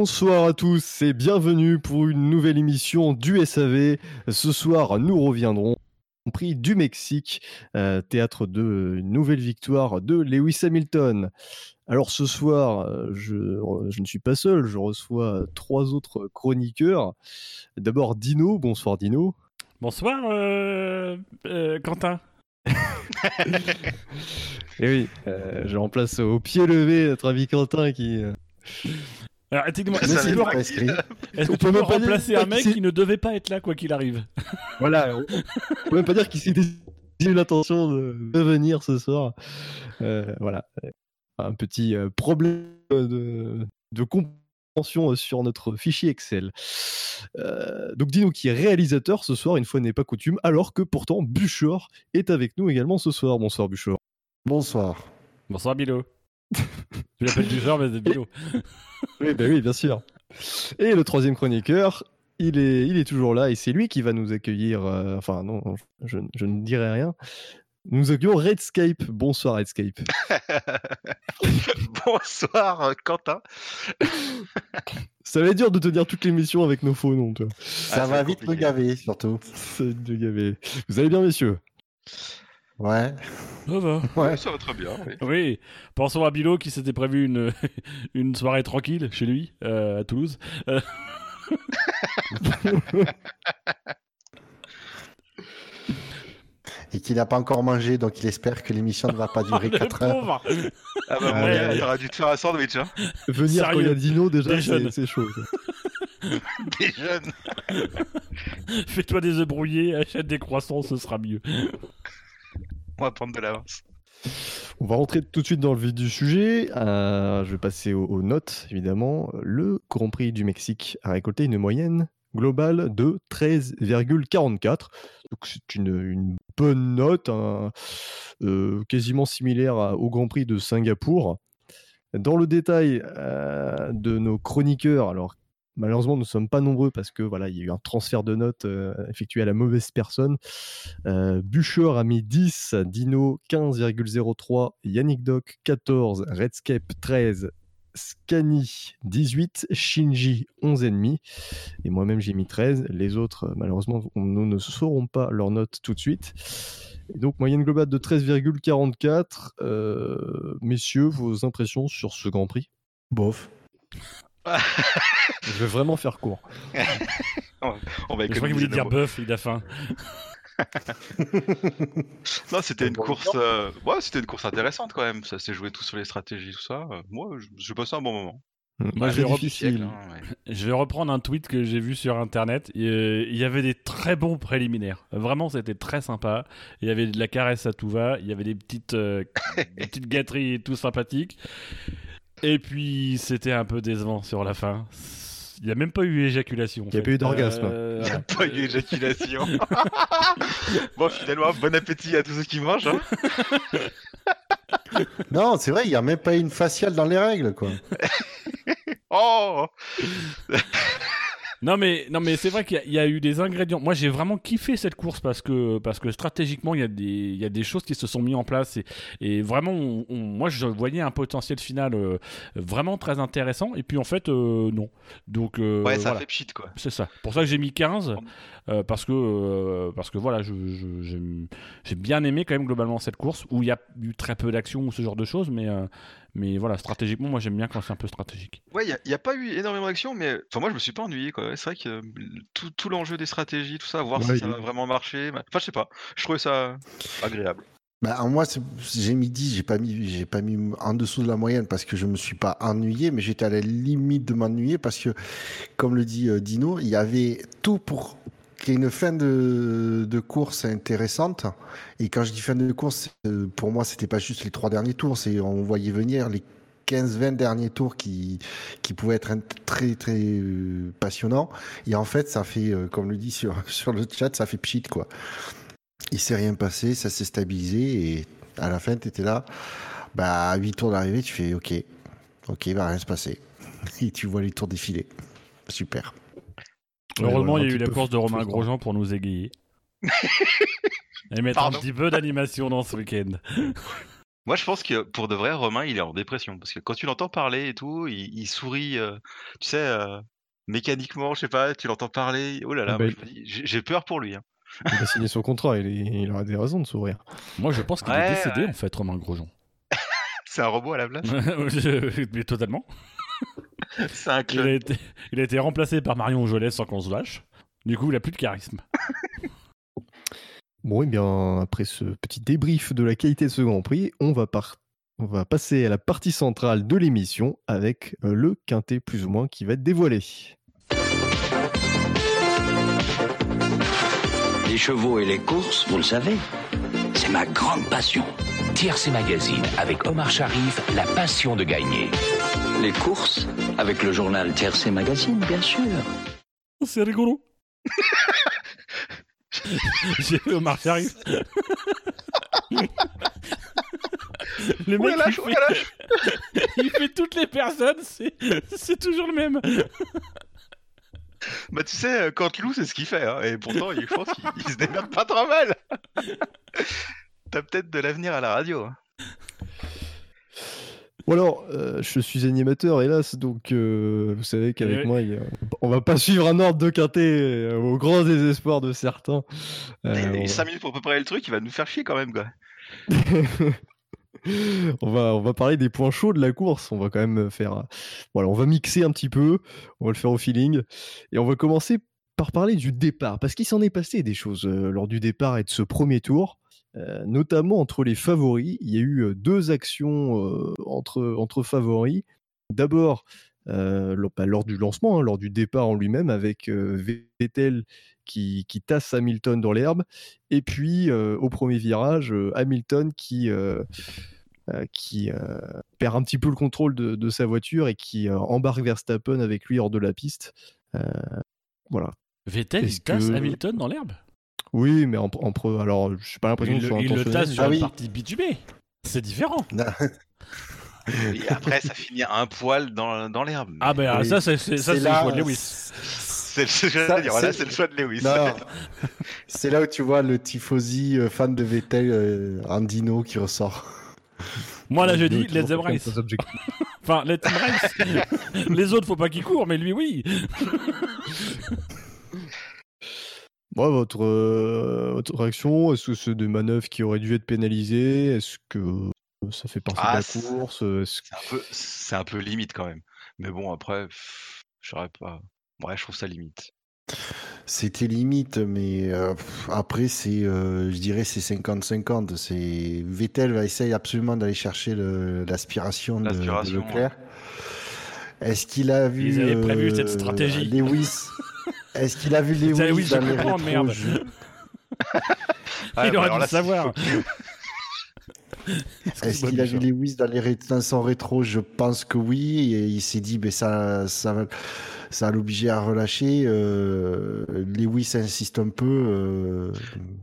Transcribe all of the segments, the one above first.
Bonsoir à tous et bienvenue pour une nouvelle émission du SAV. Ce soir, nous reviendrons au prix du Mexique, euh, théâtre de une nouvelle victoire de Lewis Hamilton. Alors ce soir, euh, je, je ne suis pas seul, je reçois trois autres chroniqueurs. D'abord Dino, bonsoir Dino. Bonsoir euh, euh, Quentin. Et oui, euh, je remplace au pied levé notre ami Quentin qui... Alors, Ça est-ce tu peut même pas dire remplacer un mec qui ne devait pas être là quoi qu'il arrive? Voilà, on peut même pas dire qu'il s'était eu l'intention de de venir ce soir. Euh, voilà, un petit euh, problème de, de compréhension sur notre fichier Excel. Euh, donc Dino qui est réalisateur ce soir, une fois n'est pas coutume, alors que pourtant Buchor est avec nous également ce soir. Bonsoir Buchor. Bonsoir. Bonsoir Bilo. Tu l'appelles du genre mais c'est Bilo. Oui, bah oui, bien sûr. Et le troisième chroniqueur, il est, il est toujours là et c'est lui qui va nous accueillir. euh, enfin, non, je, je ne dirai rien. Nous accueillons Redscape. Bonsoir Redscape. Bonsoir euh, Quentin. Ça va être dur de tenir toute l'émission avec nos faux noms, toi. ça Ça va va vite me compliqué. gaver, surtout. C'est de gaver. Vous allez bien, messieurs? Ouais. Ça va. Ouais. Ça va très bien. oui. Oui, pensons à Bilo qui s'était prévu une, une soirée tranquille chez lui euh, à Toulouse. Euh, Et qu'il n'a pas encore mangé, donc il espère que l'émission ne va pas durer le 4 heures. Ah bah Ouais, gars, ouais. t'aurais dû te faire un sandwich, hein. Venir quand il y a Sérieux Dino, déjà, c'est chaud. Des jeunes. Fais-toi des œufs brouillés, achète des croissants, ce sera mieux. On va prendre de l'avance. On va rentrer tout de suite dans le vif du sujet. Euh, je vais passer aux, notes, évidemment. Le Grand Prix du Mexique a récolté une moyenne globale de 13,44. Donc c'est une, bonne note, hein, euh, quasiment similaire au Grand Prix de Singapour. Dans le détail euh, de nos chroniqueurs, alors malheureusement nous ne sommes pas nombreux parce que voilà il y a eu un transfert de notes euh, effectué à la mauvaise personne. Euh, a mis 10, Dino 15,03, Yannick Doc 14, Redscape 13, Scani 18, Shinji 11,5 et moi-même j'ai mis 13. Les autres, malheureusement, nous ne saurons pas leur note tout de suite. Donc moyenne globale de 13,44. Euh, messieurs, vos impressions sur ce Grand Prix? Bof. Je vais vraiment faire court. On va Je crois qu'il voulait dire bœuf, il a faim. Non, c'était une course. euh, Ouais, c'était une course intéressante quand même. Ça s'est joué tout sur les stratégies, tout ça. Euh, Moi, je- j'ai passé un bon moment. Moi, Très j'ai Siècle, difficile. hein, ouais. Je vais reprendre un tweet que j'ai vu sur internet. Et, euh, Il y avait des très bons préliminaires. Vraiment, c'était très sympa. Il y avait de la caresse à tout va. Il y avait des petites, euh, des petites gâteries tout sympathiques. Et puis, c'était un peu décevant sur la fin. Il n'y a même pas eu éjaculation. Il y a pas eu d'orgasme. Euh, voilà. Pas eu éjaculation. bon, finalement, bon appétit à tous ceux qui mangent. Hein. Non, c'est vrai, il n'y a même pas une faciale dans les règles, quoi. Oh Non mais non mais c'est vrai qu'il y a- il y, a eu des ingrédients. Moi j'ai vraiment kiffé cette course parce que parce que stratégiquement il y a des il y a des choses qui se sont mis en place et, et vraiment on- on- moi je voyais un potentiel final euh, vraiment très intéressant et puis en fait euh, non. Donc euh, Ouais, ça voilà. fait pchit, quoi. C'est ça. Pour ça que j'ai mis 15 euh, parce que parce que voilà, je, j'ai bien aimé quand même globalement cette course où il y a eu très peu d'action ou ce genre de choses, mais mais voilà, stratégiquement, moi j'aime bien quand c'est un peu stratégique. Ouais, il n'y a, pas eu énormément d'action, mais enfin, moi je me suis pas ennuyé. quoi. C'est vrai que euh, tout, tout l'enjeu des stratégies, tout ça, voir Ouais, si ça va vraiment marcher. bah, Enfin, je sais pas. Je trouvais ça agréable. Bah, moi, c'est- j'ai mis 10, j'ai pas mis, j'ai pas mis en dessous de la moyenne parce que je me suis pas ennuyé, mais j'étais à la limite de m'ennuyer parce que, comme le dit euh, Dino, il y avait tout pour qu'il y ait une fin de, course intéressante. Et quand je dis fin de course, euh, pour moi, c'était pas juste les trois derniers tours, c'est, on voyait venir les 15-20 derniers tours qui, qui pouvaient être très, très euh, passionnants. Et en fait, ça fait, euh, comme le dit sur, le chat, ça fait pchit, quoi. Il s'est rien passé, ça s'est stabilisé et à la fin, tu étais là. Bah, à 8 tours d'arrivée, tu fais OK. OK, va rien se passer. Et tu vois les tours défiler. Super. Heureusement, voilà, il y a eu la course de Romain. Grosjean pour nous égayer. Et mettre Pardon. un petit peu d'animation dans ce week-end. Moi, je pense que pour de vrai, Romain, il est en dépression. Parce que quand tu l'entends parler et tout, il, il sourit, euh, tu sais, euh, mécaniquement, je sais pas, tu l'entends parler. Oh là là, Ah bah, j'ai peur pour lui. hein. Il a signé son contrat, il, il aura des raisons de sourire. Moi, je pense qu'il Ouais, est décédé, ouais. en fait, Romain Grosjean. C'est un robot à la place. Mais totalement. C'est un Il a, été, il a été remplacé par Marion Jolet sans qu'on se lâche. Du coup, il a plus de charisme. Bon, et bien, après ce petit débrief de la qualité de ce Grand Prix, on va, par- on va passer à la partie centrale de l'émission avec euh, le quintet plus ou moins qui va être dévoilé. Les chevaux et les courses, vous le savez, c'est ma grande passion. TRC Magazine avec Omar Sharif, la passion de gagner. Les courses, avec le journal TRC Magazine, bien sûr. C'est rigolo. J'ai fait Omar Sharif. Le mec, Oulala, il, fait, il fait toutes les personnes, c'est c'est toujours le même. Bah, tu sais, euh, Canteloup, c'est ce qu'il fait. hein, Et pourtant, il- je pense qu'il il se démerde pas trop mal. T'as peut-être de l'avenir à la radio. hein. Bon alors, euh, je suis animateur, hélas, donc euh, vous savez qu'avec moi, il on va pas suivre un ordre de quintet euh, au grand désespoir de certains. Euh, Il a on- eu 5 minutes pour préparer le truc, il va nous faire chier quand même, quoi. on, va, on va parler des points chauds de la course. On va quand même faire. Voilà, on va mixer un petit peu. On va le faire au feeling. Et on va commencer par parler du départ. Parce qu'il s'en est passé des choses euh, lors du départ et de ce premier tour. Euh, notamment entre les favoris. Il y a eu euh, deux actions euh, entre, entre favoris. D'abord, euh, lors, bah, lors du lancement, hein, lors du départ en lui-même, avec Vettel qui, qui tasse Hamilton dans l'herbe. Et puis, au premier virage, Hamilton qui, qui perd un petit peu le contrôle de, de sa voiture et qui embarque Verstappen avec lui hors de la piste. Voilà. Vettel, il tasse que- Hamilton dans l'herbe? Oui, mais en, en pre- alors, je suis pas l'impression Il, que ce soit le- il le intentionnel. tasse sur Ah une oui. partie bitumée. C'est différent. Et après, ça finit un poil dans, dans l'herbe. Ah ben ah, Oui. ça, c'est c'est- ça, c'est le là- choix de Lewis. C'est le, j'allais Ça, dire, voilà, c'est- c'est le choix de Lewis. Non, c'est là où tu vois le tifosi euh, fan de Vettel euh, en dino qui ressort. Moi là, je dis, let's them faire race. ses objectifs. Enfin, let them race. Les autres, faut pas qu'ils courent, mais lui, oui. Bon, votre, euh, votre réaction, est-ce que c'est des manœuvres qui auraient dû être pénalisées? Est-ce que ça fait partie Ah, de la c'est- course? Est-ce C'est un, peu, c'est un peu limite quand même. Mais bon, après, pff, je pas. Ouais, je trouve ça limite. C'était limite, mais euh, après, c'est, euh, je dirais, c'est 50-50. C'est Vettel va essayer absolument d'aller chercher le- l'aspiration de, de L'aspiration, Leclerc. Est-ce qu'il a vu Ils avaient prévu cette euh, stratégie. Lewis? Est-ce qu'il a vu dans les comprends, rétros merde. je- Ouais, il bah aurait alors dû là, le savoir. Est-ce qu'il a vu Lewis dans, les ré- dans son rétro? Je pense que oui. Et il s'est dit, ben ça, ça va, ça l'obliger à relâcher. Euh, Lewis insiste un peu. euh,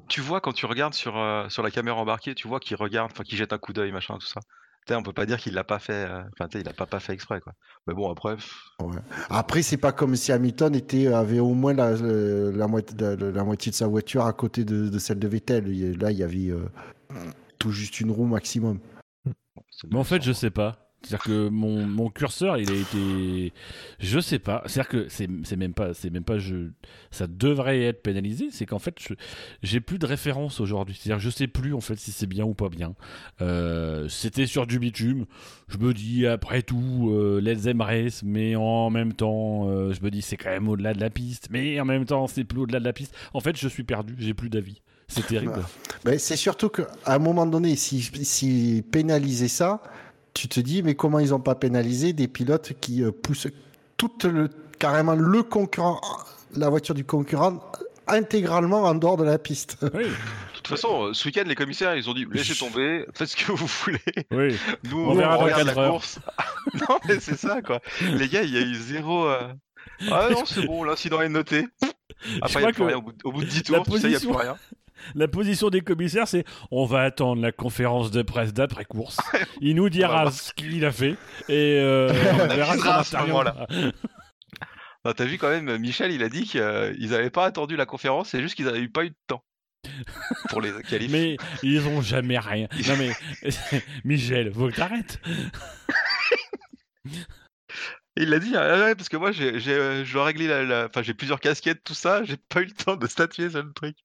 Tu vois, quand tu regardes sur, euh, sur la caméra embarquée, tu vois qu'il regarde, enfin qu'il jette un coup d'œil, machin, tout ça. On peut pas dire qu'il l'a pas fait, euh, enfin, il a pas, pas fait exprès, quoi. Mais bon, après, pff, Après, c'est pas comme si Hamilton était, avait au moins la, moitié, la, la moitié de sa voiture à côté de, de celle de Vettel. Là, il y avait euh, tout juste une roue maximum. Mais en fait, je sais pas. C'est-à-dire que mon, mon curseur, il a été. Je sais pas. C'est-à-dire que c'est même pas. C'est même pas. Je... Ça devrait être pénalisé. C'est qu'en fait, je- j'ai plus de référence aujourd'hui. C'est-à-dire, je sais plus en fait si c'est bien ou pas bien. Euh, C'était sur du bitume. Je me dis, après tout, euh, let's them race. Mais en même temps, euh, je me dis, c'est quand même au-delà de la piste. Mais en même temps, c'est plus au-delà de la piste. En fait, je suis perdu. J'ai plus d'avis. C'est terrible. Ben, c'est surtout qu'à un moment donné, si, si pénaliser ça, tu te dis, mais comment ils n'ont pas pénalisé des pilotes qui euh, poussent tout le, carrément le concurrent, la voiture du concurrent, intégralement en dehors de la piste. Oui. De toute façon, euh, ce week-end, les commissaires, ils ont dit laissez tomber, faites ce que vous voulez. Oui. Nous, On verra regarde la heures. course. non, mais c'est ça, quoi. Les gars, il y a eu zéro. euh, Ah non, c'est bon, l'incident est noté. Après, il n'y a plus que rien. Au bout, de 10 la tours, tu sais, il n'y a plus rien. La position des commissaires, c'est on va attendre la conférence de presse d'après course. Il nous dira ce qu'il a fait et euh, on On verra à ce moment-là. T'as vu quand même, Michel, il a dit qu'ils n'avaient pas attendu la conférence, c'est juste qu'ils n'avaient pas eu de temps. pour les qualifs. Mais ils ont jamais rien. Non mais Michel, faut que t'arrêtes. Il l'a dit, ouais, parce que moi, j'ai, euh, je dois régler la, la- Enfin, j'ai plusieurs casquettes, tout ça, j'ai pas eu le temps de statuer sur le truc.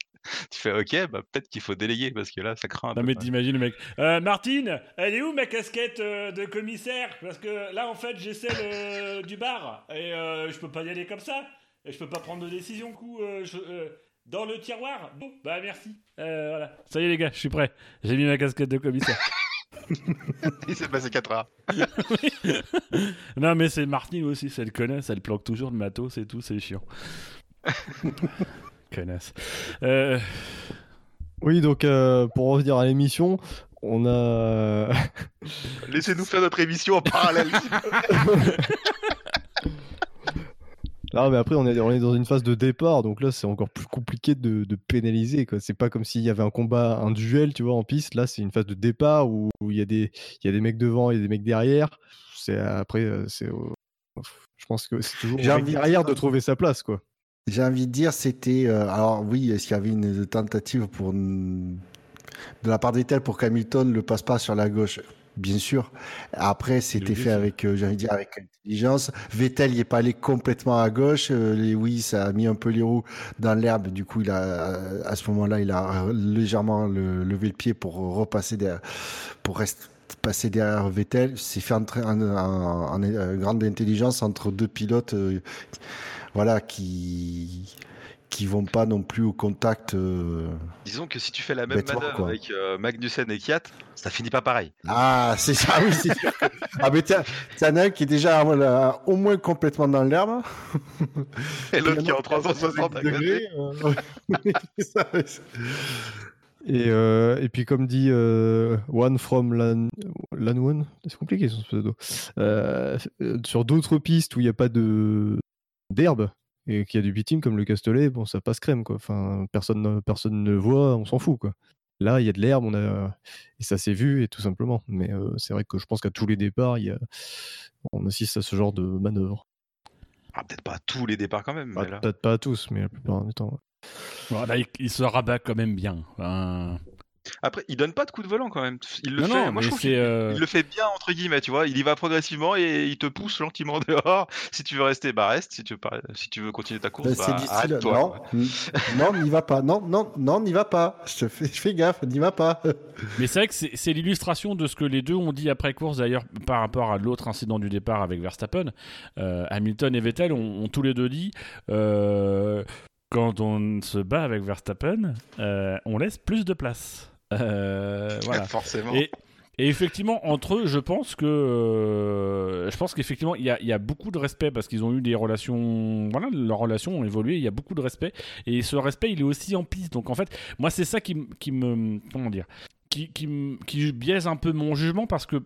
Tu fais, ok, bah peut-être qu'il faut déléguer, parce que là, ça craint un Non peu, mais t'imagines le mec. Euh, Martine, elle est où ma casquette euh, de commissaire? Parce que là en fait j'ai celle euh, du bar et euh, je peux pas y aller comme ça. Et je peux pas prendre de décision coup je- dans le tiroir. Bon, bah merci. Voilà. Ça y est les gars, je suis prêt. J'ai mis ma casquette de commissaire. Il s'est passé 4 heures. non mais c'est Martine aussi, c'est le connasse, elle planque toujours le matos et tout, c'est chiant. Connasse. Euh, Oui, donc euh, pour revenir à l'émission, on a. Laissez-nous faire notre émission en parallèle. Non, mais après, on est, on est dans une phase de départ, donc là, c'est encore plus compliqué de, de pénaliser. quoi. C'est pas comme s'il y avait un combat, un duel, tu vois, en piste. Là, c'est une phase de départ où il y, a des- il y a des mecs devant, il y a des mecs derrière. C'est après, euh, c'est. Je pense que c'est toujours derrière de trouver sa place, quoi. J'ai envie de dire, c'était. euh, alors oui, est-ce qu'il y avait une tentative pour de la part d'Etel pour qu'Hamilton le passe pas sur la gauche? Bien sûr. Après, c'était fait avec, euh, j'ai envie de dire, avec intelligence. Vettel, il est pas allé complètement à gauche. Euh, ça a mis un peu les roues dans l'herbe. Du coup, il a, à ce moment-là, il a légèrement le- levé le pied pour repasser derrière, pour rester passer derrière Vettel. C'est fait entrer en, en- en- en grande intelligence entre deux pilotes. euh, voilà, qui qui vont pas non plus au contact. euh. Disons que si tu fais la même Bêtement, manœuvre quoi. avec euh, Magnussen et Kiat, ça finit pas pareil. Ah, c'est ça, oui, c'est sûr. Ah, mais tiens, t'en as un qui est déjà voilà, au moins complètement dans l'herbe. Et l'autre qui est en 360 à côté. degrés. euh, Et, euh, et puis, comme dit euh, One from Lan, Lanwon, c'est compliqué son pseudo, euh, sur d'autres pistes où il n'y a pas de d'herbe et qu'il y a du pitting comme le Castellet, bon, ça passe crème, quoi. Enfin, personne, ne- personne ne voit, on s'en fout, quoi. Là, il y a de l'herbe, on a et ça s'est vu et tout simplement. Mais euh, c'est vrai que je pense qu'à tous les départs, il y a... on assiste à ce genre de manœuvre. Ah, peut-être pas à tous les départs quand même. Mais là. Peut-être pas à tous, mais la plupart du temps. ouais. voilà, il, il se rabat quand même bien. Enfin, Après, il donne pas de coup de volant quand même. Il le non, fait. non, Moi, je trouve qu'il euh, il le fait bien entre guillemets. Tu vois, il y va progressivement et il te pousse gentiment dehors. Si tu veux rester, bah reste. Si tu veux, pas... si tu veux continuer ta course, bah, c'est du style. arrête-toi. Non, non, n'y va pas. Non, non, non, n'y va pas. Je fais, je fais gaffe, n'y va pas. Mais c'est vrai que c'est c'est l'illustration de ce que les deux ont dit après course d'ailleurs par rapport à l'autre incident du départ avec Verstappen. Euh, Hamilton et Vettel ont, ont tous les deux dit euh, quand on se bat avec Verstappen, euh, on laisse plus de place. Euh, voilà. Forcément. Et, et effectivement, entre eux, je pense que euh, je pense qu'effectivement, il y y a beaucoup de respect parce qu'ils ont eu des relations. Voilà, leurs relations ont évolué. Il y a beaucoup de respect et ce respect, il est aussi en piste. Donc en fait, moi, c'est ça qui, qui me comment dire. Qui, biaise un peu mon jugement parce que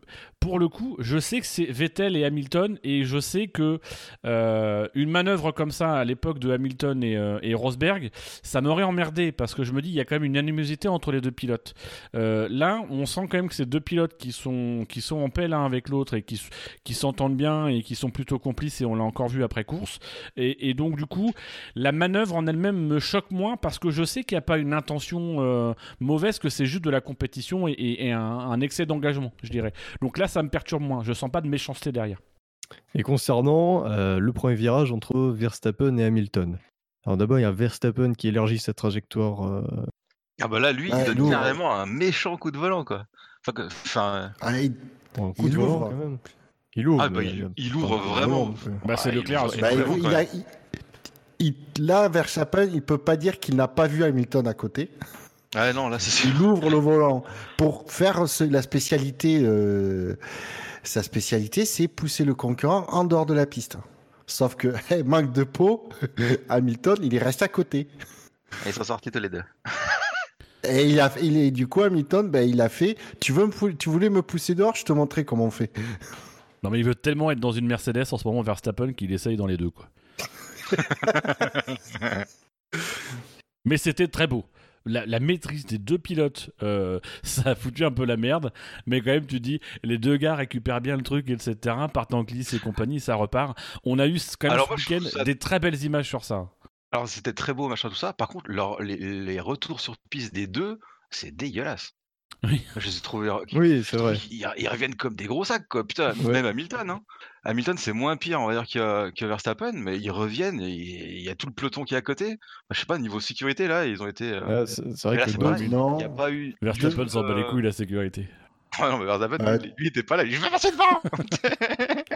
pour le coup, je sais que c'est Vettel et Hamilton et je sais que euh, une manœuvre comme ça à l'époque de Hamilton et, euh, et Rosberg, ça m'aurait emmerdé parce que je me dis il y a quand même une animosité entre les deux pilotes. Euh, là, on sent quand même que c'est deux pilotes qui sont, qui sont en paix l'un avec l'autre et qui, qui s'entendent bien et qui sont plutôt complices et on l'a encore vu après course. Et, et donc, du coup, la manœuvre en elle-même me choque moins parce que je sais qu'il n'y a pas une intention mauvaise, que c'est juste de la compétition et, et- et un, un excès d'engagement, je dirais. Donc là, ça me perturbe moins. Je sens pas de méchanceté derrière. Et concernant euh, le premier virage entre Verstappen et Hamilton. Alors d'abord, il y a Verstappen qui élargit sa trajectoire. euh, Ah bah là, lui, Ouais, il donne nous, carrément un méchant coup de volant quoi. Enfin, que- enfin, Ah, il- un coup Il de volant, ouvre. quand même. Il ouvre. Ah, bah, il- ouvre vraiment. volant. Bah, c'est Ah, Leclerc. bah, là, Verstappen, il peut pas dire qu'il n'a pas vu Hamilton à côté. Ah non, là, c'est sûr. Il ouvre le volant pour faire ce- la spécialité. euh, sa spécialité, c'est pousser le concurrent en dehors de la piste. Sauf que, hey, manque de peau, Hamilton, il est resté à côté. Ils sont sortis tous les deux. Et il a, il est, du coup, Hamilton, ben, il a fait. Tu veux me, tu voulais me pousser dehors, je te montrais comment on fait. Non, mais il veut tellement être dans une Mercedes en ce moment, Verstappen, qu'il essaye dans les deux, quoi. mais c'était très beau. La, la maîtrise des deux pilotes, euh, ça a foutu un peu la merde, mais quand même, tu dis, les deux gars récupèrent bien le truc, etc., partent en glisse et compagnie, ça repart. On a eu quand même Alors ce week-end ça- des très belles images sur ça. Alors c'était très beau, machin, tout ça. Par contre, leur- les, les retours sur piste des deux, c'est dégueulasse. Oui. Je les ai trouvés. Oui, c'est vrai. Ils, reviennent comme des gros sacs, quoi. Putain, Ouais. même Hamilton, hein. Hamilton, c'est moins pire, on va dire, que, que Verstappen, mais ils reviennent et il y a tout le peloton qui est à côté. Bah, je sais pas, niveau sécurité, là, ils ont été. euh, Ouais, c'est vrai là, que Non. Il n'y a pas eu. Verstappen s'en bat les couilles, la sécurité. Ah non, mais Verstappen, Ouais. lui, lui, il était pas là. Il dit, Je vais passer devant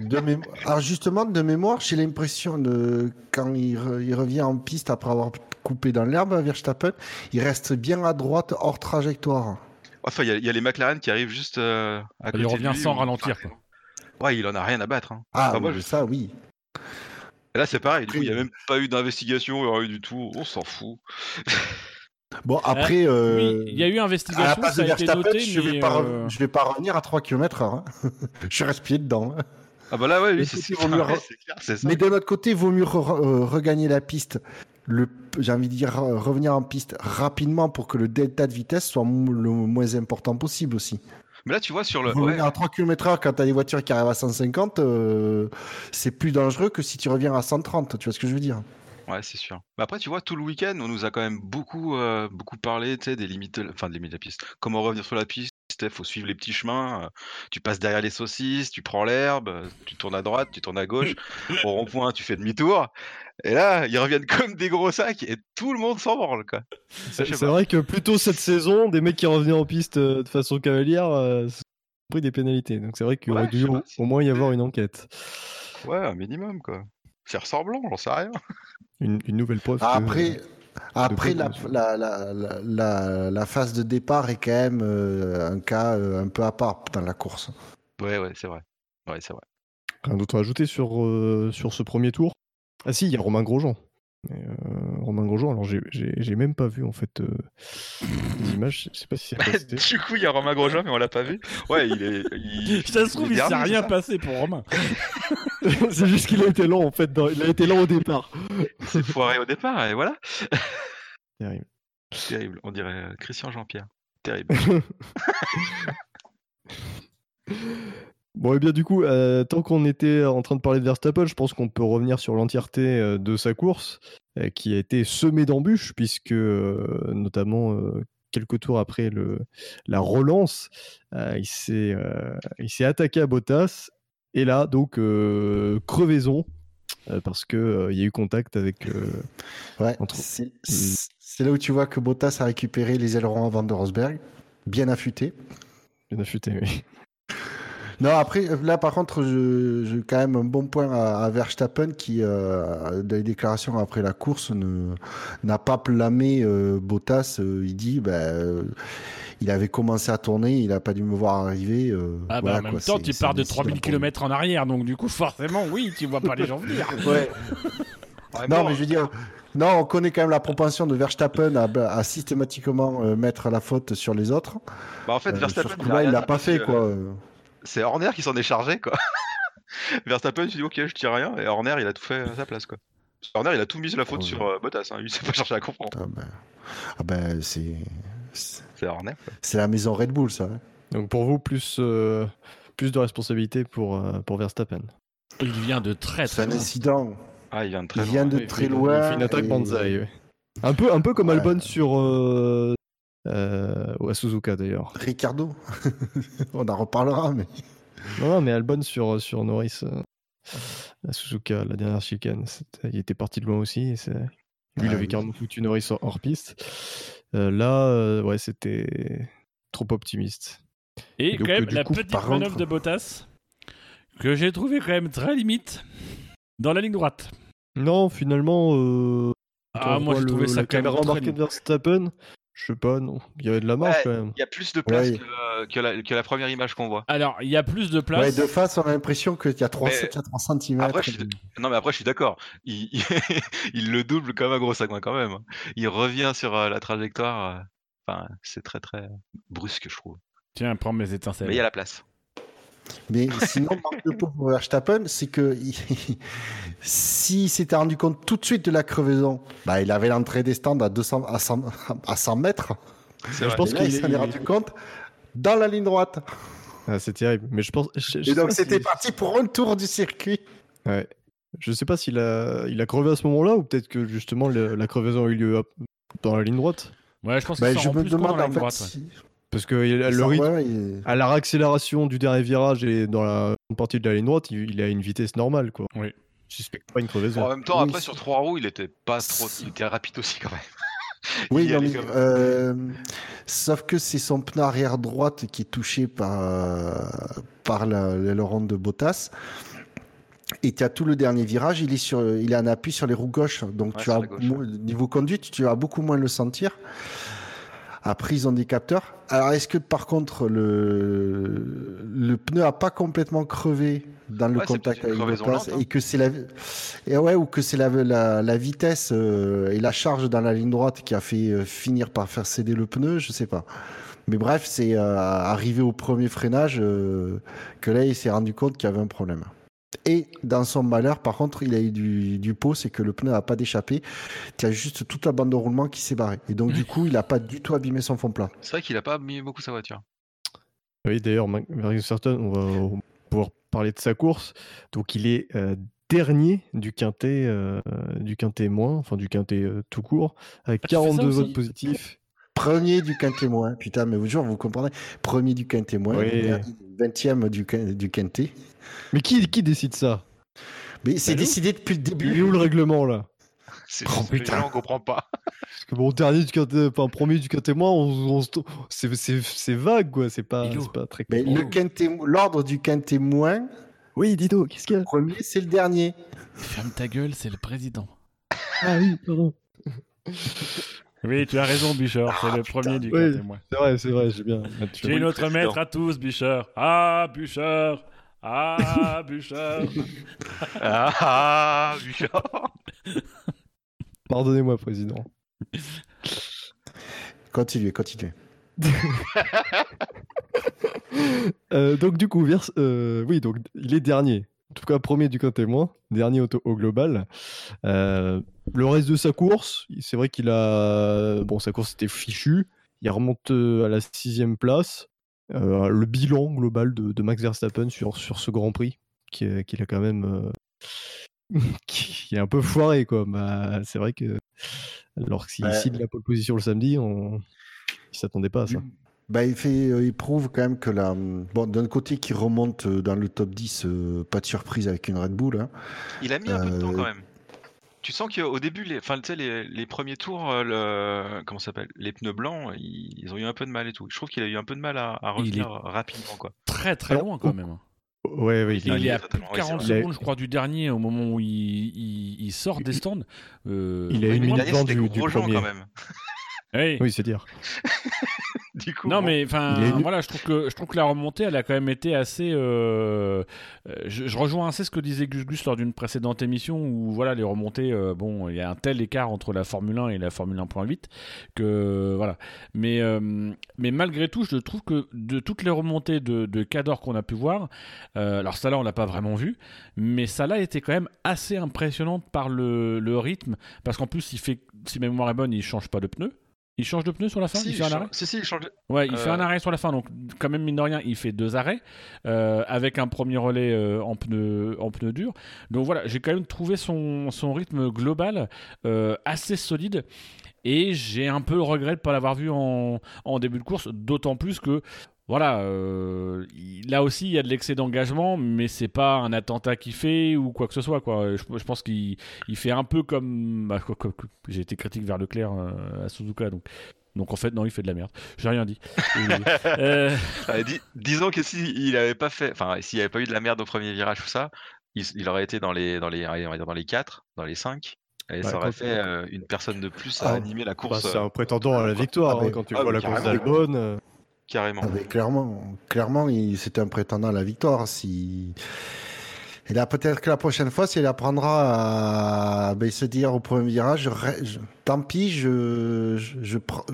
De mémo- Alors justement, de mémoire, j'ai l'impression de quand il, re- il revient en piste après avoir coupé dans l'herbe à Verstappen, il reste bien à droite hors trajectoire. Enfin, il y, a- il y a les McLaren qui arrivent juste euh, à côté Il de revient lui, sans ralentir, enfin, quoi. Ouais, il en a rien à battre. hein. Ah, Enfin, moi, je- ça oui. Et là, c'est pareil. Du coup, il n'y a même pas eu d'investigation, rien du tout. On s'en fout. Bon, après, euh, Oui, il y a eu à la investigation, place ça de a été Verstappen, noté, je vais mais, pas, re- euh, vais pas revenir à 3 km heure. hein. je reste pied dedans. hein. Ah bah là, ouais, oui, Mais c'est c'est clair, c'est ça. Mais d'un autre côté, vaut mieux re- regagner la piste. Le, j'ai envie de dire re- revenir en piste rapidement pour que le delta de vitesse soit le moins important possible aussi. Mais là, tu vois, sur le. ouais, Revenir à 3 km heure quand t'as des voitures qui arrivent à 150, euh, c'est plus dangereux que si tu reviens à 130. Tu vois ce que je veux dire? Ouais, c'est sûr. Mais après, tu vois, tout le week-end, on nous a quand même beaucoup, euh, beaucoup parlé, tu des limites, enfin, des limites de la piste. Comment revenir sur la piste, il faut suivre les petits chemins. euh, tu passes derrière les saucisses, tu prends l'herbe, tu tournes à droite, tu tournes à gauche. Au rond-point, tu fais demi-tour. Et là, ils reviennent comme des gros sacs et tout le monde s'en branle, quoi. C'est c'est vrai que plutôt cette saison, des mecs qui revenaient en piste euh, de façon cavalière euh, sont pris des pénalités. Donc c'est vrai qu'il Ouais, aurait dû au, pas si- au moins y avoir une enquête. Ouais, un minimum, quoi. Faire semblant, j'en sais rien. Une, une nouvelle preuve. que- Après, après la, la, la, la, la- la phase de départ est quand même euh, un cas euh, un peu à part dans la course. Ouais, ouais, c'est vrai. Ouais, c'est vrai. Rien d'autre à ajouter sur, euh, sur ce premier tour? Ah si, il y a Romain Grosjean. Euh, Romain Grosjean, alors j'ai- même pas vu en fait euh, les images, je sais pas si c'est du coup, il y a Romain Grosjean, mais on l'a pas vu. Ouais, il est. Il... Ça se trouve, il s'est rien passé pour Romain. c'est juste qu'il a été lent en fait, dans- il a été lent au départ. Il s'est foiré au départ, et voilà. Terrible. Terrible, on dirait euh, Christian Jean-Pierre. Terrible. Bon, et bien du coup, euh, tant qu'on était en train de parler de Verstappen, je pense qu'on peut revenir sur l'entièreté euh, de sa course, euh, qui a été semée d'embûches, puisque euh, notamment quelques tours après le, la relance, il s'est il s'est attaqué à Bottas, et là, donc, crevaison, parce qu'il il y a eu contact avec... Ouais, Entre- c'est c'est là où tu vois que Bottas a récupéré les ailerons avant de Rosberg, bien affûté. bien affûté, oui. Non, après, là, par contre, je- j'ai quand même un bon point à, à Verstappen qui, euh, dans les déclarations après la course, ne- n'a pas blâmé euh, Bottas. Euh, il dit, ben, euh, il avait commencé à tourner, il n'a pas dû me voir arriver. euh, Ah bah voilà, en même quoi, temps, tu pars de décidé 3000 pour km en arrière, donc du coup, forcément, oui, tu vois pas les gens venir. Ouais. Non, mais je veux dire, non, on connaît quand même la propension de Verstappen à, à systématiquement euh, mettre la faute sur les autres. Bah, en fait, Euh, Verstappen. rien il l'a pas fait, que, quoi. C'est Horner qui s'en est chargé, quoi. Verstappen, tu dis, ok, je tire rien, et Horner, il a tout fait à sa place, quoi. Horner, il a tout mis la faute Oh, sur euh, Bottas, hein. il s'est pas cherché à comprendre. Ah ben, ah ben, c'est c'est C'est Horner. c'est la maison Red Bull, ça. hein. Donc pour vous, plus, euh, plus de responsabilité pour, euh, pour Verstappen. Il vient de très C'est très un loin. incident. Ah, il vient de très Il loin. vient de Il très fait- loin. Il fait une attaque et- banzai, ouais. Un peu, un peu comme Ouais. Albon sur euh, ou à Suzuka d'ailleurs. Ricardo, on en reparlera, mais Non, non, mais Albon sur, sur Norris euh, à Suzuka, la dernière chicane, il était parti de loin aussi. Lui, il Ah avait oui. carrément foutu Norris hors, piste. Euh, là, euh, ouais, c'était trop optimiste. Et Donc, quand même, la coup, petite manœuvre contre- de Bottas, que j'ai trouvé quand même très limite, dans la ligne droite. Non, finalement, euh, Ah, moi j'ai le- trouvé ça la quand même caméra très. Verstappen. Je sais pas, non. Il y avait de la marge Ouais. quand même. Il y a plus de place Ouais. que, euh, que, la, que la première image qu'on voit. Alors, il y a plus de ouais, place. de face, on a l'impression qu'il y a 3, Mais- 4 cm. Après, je suis- Non, mais après, je suis d'accord. Il, le double comme un gros sagouin quand même. Il revient sur euh, la trajectoire. euh, Enfin, c'est très très brusque, je trouve. Tiens, prends mes étincelles. Mais il y a la place. Mais sinon, peau pour Verstappen, c'est que il- s'il s'était rendu compte tout de suite de la crevaison, bah, il avait l'entrée des stands à, 200, à, 100, à 100 mètres. Je vrai. pense qu'il s'en est rendu compte dans la ligne droite. Ah, c'est terrible. Mais je pense. je- je sais Et donc, c'était si- parti pour un tour du circuit. Ouais. Je sais pas s'il a, il a crevé à ce moment-là ou peut-être que justement le- la crevaison a eu lieu dans la ligne droite. Ouais, je pense Bah, qu'il je s'en rend me plus compte dans demande la en ligne fait droite. ouais. Parce que il a- le ça- rythme, ouais, il- à la réaccélération du dernier virage et dans la partie de la ligne droite, il, il a une vitesse normale. Quoi. Oui. Je suspecte pas une crevaison. En même temps, Oui, après c'est- sur trois roues, il était pas trop, il était rapide aussi quand même. Oui, non, mais, comme- euh, sauf que c'est son pneu arrière droite qui est touché par, euh, par la- l'aileron de Bottas. Et tu as tout le dernier virage, il est, sur, il est en appui sur les roues gauches. Donc Ouais, tu as, la gauche, mo- niveau conduite, tu vas beaucoup moins le sentir. Ont des capteurs. Alors, est-ce que par contre, le, le pneu a pas complètement crevé dans le Ouais, contact avec crevaison Bottas lente, hein. et que c'est la, et ouais, ou que c'est la, la, la vitesse euh, et la charge dans la ligne droite qui a fait euh, finir par faire céder le pneu, je sais pas. Mais bref, c'est euh, arrivé au premier freinage que là, il s'est rendu compte qu'il y avait un problème. Et dans son malheur, par contre, il a eu du, du pot, c'est que le pneu n'a pas d'échappée. Tu as juste toute la bande de roulement qui s'est barrée. Et donc, du coup, il n'a pas du tout abîmé son fond plat. C'est vrai qu'il a pas mis beaucoup sa voiture. Oui, d'ailleurs, Certain, on va pouvoir parler de sa course. Donc, il est euh, dernier du quintet, euh, du quintet moins, enfin du quintet euh, tout court, avec Ah, tu fais ça 42 aussi votes positifs. Premier du quintémoin. Putain, mais vous jure, vous comprenez Premier du quintémoin. Oui. 20e du, du quintet. Mais qui, qui décide ça? Mais c'est Bah, décidé depuis le Il est début. où le règlement là? C'est Oh, putain. on comprend pas. Parce que bon, dernier du enfin premier du quintet moins, on, on se- c'est- c'est c'est vague quoi, c'est pas, pas très Mais quinté- l'ordre du quintémoin, Oui, Dido, qu'est-ce qu'il y a? le premier, c'est le dernier. Ferme ta gueule, c'est le président. Ah oui, pardon. Oui, tu as raison, Bichard, c'est Ah, le putain. premier du Ouais. témoin. C'est vrai, c'est vrai, j'ai bien. J'ai Oui, notre maître à tous, Bichard. Ah, Bichard Ah, Bichard Ah, Bouchard. Pardonnez-moi, président. Continuez, continuez. Euh, donc du coup, vers- euh, oui, donc il est dernier. En tout cas, premier du quintet moins, dernier au, au global. Euh, le reste de sa course, c'est vrai qu'il a, bon, sa course était fichue. Il remonte à la sixième place. Euh, le bilan global de, de Max Verstappen sur, sur ce Grand Prix, qui, est- qu'il a quand même, euh, qui est un peu foiré quoi. Bah, c'est vrai que lorsqu'il Ouais. signe la pole position le samedi, on, s'attendait pas à ça. Bah, il, fait, euh, il prouve quand même que la, bon, d'un côté, qui remonte euh, dans le top 10, euh, pas de surprise avec une Red Bull. hein. Il a mis un peu de temps Euh, quand même. Tu sens qu'au début, les, enfin, tu sais, les, les premiers tours, euh, le, comment s'appelle, les pneus blancs, ils, ils ont eu un peu de mal et tout. Je trouve qu'il a eu un peu de mal à, à Il est- revenir rapidement, quoi. Très très Alors, loin quand même. Ouais, ouais, il il est à plus de ouais, 40 c'est vrai. secondes, je crois, du dernier au moment où il, il- il sort des stands. Euh, Il a une minute c'était du- du premier. quand même. Oui, c'est dire. Du coup, Non bon. mais enfin est- voilà je trouve que je trouve que la remontée elle a quand même été assez euh, euh, je, je rejoins assez ce que disait Gus Gus lors d'une précédente émission où voilà les remontées euh, bon il y a un tel écart entre la Formule 1 et la Formule 1.8 que voilà mais euh, mais malgré tout je trouve que de toutes les remontées de, de Cador qu'on a pu voir euh, alors ça là on l'a pas vraiment vu mais ça là était quand même assez impressionnante par le, le rythme parce qu'en plus il fait si ma mémoire est bonne il change pas de pneus il change de pneu sur la fin? Si, il fait un arrêt? change- si, si, il change. Ouais, il fait Euh, un arrêt sur la fin, donc quand même mine de rien, il fait deux arrêts euh, avec un premier relais euh, en pneu en pneu dur. Donc voilà, j'ai quand même trouvé son, son rythme global euh, assez solide. Et j'ai un peu le regret de ne pas l'avoir vu en, en début de course, d'autant plus que voilà, euh, il- là aussi il y a de l'excès d'engagement, mais c'est pas un attentat qu'il fait ou quoi que ce soit. Quoi. Je, je pense qu'il il fait un peu comme, bah, quoi- quoi- quoi- j'ai été critique vers Leclerc euh, à Suzuka, donc donc en fait non, il fait de la merde. J'ai rien dit. Euh, dis- disons que s'il avait pas fait, enfin, s'il avait pas eu de la merde au premier virage, tout ça, il, il aurait été dans les, dans les, on va dire dans les 4, dans les 5. Et Ouais, ça aurait fait euh, une personne de plus à Ah, animer la Bah, course c'est un prétendant à la victoire Ah, hein, mais- quand tu ah, vois la course carrément. d'Albon. Euh, carrément. Ah, mais clairement, clairement, c'était un prétendant à la victoire. Si... Et là, peut-être que la prochaine fois, s'il apprendra à ben, se dire au premier virage, je tant pis, je, je, je pr-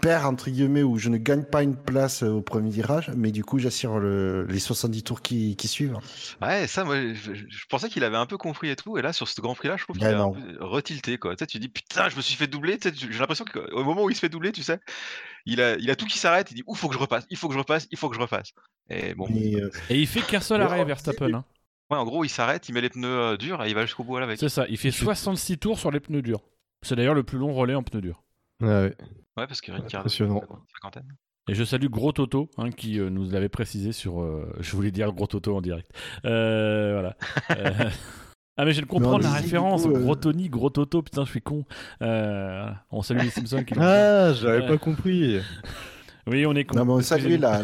perds, entre guillemets, ou je ne gagne pas une place au premier virage, mais du coup, j'assure le- les 70 tours qui, qui suivent. Ouais, ça, moi, je, pensais qu'il avait un peu compris et tout, et là, sur ce Grand Prix-là, je trouve qu'il Ben a un peu retilté, quoi. Tu sais, tu dis, putain, je me suis fait doubler, tu sais, tu- j'ai l'impression qu'au moment où il se fait doubler, tu sais, il a, il a tout qui s'arrête, il dit, ouh, faut que je repasse, il faut que je repasse, il faut que je repasse. Et bon, euh, et il fait qu'un seul arrêt en- Verstappen. Hein. Ouais, en gros, il s'arrête, il met les pneus euh, durs et il va jusqu'au bout avec. C'est ça, il fait 66 tours sur les pneus durs. C'est d'ailleurs le plus long relais en pneus durs. Ouais, ouais. Ouais, parce que Ricciardo, Impressionnant. il a une cinquantaine. Et je salue Gros Toto, hein, qui euh, nous l'avait précisé sur. euh, je voulais dire Gros Toto en direct. Euh, voilà. Ah, mais je de comprendre la référence. coup, euh, Gros Tony, Gros Toto, putain, je suis con. Euh. On salue les Simpsons qui. Ah, j'avais Ouais. pas compris. Oui, on est con. Non, mais on saluait la,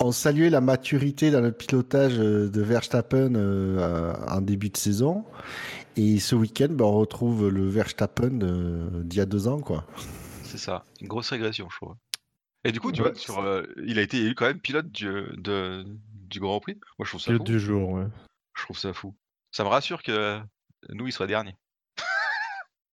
on saluait la maturité dans le pilotage euh, de Verstappen euh, en début de saison. Et ce week-end, ben, on retrouve le Verstappen d'il y a deux ans, quoi. C'est ça, une grosse régression, je trouve. Et du coup, tu Ouais. vois, sur, euh, il a été élu quand même pilote du, de, du Grand Prix. Moi, je trouve ça Le fou. du jour, ouais. Je trouve ça fou. Ça me rassure que nous, il soit dernier.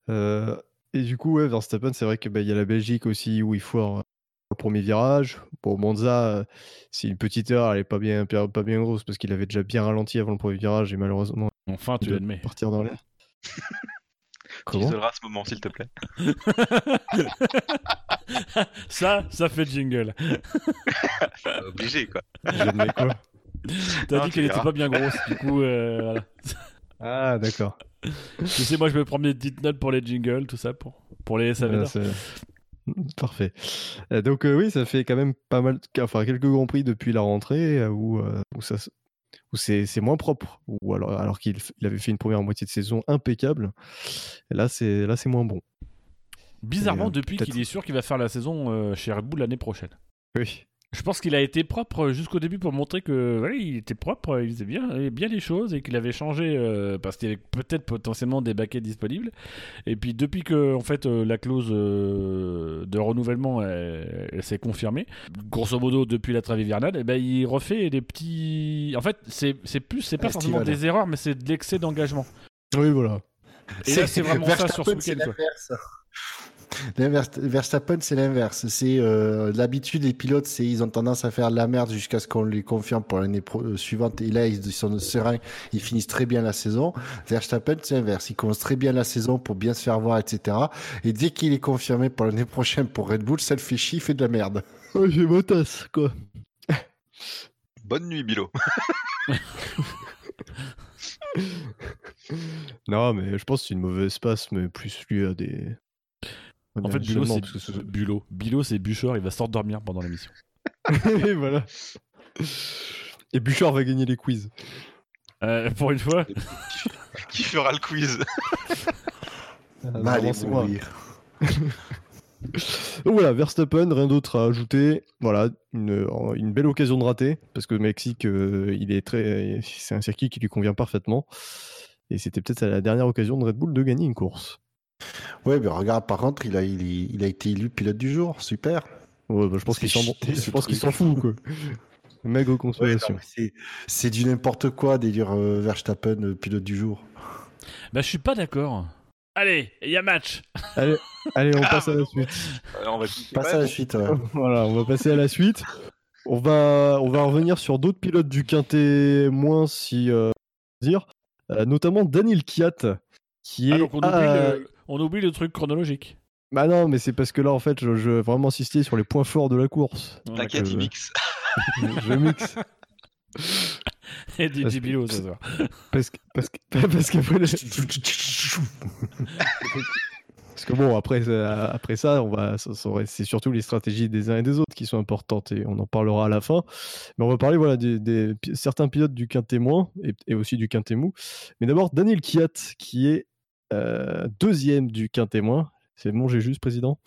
Euh, et du coup, ouais, Verstappen, c'est vrai qu'il y a la Belgique aussi où il foire le premier virage. Bon, Monza, euh, c'est une petite erreur, elle est pas bien, pas bien grosse parce qu'il avait déjà bien ralenti avant le premier virage et malheureusement, Enfin, tu l'admets. partir dans l'air. Tu Comment? isoleras ce moment, s'il te plaît. ça, ça fait jingle. Obligé, quoi. J'admets quoi T'as dit qu'elle était pas bien grosse, du coup, euh, voilà. Ah, d'accord. Tu sais, moi, je me prends des petites notes pour les jingles, tout ça, pour, pour les SAV. C'est- Parfait. Euh, Donc euh, oui, ça fait quand même pas mal, enfin quelques grands prix depuis la rentrée où, euh, où ça, où c'est c'est moins propre, ou alors alors qu'il il avait fait une première moitié de saison impeccable. Et là c'est là c'est moins bon. Bizarrement, Et, euh, depuis qu'il est sûr qu'il va faire la saison euh, chez Red Bull l'année prochaine. Oui. Je pense qu'il a été propre jusqu'au début pour montrer que voilà, il était propre, il faisait bien, les choses et qu'il avait changé euh, parce qu'il y avait peut-être potentiellement des baquets disponibles. Et puis depuis que en fait euh, la clause euh, de renouvellement elle, elle s'est confirmée, grosso modo depuis la trêve hivernale, eh ben, il refait des petits. En fait, c'est c'est plus, c'est pas forcément des erreurs, mais c'est de l'excès d'engagement. Oui voilà. Et là, c'est vraiment ça sur ce week-end. Verstappen, c'est l'inverse. C'est euh, l'habitude des pilotes, c'est ils ont tendance à faire de la merde jusqu'à ce qu'on les confirme pour l'année euh, suivante. Et là, ils sont sereins, ils finissent très bien la saison. Verstappen, c'est l'inverse. Il commence très bien la saison pour bien se faire voir, etc. Et dès qu'il est confirmé pour l'année prochaine pour Red Bull, ça le fait chier, il fait de la merde. Oh, j'ai ma tasse quoi. Bonne nuit, Bilo. Non mais je pense que c'est une mauvaise passe, mais plus lui a des. En fait, Bulot, c'est ce- Bulot. Bulot, c'est Bûcheur, il va s'endormir pendant l'émission. Et voilà. Et Bouchard va gagner les quiz. Euh, pour une fois, Qui fera le quiz? Ah, Mal mourir. Donc voilà, Verstappen, rien d'autre à ajouter. Voilà, une, une belle occasion de rater, parce que le Mexique, euh, il est très, c'est un circuit qui lui convient parfaitement. Et c'était peut-être la dernière occasion de Red Bull de gagner une course. Ouais, mais regarde, par contre, il a, il, il a été élu pilote du jour. Super. Ouais, bah, je pense qu'il s'en, fout, quoi. Maigre Ouais, consolation. c'est- du n'importe quoi délire euh, Verstappen euh, pilote du jour. bah, je suis pas d'accord. Allez, il y a match. Allez, allez, on Ah, passe à la suite. Euh, On va Passe à la suite. ouais. Voilà, on va passer à la suite. On va, on va revenir sur d'autres pilotes du quintet moins, si euh, dire, Euh, notamment Daniel Kiat, qui est. Ah, donc on, oublie à- le, on oublie le truc chronologique. Bah non, mais c'est parce que là, en fait, je, je veux vraiment insister sur les points forts de la course. T'inquiète, il mixe. je mixe. Et Parce DJ que- Bilo ce soir. Parce que, parce que, parce que, parce que bon, après, ça- après ça, on va, ça- ça c'est surtout les stratégies des uns et des autres qui sont importantes et on en parlera à la fin. Mais on va parler voilà, des, certains pilotes du quintet moins et, et aussi du quintet mou. Mais d'abord, Daniel Kiat, qui est deuxième du quintet moins. C'est bon, j'ai juste président?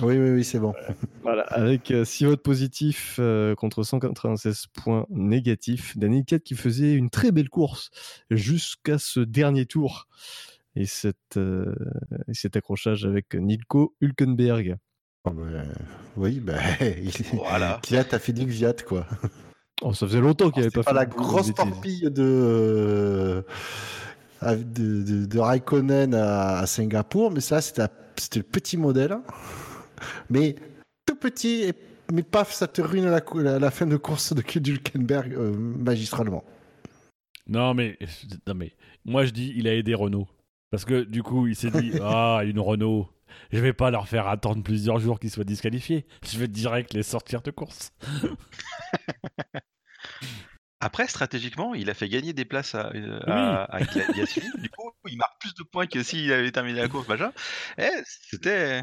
Oui, oui, oui, c'est bon. Voilà, avec 6 votes positifs euh, contre 196 points négatifs. Daniel Kiat qui faisait une très belle course jusqu'à ce dernier tour. Et, cette, euh, et cet accrochage avec Nilko Hülkenberg. Oh, ben, oui, ben, il... Voilà. Kiat a fait du Viat, quoi. Oh, ça faisait longtemps qu'il n'avait C'est pas pas fait la grosse torpille de, euh, de, de, de Raikkonen à, à Singapour, mais ça, c'était le petit modèle. Mais tout petit, et, mais paf, ça te ruine la, la fin de course de Hülkenberg euh, magistralement. Non mais, non mais, moi je dis, il a aidé Renault. Parce que du coup, il s'est dit, ah, une Renault, je vais pas leur faire attendre plusieurs jours qu'ils soient disqualifiés. Je vais direct les sortir de course. Après, stratégiquement, il a fait gagner des places à, euh, à, à Ga- Gasly. du coup, il marque plus de points que s'il avait terminé la course, machin. Eh, c'était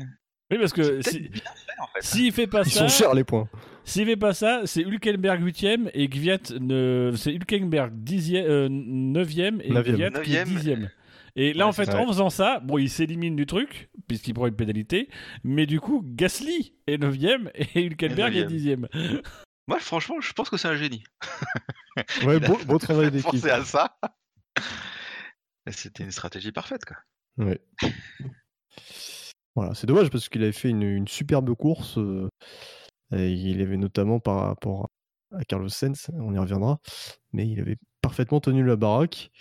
Oui, parce que c'était si- bien fait, en fait. s'il fait pas Ils ça, sont chers les points. s'il fait pas ça, c'est Hülkenberg 8ème et Gviat ne... c'est Hülkenberg 10e, euh, 9ème et Neuvième. Gviat qui est Neuvième. 10ème. Et là, Ouais, en fait, en faisant ça, bon, il s'élimine du truc, puisqu'il prend une pénalité, mais du coup, Gasly est 9ème et Hülkenberg est neuvième. 10ème. Moi, franchement, je pense que c'est un génie. Ouais, beau, beau travail d'équipe. À ça. C'était une stratégie parfaite, quoi. Ouais. Voilà, c'est dommage parce qu'il avait fait une, une superbe course. euh, et il avait notamment par rapport à Carlos Sainz, on y reviendra, mais il avait parfaitement tenu la baraque.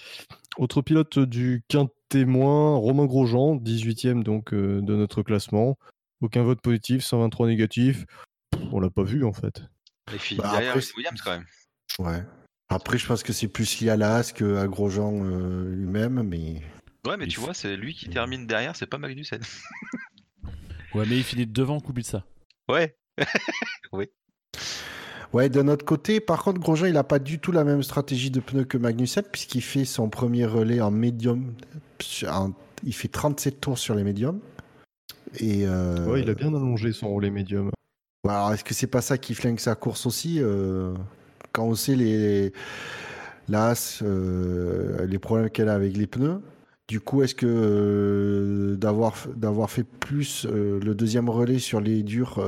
Autre pilote du témoin, Romain Grosjean, 18e donc euh, de notre classement. Aucun vote positif, 123 négatifs. Pff, On l'a pas vu en fait. Les filles Bah, derrière après, les Williams, quand même. Ouais. Après, je pense que c'est plus lié à l'AS qu'à Grosjean euh, lui-même, mais Ouais, mais Il tu vois, c'est lui qui termine derrière, c'est pas Magnussen. Ouais, mais il finit devant Kubica. Ouais. Ouais, de notre côté, par contre, Grosjean, il n'a pas du tout la même stratégie de pneus que Magnussen, puisqu'il fait son premier relais en médium. en- Il fait 37 tours sur les médiums. Et euh, Ouais, il a bien allongé son relais médium. Ouais, alors, est-ce que c'est pas ça qui flingue sa course aussi euh, Quand on sait les l'AS, euh, les problèmes qu'elle a avec les pneus, du coup, est-ce que euh, d'avoir d'avoir fait plus le deuxième relais sur les durs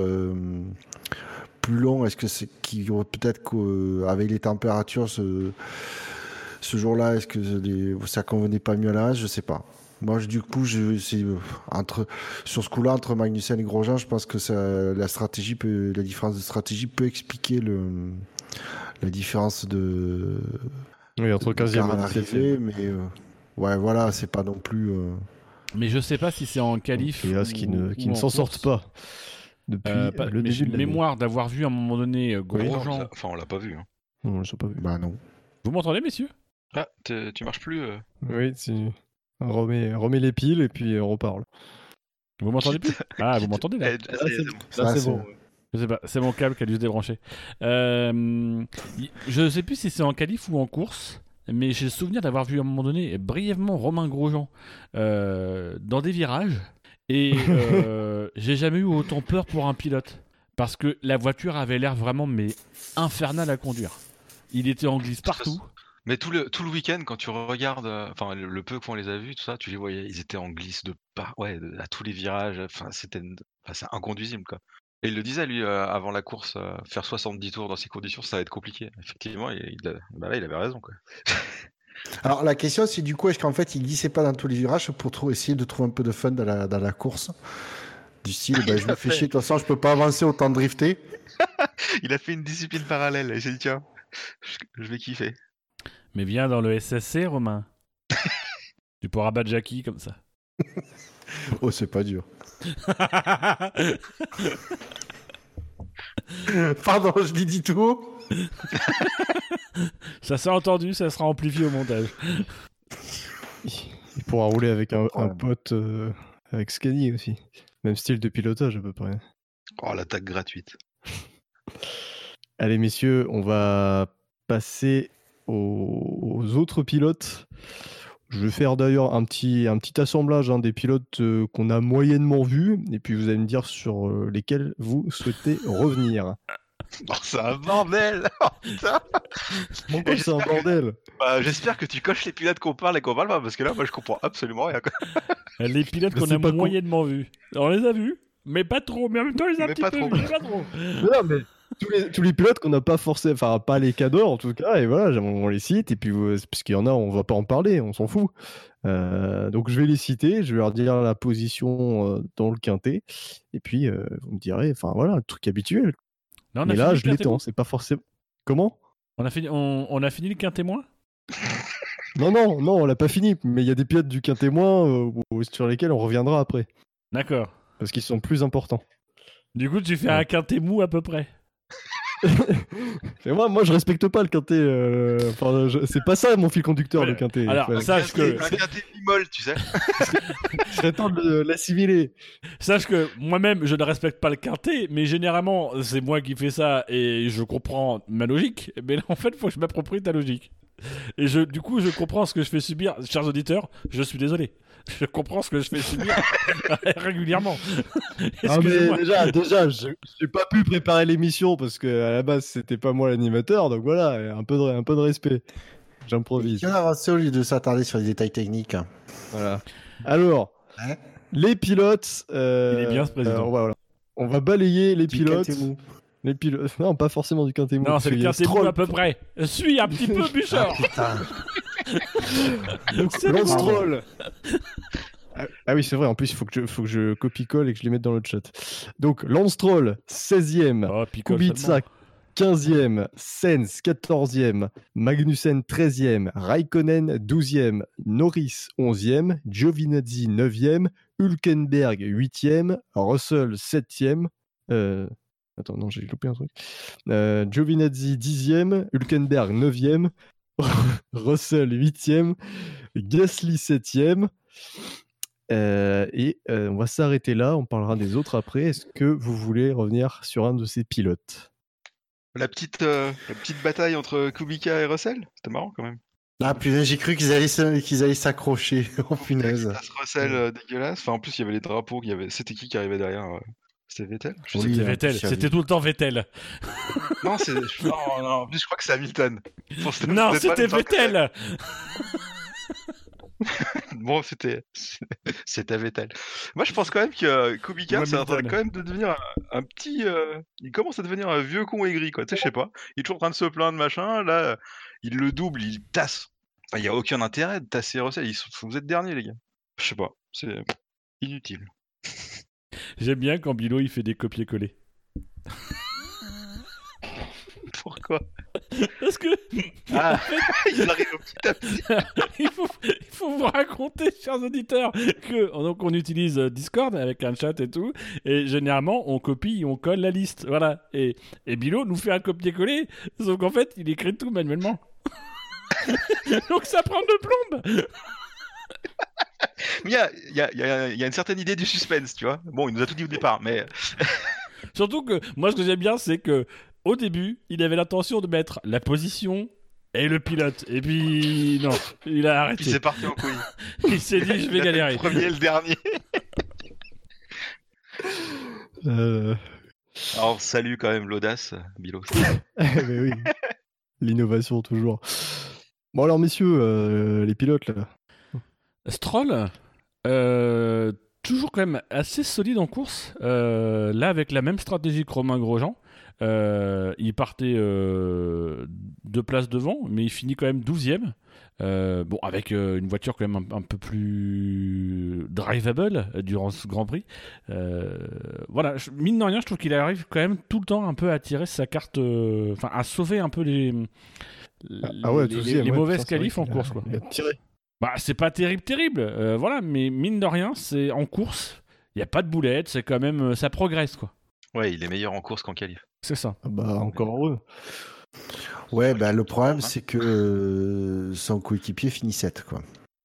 plus longs, est-ce que c'est qui peut-être qu'avec les températures ce, jour-là, est-ce que les- ça convenait pas mieux à l'AS Je sais pas. Moi, je- du coup, je, c'est, euh, entre, sur ce coup-là, entre Magnussen et Grosjean, je pense que ça, la stratégie peut, la différence de stratégie peut expliquer le, la différence de, Oui, entre de 15e quart à et 17e. l'arrivée, mais euh, ouais, voilà, c'est pas non plus. euh, Mais je sais pas si c'est en qualif. Et qui ne, qui ne en s'en sortent pas depuis Euh, pas- le début j'ai de mémoire d'avoir vu à un moment donné euh, Oui, Grosjean. Enfin, on l'a pas vu. hein. Non, je l'ai pas vu. Bah non. Vous m'entendez, messieurs? Ah, tu marches plus. euh. Oui, si. Remets, remets les piles et puis on reparle. Vous m'entendez plus? Ah, vous m'entendez là? Là, c'est bon. Je sais pas, c'est mon câble qui a dû se débrancher. Euh, je sais plus si c'est en qualif ou en course, mais j'ai le souvenir d'avoir vu à un moment donné brièvement Romain Grosjean euh, dans des virages. Et euh, j'ai jamais eu autant peur pour un pilote. Parce que la voiture avait l'air vraiment mais infernale à conduire. Il était en glisse partout. Mais tout le, tout le week-end, quand tu regardes, euh, enfin, le, le peu qu'on les a vus, tout ça, tu les voyais, ils étaient en glisse de part, ouais, de- à tous les virages, enfin, c'était c'est inconduisible, quoi. Et il le disait, lui, euh, avant la course, euh, faire 70 tours dans ces conditions, ça va être compliqué. Effectivement, il, il a- bah là, il avait raison, quoi. Alors la question, c'est du coup, est-ce qu'en fait, il glissait pas dans tous les virages pour essayer de trouver un peu de fun dans la, dans la course? Du style, bah, je me fais fait. chier, de toute façon, je peux pas avancer autant drifter. Il a fait une discipline parallèle, et j'ai dit, tiens, je vais kiffer. Mais viens dans le SSC, Romain. tu pourras battre Jackie comme ça. Oh, c'est pas dur. Pardon, je l'ai dit tout haut. ça s'est entendu, ça sera amplifié au montage. Il pourra rouler avec un, pote euh, avec Scani aussi. Même style de pilotage à peu près. Oh, l'attaque gratuite. Allez messieurs, on va passer aux, aux autres pilotes. Je vais faire d'ailleurs un petit, un petit assemblage hein, des pilotes euh, qu'on a moyennement vus, et puis vous allez me dire sur euh, lesquels vous souhaitez revenir. Oh, c'est un bordel Oh, putain Pourquoi c'est un bordel Bah, J'espère que tu coches les pilotes qu'on parle et qu'on parle pas, parce que là, moi, je comprends absolument rien, quoi. Les pilotes qu'on a moyennement vus. On les a vus, mais pas trop. Mais en même temps, on les a un Mais petit pas peu trop. vus, mais pas trop. Non, mais tous les, tous les pilotes qu'on n'a pas forcé, enfin pas les cadors en tout cas, et voilà, on, les cite, et puis vous- parce qu'il y en a, on va pas en parler, on s'en fout. Euh, donc je vais les citer, je vais leur dire la position euh, dans le quintet, et puis euh, vous me direz, enfin voilà, le truc habituel. Non, Mais là, je l'étends, c'est pas forcément. Comment? On a fini, on, on a fini le quintet moins? Non, non, non, on l'a pas fini, mais il y a des pilotes du quintet moins euh, sur lesquels on reviendra après, D'accord. parce qu'ils sont plus importants. Du coup, tu fais Ouais. un quintet mou à peu près. Mais moi, moi, je respecte pas le quintet. euh, Enfin, je- c'est pas ça mon fil conducteur, Ouais, le quintet. alors, Sache que- Un quintet mi-molle, tu sais. il serait temps de l'assimiler. Sache que moi-même, je ne respecte pas le quintet, mais généralement, c'est moi qui fais ça et je comprends ma logique. Mais là, en fait, faut que je m'approprie ta logique. Et je, du coup, je comprends ce que je fais subir. Chers auditeurs, je suis désolé. Je comprends ce que je fais subir régulièrement. Ah, mais déjà, déjà, je j'ai pas pu préparer l'émission parce que à la base c'était pas moi l'animateur, donc voilà, un peu de, un peu de respect. J'improvise. Il y en a avancé au lieu de s'attarder sur les détails techniques. Voilà. Alors, Hein les pilotes. euh, Il est bien, ce président. euh, on, va, voilà. On va balayer les pilotes. Les pilotes. Non, pas forcément du quintet mou, Non, c'est le qu'il y a quintet mou Stroll. à peu près. Suis un petit peu, Bouchard. Putain. Donc, C'est Lance bon. Stroll. Ah, ah oui, c'est vrai. En plus, il faut que je, faut que je copie-colle et que je les mette dans le chat. Donc, Lance Stroll, 16e. Oh, Kubica, 15e. Sens, 14e. Magnussen, 13e. Raikkonen, 12e. Norris, 11e. Giovinazzi, 9e. Hülkenberg, 8e. Russell, 7e. Euh, Attends, non, j'ai loupé un truc. Euh, Giovinazzi, 10e. Hülkenberg, 9e. Russell, 8e. Gasly, 7e. Euh, et euh, on va s'arrêter là, on parlera des autres après. Est-ce que vous voulez revenir sur un de ces pilotes? La petite, euh, la petite bataille entre Kubica et Russell, c'était marrant quand même. Ah putain, j'ai cru qu'ils allaient qu'ils allaient s'accrocher. Oh punaise. Russell euh, dégueulasse. Enfin, en plus, il y avait les drapeaux. il y avait... C'était qui qui arrivait derrière euh, C'était Vettel Oui, C'était Vettel. C'était tout le temps Vettel. Non, c'est... non, non, en plus, je crois que c'est Hamilton. Non, c'était Vettel. Bon, c'était c'était Vettel. Moi, je pense quand même que euh, Kubica, c'est en train quand même de devenir un, un petit. euh, Il commence à devenir un vieux con aigri, quoi. Tu sais, je sais pas. Il est toujours en train de se plaindre, machin. Là, il le double, il tasse. Enfin, il n'y a aucun intérêt de tasser Russell. Ils sont- Vous êtes dernier, les gars. Je sais pas. C'est inutile. J'aime bien quand Bilo il fait des copier-coller. Pourquoi Parce que Ah, ils arrivent au petit à petit. il, faut, il faut vous raconter, chers auditeurs, que donc on utilise euh, Discord avec un chat et tout, et généralement on copie et on colle la liste, voilà. Et, et Bilo nous fait un copier-coller, sauf qu'en fait il écrit tout manuellement. donc ça prend de plombe. Mais il y a, il y, a, il y a- il y a une certaine idée du suspense, tu vois. Bon, il nous a tout dit au départ, mais Surtout que moi ce que j'aime bien c'est que au début il avait l'intention de mettre la position et le pilote, et puis non, il a puis arrêté. c'est parti en couille. Il s'est dit je vais galérer. Le premier et le dernier. Euh, Alors, salut quand même l'audace, Bilo. mais oui, l'innovation toujours. Bon alors messieurs, euh, les pilotes là. Stroll, euh, toujours quand même assez solide en course. Euh, là, avec la même stratégie que Romain Grosjean. Euh, il partait deux places devant, mais il finit quand même 12ème. Euh, bon, avec une voiture quand même un, un peu plus drivable durant ce Grand Prix. Voilà, je- mine de rien, je trouve qu'il arrive quand même tout le temps un peu à tirer sa carte, enfin à sauver un peu les, Ah ouais, les, mauvaises qualifs en course. Quoi. il a tiré. Bah, c'est pas terrible, terrible. euh, voilà, mais mine de rien, c'est en course. Il y a pas de boulette, c'est quand même, euh, ça progresse quoi. Ouais, il est meilleur en course qu'en qualif. C'est ça. Ah bah encore heureux. Ouais, bah le problème Hein c'est que euh, son coéquipier finit 7 quoi.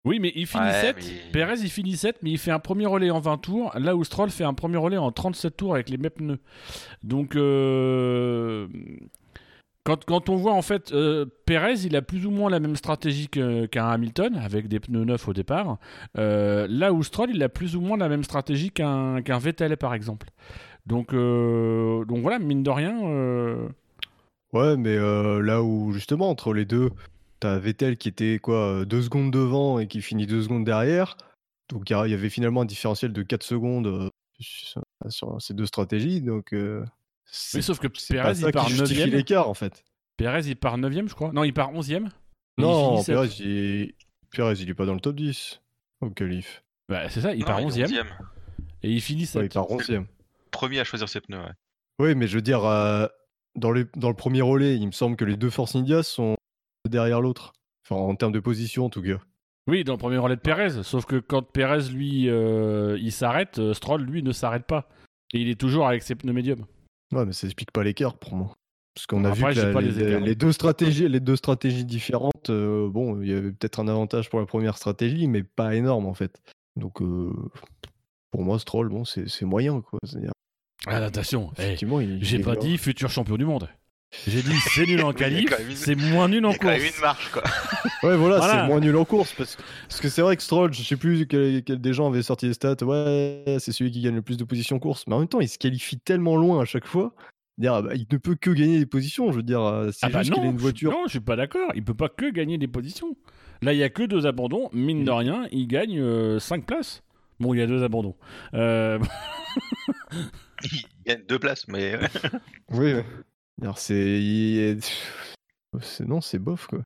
Oui, mais il finit Ouais, 7. mais- Perez, il finit 7, mais il fait un premier relais en 20 tours. Là où Stroll fait un premier relais en 37 tours avec les mêmes pneus. Donc, euh, quand, on voit en fait, euh, Perez, il a plus ou moins la même stratégie qu'un Hamilton, avec des pneus neufs au départ. Euh, là où Stroll, il a plus ou moins la même stratégie qu'un Vettel, par exemple. Donc, euh, donc voilà, mine de rien. euh, Ouais, mais là où justement entre les deux, t'as Vettel qui était quoi, deux secondes devant et qui finit deux secondes derrière. Donc il y avait finalement un différentiel de 4 secondes sur, sur ces deux stratégies. Donc Mais sauf que Perez, il part qui justifie 9ème. l'écart en fait. Perez, il part 9ème, je crois. Non, il part 11ème. Et il Non. Perez il, est... Perez, il est pas dans le top 10 au qualif. Bah, c'est ça, il Non, part est 11ème. 11e. Et il finit Ouais, 7. il part 11e. Premier à choisir ses pneus, ouais. Oui, mais je veux dire, euh, dans, les, dans le premier relais, il me semble que les deux Force India sont derrière l'autre. Enfin, en termes de position en tout cas. Oui, dans le premier relais de Perez. Sauf que quand Perez, lui, euh, il s'arrête, euh, Stroll, lui, ne s'arrête pas. Et il est toujours avec ses pneus médiums. Ouais, mais ça explique pas l'écart pour moi. Parce qu'on a Après, vu que la- les, les deux stratégies, les deux stratégies différentes, euh, bon, il y avait peut-être un avantage pour la première stratégie, mais pas énorme en fait. Donc, euh, pour moi, Stroll, bon, c'est moyen quoi. Ah, attention, effectivement, il- j'ai pas dit futur champion du monde. J'ai dit c'est nul en qualif, c'est moins nul en Il y a quand même course. une marche, quoi. Ouais, voilà, Voilà. c'est moins nul en course. Parce, parce que c'est vrai que Stroll, je sais plus quel, quel des gens avaient sorti les stats. Ouais, c'est celui qui gagne le plus de positions en course. Mais en même temps, il se qualifie tellement loin à chaque fois. Ah bah, il ne peut que gagner des positions. Je veux dire, euh, c'est Ah bah juste qu'il a non, une je- voiture. non, je suis pas d'accord. Il peut pas que gagner des positions. Là, il y a que deux abandons. Mine de rien, il gagne 5 places. Bon, il y a deux abandons. Euh, Il gagne deux places, mais. Oui, ouais. Alors, c'est. Non, c'est bof, quoi.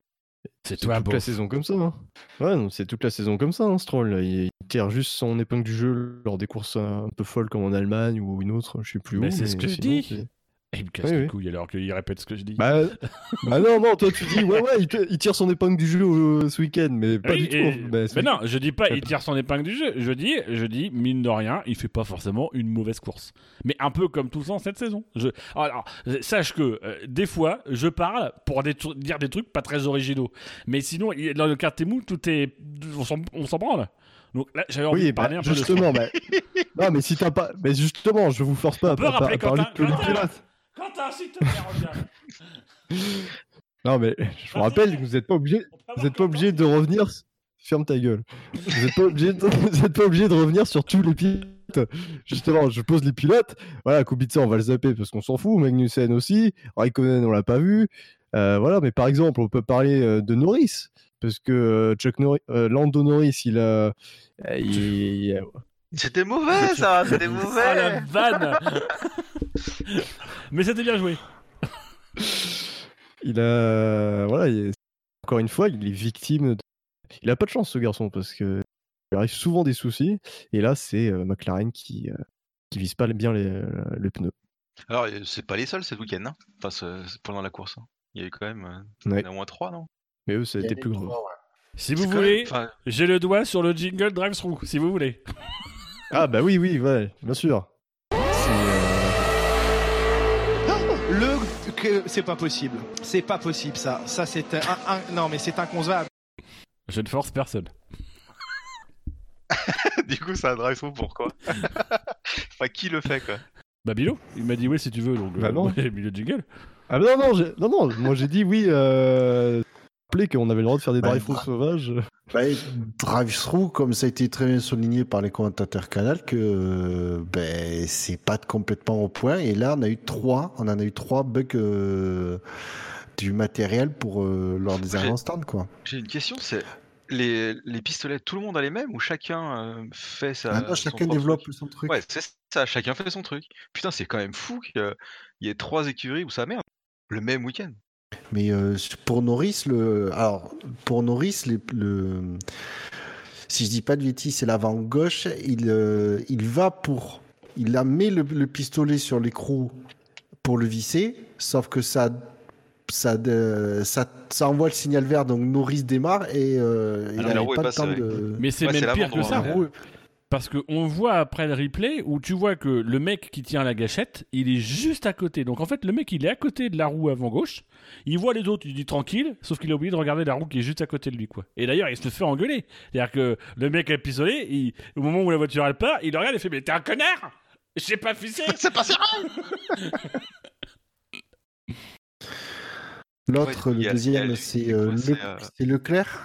c'est toute bof. la saison comme ça. hein. Ouais, non, c'est toute la saison comme ça, hein, Stroll. Il, il tire juste son épingle du jeu lors des courses un peu folles comme en Allemagne ou une autre, je sais plus Mais où. c'est ce que je dis. Il me casse Oui, les oui. couilles alors qu'il répète ce que je dis. Bah, bah non, non, toi tu dis, ouais, ouais, il, te- il tire son épingle du jeu euh, ce week-end, mais pas Oui, du tout. et- Bah, Mais non, je dis pas il tire son épingle du jeu. Je dis, je dis mine de rien, il fait pas forcément une mauvaise course. Mais un peu comme tout ça en cette saison. Je, alors, sache que euh, des fois, je parle pour des dire des trucs pas très originaux. Mais sinon, dans le cas de Temu, tout est, on s'en, on s'en branle. Donc là, j'avais envie Oui, de bah, parler un peu de justement, bah, non, mais si t'as pas, mais justement, je vous force pas à, peut à- à parler de Quentin. S'il te plaît, regarde. Non, mais je vous rappelle que vous n'êtes pas obligé, vous êtes pas obligé de revenir. Ferme ta gueule. Vous n'êtes pas obligé, de... vous êtes pas obligé de revenir sur tous les pilotes. Justement, je pose les pilotes. Voilà, Kubica, on va le zapper parce qu'on s'en fout. Magnussen aussi. Raikkonen, on l'a pas vu. Euh, voilà, mais par exemple, on peut parler euh, de Norris parce que euh, Chuck Norris, euh, Lando Norris, il a, il- C'était mauvais, ça C'était Ah la mauvais vanne Mais c'était bien joué. il a, voilà, il est- encore une fois, il est victime. de- Il a pas de chance ce garçon parce que il arrive souvent des soucis. Et là, c'est euh, McLaren qui euh, qui vise pas bien les, le pneu. Alors, euh, c'est pas les seuls ce week-end, hein Enfin, pendant la course. hein. Il y a eu quand même. euh, Ouais. Il y en a au moins trois, non? Mais eux, ça a été plus trois, ouais. Si vous voulez, même- j'ai le doigt sur le jingle drive-through, si vous voulez. Ah bah oui, oui, ouais, bien sûr. Que c'est pas possible. C'est pas possible ça. Ça c'est un, un- non mais c'est inconcevable. Je ne force personne. du coup, ça drive through pourquoi Enfin, qui le fait, quoi Bah Bilo, il m'a dit oui si tu veux, donc Bah non. ouais, le jingle. Ah bah non, non, non, non, moi j'ai dit oui. Euh... rappelé qu'on avait le droit de faire des Bah, drive-through bah. sauvages. Ouais, drive-through, comme ça a été très bien souligné par les commentateurs canal, que euh, ben, c'est pas complètement au point. Et là, on a eu trois, on en a eu trois bugs euh, du matériel pour euh, lors des avant stands, quoi. J'ai une question, c'est les, les pistolets, tout le monde a les mêmes ou chacun euh, fait sa. Son chacun développe truc? son truc. Ouais, c'est ça, chacun fait son truc. Putain, c'est quand même fou qu'il y ait trois écuries où ça merde. Le même week-end. Mais euh, pour Norris, le, alors pour Norris, les- le, si je dis pas de bêtises, c'est l'avant gauche. Il, euh, il va pour, il a mis le, le pistolet sur l'écrou pour le visser, sauf que ça, ça, euh, ça, ça envoie le signal vert, donc Norris démarre et euh, il la n'avait pas le temps de. Mais c'est Ouais, même pire que ça. ouais. Parce qu'on voit après le replay où tu vois que le mec qui tient la gâchette, il est juste à côté. Donc en fait, le mec, il est à côté de la roue avant gauche. Il voit les autres, il dit tranquille, sauf qu'il a oublié de regarder la roue qui est juste à côté de lui, quoi. Et d'ailleurs, il se fait engueuler. C'est-à-dire que le mec a pistolet, il- au moment où la voiture elle part, il le regarde et fait Mais t'es un connard J'ai pas fissé c'est pas ça L'autre, Ouais, le deuxième, c'est euh, Le- euh, c'est Leclerc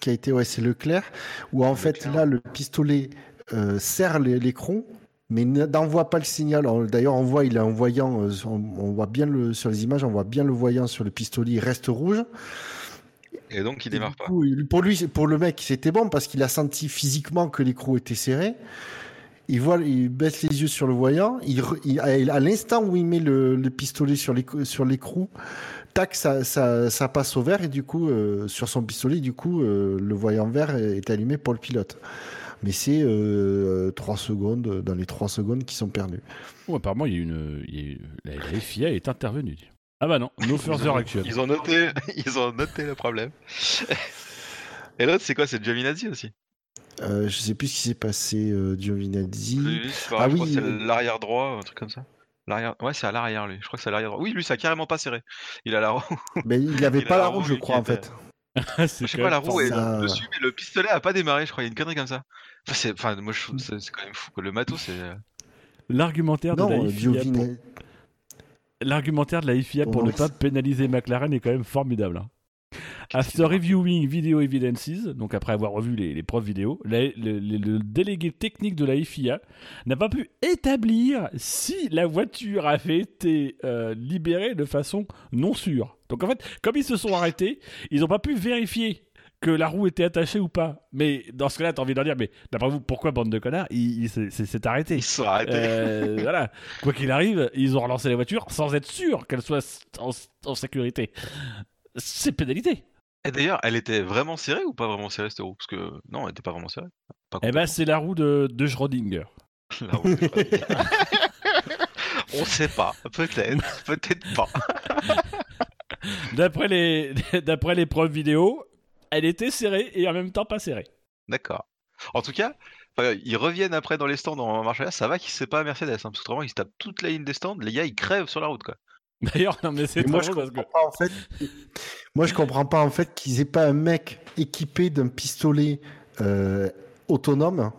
qui a été, ouais, c'est Leclerc, où en fait là le pistolet euh, serre l'écran, mais ne- n'envoie pas le signal. D'ailleurs, on voit, il est en voyant, euh, on, voit bien le sur les images, on voit bien le voyant sur le pistolet, il reste rouge. Et donc, il démarre pas. coup, pour lui, pour le mec, c'était bon parce qu'il a senti physiquement que l'écrou était serré. Il voit, il baisse les yeux sur le voyant. Il, à l'instant où il met le, le pistolet sur l'écrou, sur l'écrou, tac, ça, ça, ça passe au vert et du coup, euh, sur son pistolet, du coup, euh, le voyant vert est allumé pour le pilote. Mais c'est euh, trois secondes, dans les trois secondes qui sont perdues. Oh, apparemment, il y a une. il y a eu- la, la FIA est intervenue. Ah bah non, no further action. Ils ont noté, ils ont noté le problème. Et l'autre, c'est quoi? C'est Giovinazzi aussi? Euh, je sais plus ce qui s'est passé, euh, Giovinazzi. Ah je oui, euh, l'arrière droit, un truc comme ça. L'arrière, ouais, c'est à l'arrière lui. Je crois que c'est à l'arrière. droit. Oui, lui, ça a carrément pas serré. Il a la roue. Mais il avait Il a pas la roue, roue, je crois, en était- fait. C'est Je sais pas, la roue est ça- dessus, mais le pistolet a pas démarré. Je crois. Il y a une connerie comme ça. Enfin, c'est, enfin, moi, je trouve c'est c'est quand même fou. quoi. Le matos, c'est. euh, L'argumentaire de, la euh, FIA pour... L'argumentaire de la FIA pour Pour ne pas pénaliser McLaren est quand même formidable. hein. After reviewing video evidences, donc après avoir revu les, les preuves vidéo, la- le, le- le délégué technique de la FIA n'a pas pu établir si la voiture avait été euh, libérée de façon non sûre. Donc en fait, comme ils se sont arrêtés, ils n'ont pas pu vérifier que la roue était attachée ou pas. Mais dans ce cas-là, t'as envie de leur dire, mais d'après vous, pourquoi bande de connards Il, il s'est- arrêté? Ils se sont arrêtés. Euh, voilà. Quoi qu'il arrive, ils ont relancé la voiture sans être sûrs qu'elle soit en, en sécurité. C'est pénalité. Et d'ailleurs, elle était vraiment serrée ou pas vraiment serrée cette roue? Parce que non, elle était pas vraiment serrée. Pas Eh ben, c'est la roue de, de Schrödinger. La roue, je crois. On sait pas. Peut-être. Peut-être pas. D'après les, d'après les preuves vidéo, elle était serrée et en même temps pas serrée. D'accord. En tout cas, ils reviennent après dans les stands en marche arrière. Ça va qu'ils c'est pas Mercedes, hein, parce que autrement ils se tapent toute la ligne des stands. Les gars, ils crèvent sur la route, quoi. D'ailleurs, non, mais c'est moi, je parce que. comprends pas, en fait. Moi, je comprends pas en fait qu'ils aient pas un mec équipé d'un pistolet euh, autonome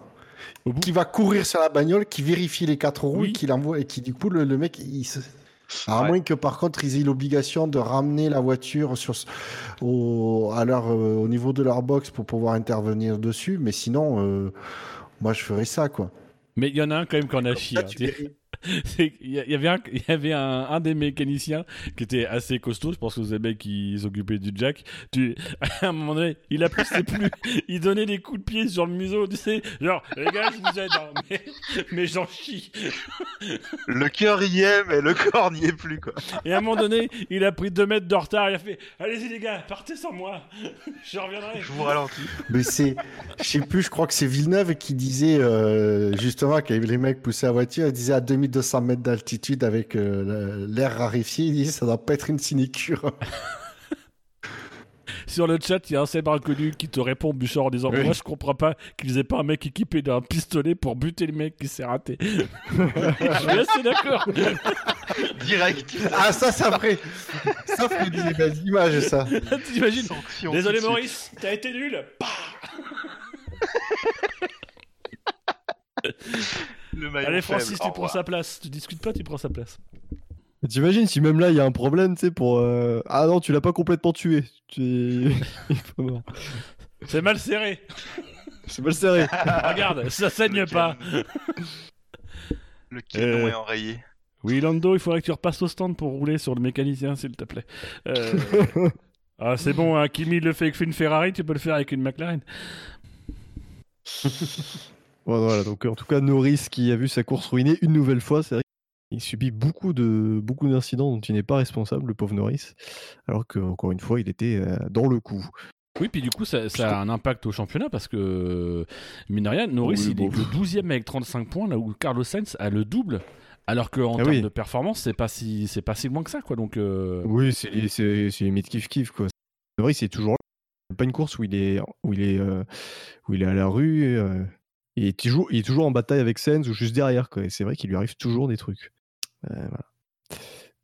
Au qui va courir sur la bagnole, qui vérifie les quatre roues Oui. qui l'envoie et qui du coup le, le mec, il se... à Ouais. moins que par contre ils aient l'obligation de ramener la voiture sur ce- au, à leur, euh, au niveau de leur box pour pouvoir intervenir dessus, mais sinon, euh, moi je ferais ça quoi. Mais il y en a un quand même qu'on a chié. Y il y avait, un, il y avait un, un des mécaniciens qui était assez costaud. Je pense que c'est le mec qui s'occupait du jack. Tu, à un moment donné, il applaudissait plus. Il donnait des coups de pied sur le museau. Tu sais, genre, les gars, je vous aide, hein, mais, mais j'en chie. Le cœur y est, mais le corps n'y est plus, quoi. Et à un moment donné, il a pris deux mètres de retard. Il a fait Allez-y, les gars, partez sans moi. Je reviendrai. Je vous ralentis. Mais c'est, je sais plus, je crois que c'est Villeneuve qui disait euh, justement quand les mecs poussaient la voiture, il disait à 2200 mètres d'altitude avec euh, l'air raréfié, il disait ça doit pas être une sinécure. Sur le chat, il y a un célèbre inconnu qui te répond, Bouchard, en disant Oui. Moi, je comprends pas qu'ils aient pas un mec équipé d'un pistolet pour buter le mec qui s'est raté. je suis assez d'accord. Direct. ah ça, ça ferait, ça ferait des belles images ça. T'imagines Désolé. Maurice, t'as été nul. Pah Le Allez. Francis, tu prends sa place. Tu discutes pas, tu prends sa place. T'imagines si même là il y a un problème, tu sais, pour. euh, Ah non, tu l'as pas complètement tué. Tu... C'est mal serré. C'est mal serré. Regarde, ça saigne Le pas. Le canon Euh. est enrayé. Oui, Lando, il faudrait que tu repasses au stand pour rouler sur le mécanicien, s'il te plaît. Euh, Ah, c'est bon, hein, Kimi le fait avec une Ferrari, tu peux le faire avec une McLaren. Voilà, donc en tout cas, Norris qui a vu sa course ruinée une nouvelle fois, c'est vrai qu'il subit beaucoup de beaucoup d'incidents dont il n'est pas responsable, le pauvre Norris, alors que encore une fois, il était euh, dans le coup. Oui, puis du coup, ça, ça a un impact au championnat parce que, mine de rien, Norris, Oui, il bon. est le 12e avec 35 points, là où Carlos Sainz a le double. Alors qu'en Ah termes oui. de performance, c'est pas si c'est pas si loin que ça, quoi. Donc, euh, Oui, c'est limite kiff kiff quoi. Norris est toujours là. Pas une course où il est où il est euh, où il est à la rue. euh, il est toujours il est toujours en bataille avec Sainz ou juste derrière c'est vrai qu'il lui arrive toujours des trucs. Euh.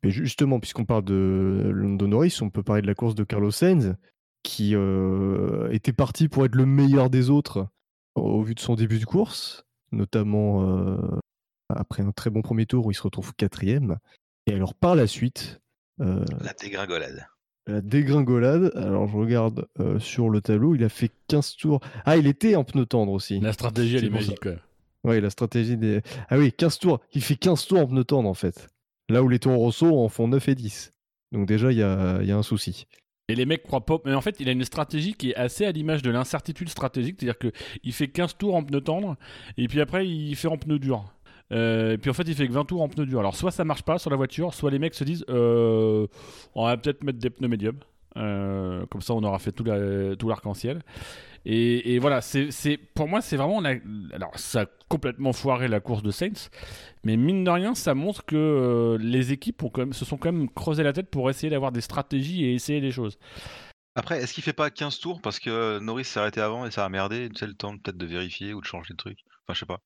Mais justement, puisqu'on parle de Lando Norris, on peut parler de la course de Carlos Sainz qui euh, était parti pour être le meilleur des autres au vu de son début de course, notamment euh, après un très bon premier tour où il se retrouve quatrième. Et alors par la suite, La dégringolade. La dégringolade. Alors je regarde euh, sur le tableau, il a fait 15 tours. Ah, il était en pneu tendre aussi. la stratégie, elle est magique, quoi. Oui, la stratégie des. Ah oui, 15 tours. Il fait 15 tours en pneu tendre en fait. Là où les tours Rosso en font 9 et 10. Donc déjà, il y a, il y a un souci. Et les mecs croient pas. Mais en fait, il a une stratégie qui est assez à l'image de l'incertitude stratégique. C'est-à-dire qu'il fait 15 tours en pneu tendre, et puis après, il fait en pneu dur. Euh, et puis en fait, il fait que 20 tours en pneu dur. Alors, soit ça marche pas sur la voiture, soit les mecs se disent euh, on va peut-être mettre des pneus médiums. Euh, comme ça, on aura fait tout la- tout l'arc-en-ciel. Et, voilà, pour moi, c'est vraiment. alors, ça a complètement foiré la course de Saints, mais mine de rien, ça montre que les équipes se sont quand même creusé la tête pour essayer d'avoir des stratégies et essayer des choses. Après, est-ce qu'il fait pas 15 tours parce que Norris s'est arrêté avant et ça a merdé Tu sais, le temps peut-être de vérifier ou de changer de truc? Enfin, je sais pas.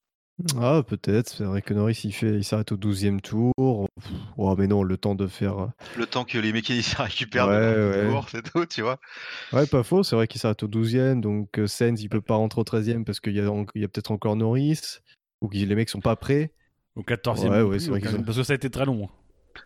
Ah, peut-être. C'est vrai que Norris, il, fait, il s'arrête au 12e tour. Pff, Oh, mais non, le temps de faire. euh, Le temps que les mécaniciens récupèrent Ouais, de ouais. c'est tout, tu vois. Ouais, pas faux. C'est vrai qu'il s'arrête au 12e. Donc, euh, Sainz, il peut pas rentrer au 13e parce qu'il y a, en- il y a peut-être encore Norris. Ou que les mecs sont pas prêts. Au 14e. Ouais, ouais, c'est vrai au qu'ils 15e, ont- Parce que ça a été très long. hein.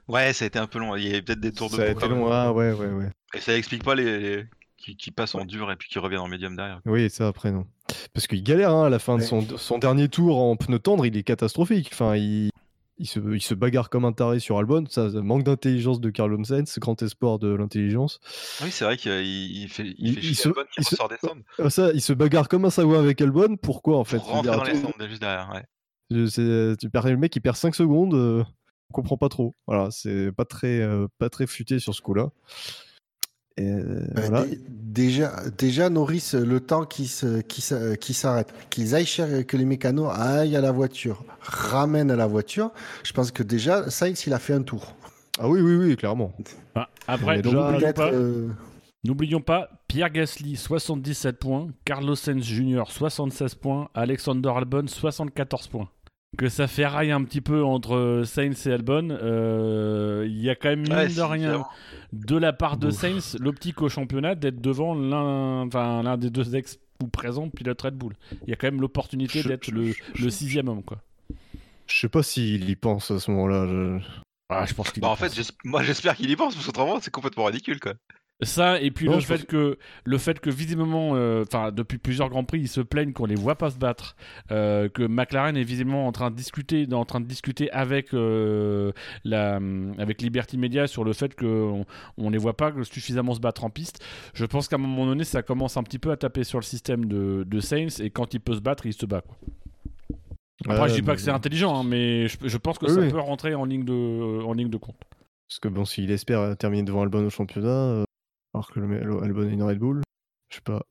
Ouais, ça a été un peu long. Il y avait peut-être des tours de Ça a été long. Ah, ouais, ouais, ouais. Et ça explique pas les, les- qui, qui passent en dur et puis qui reviennent en médium derrière. Oui, ça après, non. Parce qu'il galère hein, à la fin de son, son dernier tour en pneu tendre, il est catastrophique. Enfin, il, il, se, il se bagarre comme un taré sur Albon. Ça, ça manque d'intelligence de Carlos Sainz, grand espoir de l'intelligence. Oui, c'est vrai qu'il il fait, il fait il se- Albon qui ressort descendre Ah, Ça, il se bagarre comme un sagouin avec Albon. Pourquoi en fait? Pour rentrer dans les cendres juste derrière. Ouais. tu perds, Le mec, il perd 5 secondes. euh, on comprend pas trop. Voilà, c'est pas très, euh, pas très futé sur ce coup-là. Euh, Bah, voilà. déjà, déjà, Norris, le temps qu'il se- qu'il s'a- qu'il s'arrête, qu'ils aillent cher- que les mécanos aillent à la voiture, ramènent à la voiture, je pense que déjà, Sainz, il a fait un tour. Ah oui, oui, oui, clairement. Enfin, après, n'oublions Peut-être. pas, euh, n'oublions pas, Pierre Gasly, 77 points. Carlos Sainz Jr., 76 points. Alexander Albon, 74 points. Que ça ferraille un petit peu entre Sainz et Albon. euh, Il y a quand même, mine Ouais, de rien, de la part de Ouf. Sainz, l'optique au championnat d'être devant l'un enfin, l'un des deux ex ou présents pilotes Red Bull. Il y a quand même l'opportunité d'être le, sixième homme. Quoi. Je sais pas s'il y pense à ce moment-là. je- Ah, je pense qu'il Bah, en fait, pense. moi j'espère qu'il y pense, parce qu'autrement c'est complètement ridicule quoi. Ça et puis Non, le fait pense- que le fait que visiblement, euh, enfin depuis plusieurs grands prix, ils se plaignent qu'on les voit pas se battre, euh, que McLaren est visiblement en train de discuter, en train de discuter avec euh, la, avec Liberty Media sur le fait qu'on on les voit pas suffisamment se battre en piste. Je pense qu'à un moment donné, ça commence un petit peu à taper sur le système de, de et quand il peut se battre, il se bat. Quoi. Après, Ouais, je dis pas que c'est intelligent, hein, mais je, je pense que Oui, ça oui. peut rentrer en ligne de, en ligne de compte. Parce que bon, s'il espère terminer devant Albon au championnat, euh, alors que Albon est une Red Bull, je sais pas.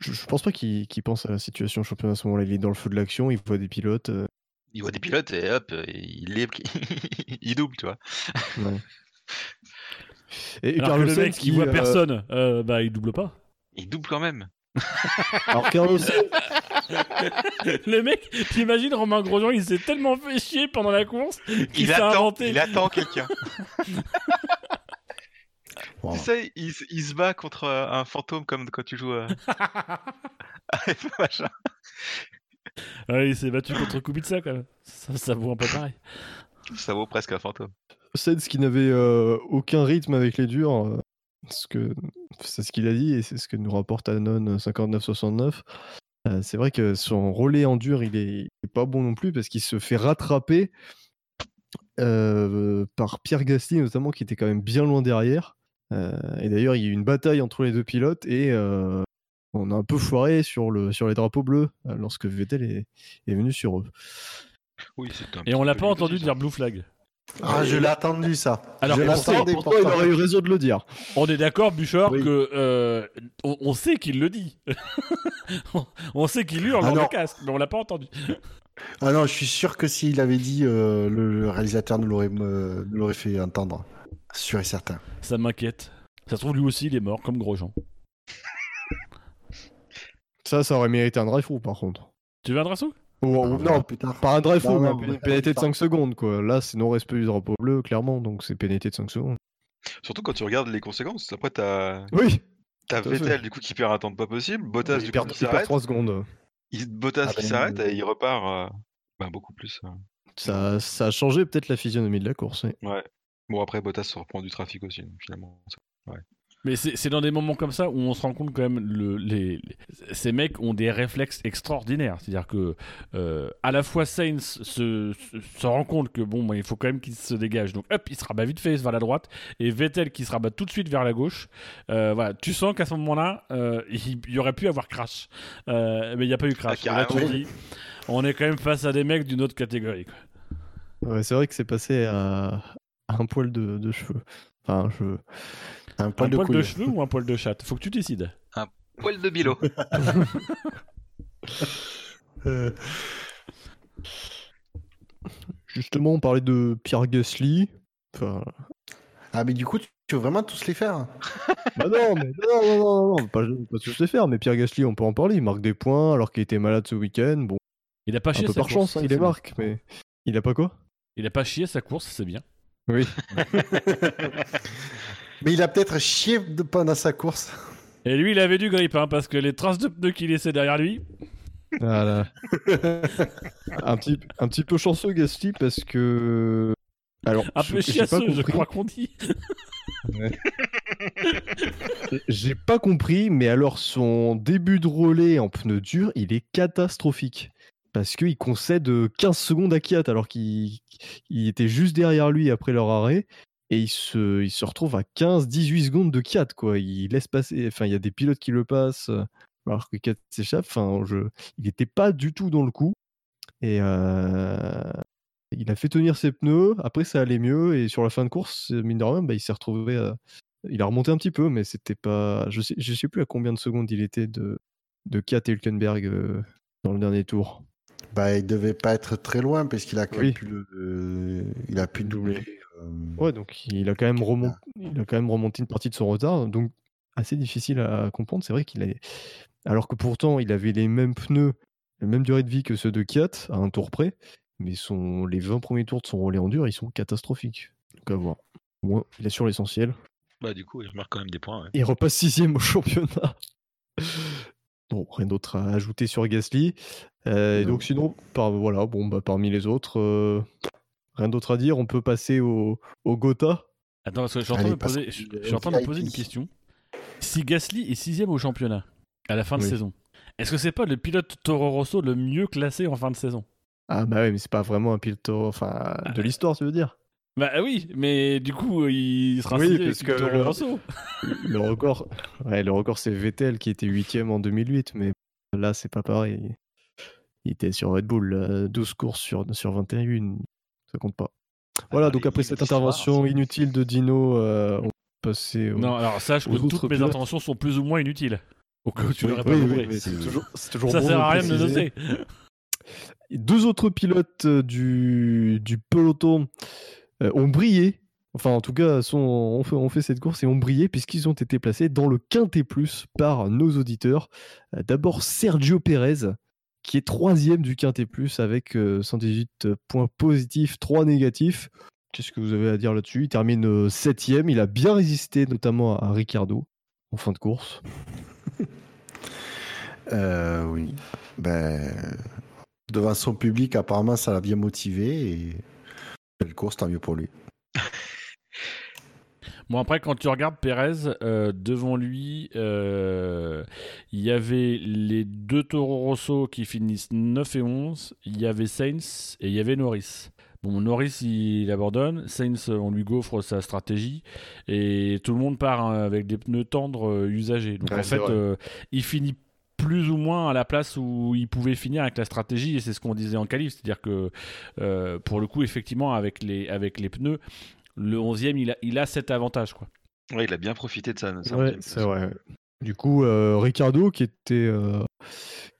Je, je- pense pas qu'il qu'il pense à la situation au championnat à ce moment-là. Il est dans le feu de l'action, il voit des pilotes. euh, Il voit des pilotes et hop, il les... il double, tu vois. ouais. Et, Alors Carlos que le mec qui voit euh, personne, euh, bah il double pas. Il double quand même. Alors Carlos le mec, t'imagines Romain Grosjean, il s'est tellement fait chier pendant la course qu'il Il s'est attend, inventé. il attend quelqu'un. wow. Tu sais, il, se- il se bat contre euh, un fantôme comme quand tu joues euh, à machin. Ouais, il s'est battu contre Kubica quand même. Ça, ça vaut un peu pareil. Ça vaut presque un fantôme. Sainz qui n'avait euh, aucun rythme avec les durs, euh, ce que c'est ce qu'il a dit et c'est ce que nous rapporte Anon 5969. Euh, c'est vrai que son relais en dur, il est, il est pas bon non plus parce qu'il se fait rattraper euh, par Pierre Gasly notamment qui était quand même bien loin derrière. Euh, et d'ailleurs, il y a eu une bataille entre les deux pilotes et euh, on a un peu foiré sur, le, sur les drapeaux bleus euh, lorsque Vettel est, est venu sur eux. Oui, c'est un Et on l'a pas entendu dire Blue Flag. Ah, je l'ai attendu ça. Alors, je l'attendais Pourtant, il aurait eu raison de le dire. On est d'accord, Bouchard, Oui. que euh, on, on sait qu'il le dit. On- sait qu'il hurle Ah dans le casque, mais on l'a pas entendu. Ah non, je suis sûr que s'il avait dit, euh, le, le réalisateur nous l'aurait l'aurait fait entendre. Sûr et certain. Ça m'inquiète. Ça se trouve, lui aussi, il est mort, comme Grosjean. Ça, ça aurait mérité un drive-through par contre. Tu veux un Ou- ou- non, tard. pas un drive-through, mais non, une pénalité de 5 secondes quoi. Là, c'est non-respect du drapeau bleu, clairement, donc c'est pénalité de 5 secondes. Surtout quand tu regardes les conséquences. Après, t'as Oui, t'as. Vettel du coup qui perd un temps de pas possible. Bottas il du perd, coup qui s'arrête. 3 secondes. Il- Bottas Ah qui ben, s'arrête euh, et il repart euh, bah, beaucoup plus. euh. Ça, ça a changé peut-être la physionomie de la course. oui. Ouais. Bon, après, Bottas se reprend du trafic aussi, donc, finalement. Mais c'est dans des moments comme ça où on se rend compte quand même le, les, les- ces mecs ont des réflexes extraordinaires. C'est-à-dire que euh, à la fois Sainz se, se, se rend compte que bon, bah, il faut quand même qu'il se dégage. Donc hop, il se rabat vite fait vers la droite et Vettel qui se rabat tout de suite vers la gauche. Euh, voilà, tu sens qu'à ce moment-là, euh, il y aurait pu avoir crash, Euh, mais il n'y a pas eu crash. Ah, là, tu dis, on est quand même face à des mecs d'une autre catégorie. quoi. Ouais, c'est vrai que c'est passé à un poil de, de cheveux. Enfin, je... Un Un poil de poil de couille. cheveux ou un poil de chatte? Faut que tu décides. Poil de Bilo. Euh, Justement, on parlait de Pierre Gasly. Enfin, Ah, mais du coup, tu veux vraiment tous les faire? Bah non, mais non, non, non, non, non, pas, pas tous les faire. Mais Pierre Gasly, on peut en parler. Il marque des points alors qu'il était malade ce week-end. Bon, Il a pas Un chié peu sa par course, chance, hein, il marque, mais il a pas quoi? Il a pas chié sa course, c'est bien. Oui. Mais il a peut-être chié de- pendant sa course. Et lui, il avait du grip, hein, parce que les traces de pneus qu'il laissait derrière lui. Voilà. un, petit, un petit peu chanceux Gasly parce que. Alors, Un je- peu chiasseux, je compris. crois qu'on dit. J'ai pas compris, mais alors son début de relais en pneu dur, il est catastrophique. Parce qu'il concède euh, 15 secondes à Kiat alors qu'il il était juste derrière lui après leur arrêt. Et il se, retrouve à 15-18 secondes de Kiat, quoi. Il laisse passer. Enfin, il y a des pilotes qui le passent euh, alors que Kiat s'échappe. Enfin, je, il n'était pas du tout dans le coup. Et euh, il a fait tenir ses pneus. Après, ça allait mieux. Et sur la fin de course, mine de rien, bah, il s'est retrouvé il a remonté un petit peu, mais c'était pas. Je sais, sais plus à combien de secondes il était de, de Kat et Hülkenberg euh, dans le dernier tour. Bah, il devait pas être très loin parce qu'il a quand Oui. même pu le, il a pu Doubler. euh, Ouais, donc il a quand même remonté, il a quand même remonté une partie de son retard, donc assez difficile à comprendre. C'est vrai qu'il a, alors que pourtant il avait les mêmes pneus, la même durée de vie que ceux de Kiat à un tour près, mais son, les 20 premiers tours de son relais en dur, ils sont catastrophiques. Donc à voir. Au moins, il assure l'essentiel. Bah, du coup, il remarque quand même des points. ouais. Il repasse sixième au championnat. Bon, rien d'autre à ajouter sur Gasly. Euh, et donc sinon, par, voilà, bon, bah, parmi les autres, euh, rien d'autre à dire. On peut passer au, au Gotha. Attends, parce que je suis en train Allez, de me poser, passe- je, je suis en train de me poser une question. Si Gasly est sixième au championnat à la fin de Oui. saison, est-ce que c'est pas le pilote Toro Rosso le mieux classé en fin de saison? Ah bah ouais, mais c'est pas vraiment un pilote enfin, de l'histoire, tu veux dire? Bah oui, mais du coup, il sera Oui, parce que le-. Le record, ouais, le record c'est Vettel qui était huitième en 2008, mais là c'est pas pareil. Il était sur Red Bull, là, 12 courses sur, sur 21, ça compte pas. Voilà, dans donc après cette intervention inutile de Dino, euh, on peut passer au... Non, alors sache que aux toutes mes interventions sont plus ou moins inutiles. Au cas où tu Oui, l'aurais pas oui, oui, c'est toujours, c'est toujours Ça bon sert à rien de noter. Deux autres pilotes euh, du, du peloton euh, ont brillé. Enfin, en tout cas, ont, fait, cette course et ont brillé puisqu'ils ont été placés dans le Quintet Plus par nos auditeurs. Euh, D'abord, Sergio Pérez, qui est troisième du Quintet Plus avec euh, 118 points positifs, 3 négatifs. Qu'est-ce que vous avez à dire là-dessus? Il termine euh, septième. Il a bien résisté, notamment à, Ricardo en fin de course. euh, oui. Ben, devant son public, apparemment, ça l'a bien motivé belle course, tant mieux pour lui. Bon, après, quand tu regardes Pérez, euh, devant lui, euh, il y avait les deux Toro Rosso qui finissent 9 et 11. Il y avait Sainz et il y avait Norris. Bon, Norris, il abandonne. Sainz, on lui gaufre sa stratégie. Et tout le monde part hein, avec des pneus tendres euh, usagés. Donc, Ouais, en fait, euh, il finit plus ou moins à la place où il pouvait finir avec la stratégie. Et c'est ce qu'on disait en qualif. C'est-à-dire que, euh, pour le coup, effectivement, avec les, avec les pneus, le 11e, il a, il a cet avantage. quoi. Ouais, il a bien profité de Ouais, c'est vrai. Du coup, euh, Ricardo, qui était, euh,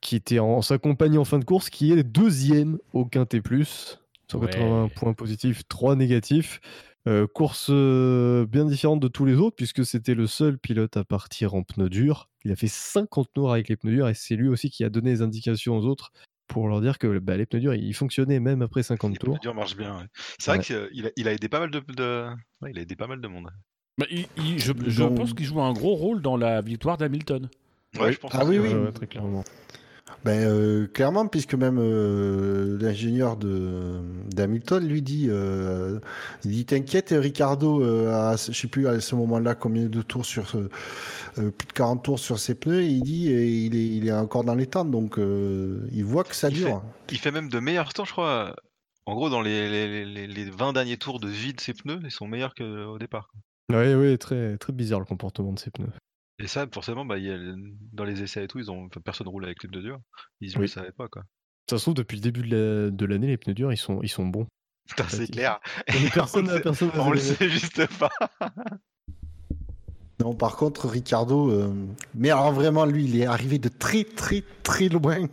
qui était en sa compagnie en fin de course, qui est deuxième au Quintet Plus. 180 Ouais. points positifs, 3 négatifs. Euh, course euh, bien différente de tous les autres, puisque c'était le seul pilote à partir en pneus durs. Il a fait 50 tours avec les pneus durs, et c'est lui aussi qui a donné les indications aux autres pour leur dire que bah, les pneus durs, ils fonctionnaient même après 50 Les tours. pneus durs marchent bien. ouais. C'est vrai qu'il a, il a aidé pas mal de, de- ouais, il a aidé pas mal de monde. Bah, il- il- je je Donc- pense qu'il joue un gros rôle dans la victoire d'Hamilton. Ouais, je pense. Ah oui, oui. très clairement. Ben, euh, clairement, puisque même euh, l'ingénieur de d'Hamilton lui dit, euh, il dit t'inquiète, Ricardo, euh, à, je sais plus à ce moment-là combien de tours sur ce- euh, plus de 40 tours sur ses pneus, et il dit et il est il est encore dans les temps, donc euh, il voit que ça Il dure. Il fait même de meilleurs temps, je crois. En gros, dans les, les, les, les 20 derniers tours de vie de ses pneus, ils sont meilleurs qu'au départ. Oui, oui, très, très bizarre le comportement de ces pneus. Et ça, forcément, bah, il y a- dans les essais et tout, ils ont, enfin, personne roule avec les pneus durs. Ils ne Oui. le savaient pas, quoi. Ça se trouve, depuis le début de la- de l'année, les pneus durs, ils sont, ils sont bons. Putain, c'est clair. Personne on le n'a sait- personne n'a on le sait juste pas. Non, par contre, Ricardo, euh, mais alors vraiment, lui, il est arrivé de très très très loin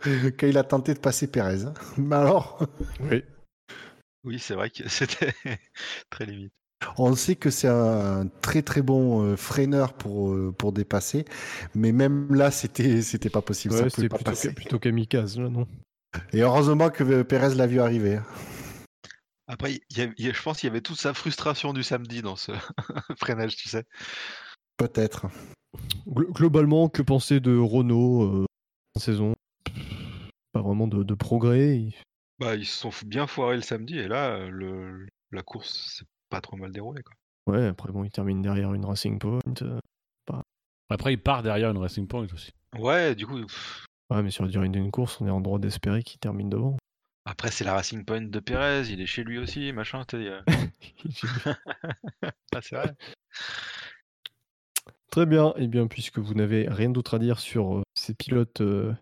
quand il a tenté de passer Pérez. hein. Mais alors, Oui. Oui, c'est vrai que c'était très limite. On sait que c'est un très très bon euh, freineur pour euh, pour dépasser, mais même là, c'était c'était pas possible. ça Ouais, pouvait c'était pas plutôt, passer. plutôt kamikaze, là, non? Et heureusement que Pérez l'a vu arriver. hein. Après, il y a- il y a- je pense qu'il y avait toute sa frustration du samedi dans ce freinage, tu sais. Peut-être. Glo- globalement, que penser de Renault euh, en saison? Pas vraiment de, de progrès. Il- Bah, ils se sont bien foirés le samedi et là, euh, le, la course pas trop mal déroulée. Quoi. Ouais, après, bon, il termine derrière une Racing Point. euh, Après, il part derrière une Racing Point aussi. Ouais, du coup, pff, Ouais, mais sur la durée d'une course, on est en droit d'espérer qu'il termine devant. après, c'est la Racing Point de Pérez, il est chez lui aussi, machin. euh. Ah, c'est vrai. Très bien. Et bien, puisque vous n'avez rien d'autre à dire sur euh, ces pilotes euh,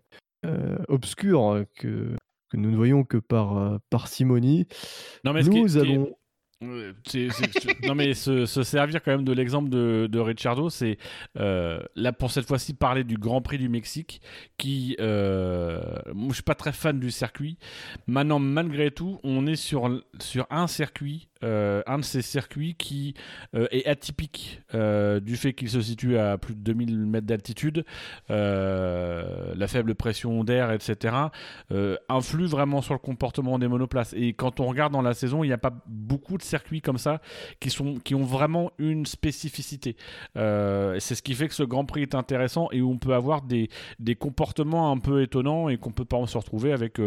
euh, obscurs euh, que, que nous ne voyons que par euh, parcimonie, Non, mais nous ce qui est- allons. Non mais se, se servir quand même de l'exemple de, de Ricciardo, c'est euh, là pour cette fois-ci parler du Grand Prix du Mexique, qui euh, moi je suis pas très fan du circuit. Maintenant malgré tout, on est sur sur un circuit, euh, un de ces circuits qui euh, est atypique euh, du fait qu'il se situe à plus de 2000 mètres d'altitude, la faible pression d'air, etc. influe vraiment sur le comportement des monoplaces. Et quand on regarde dans la saison, il n'y a pas beaucoup de circuits comme ça qui, sont, qui ont vraiment une spécificité. C'est ce qui fait que ce Grand Prix est intéressant et où on peut avoir des, des comportements un peu étonnants et qu'on peut pas se retrouver avec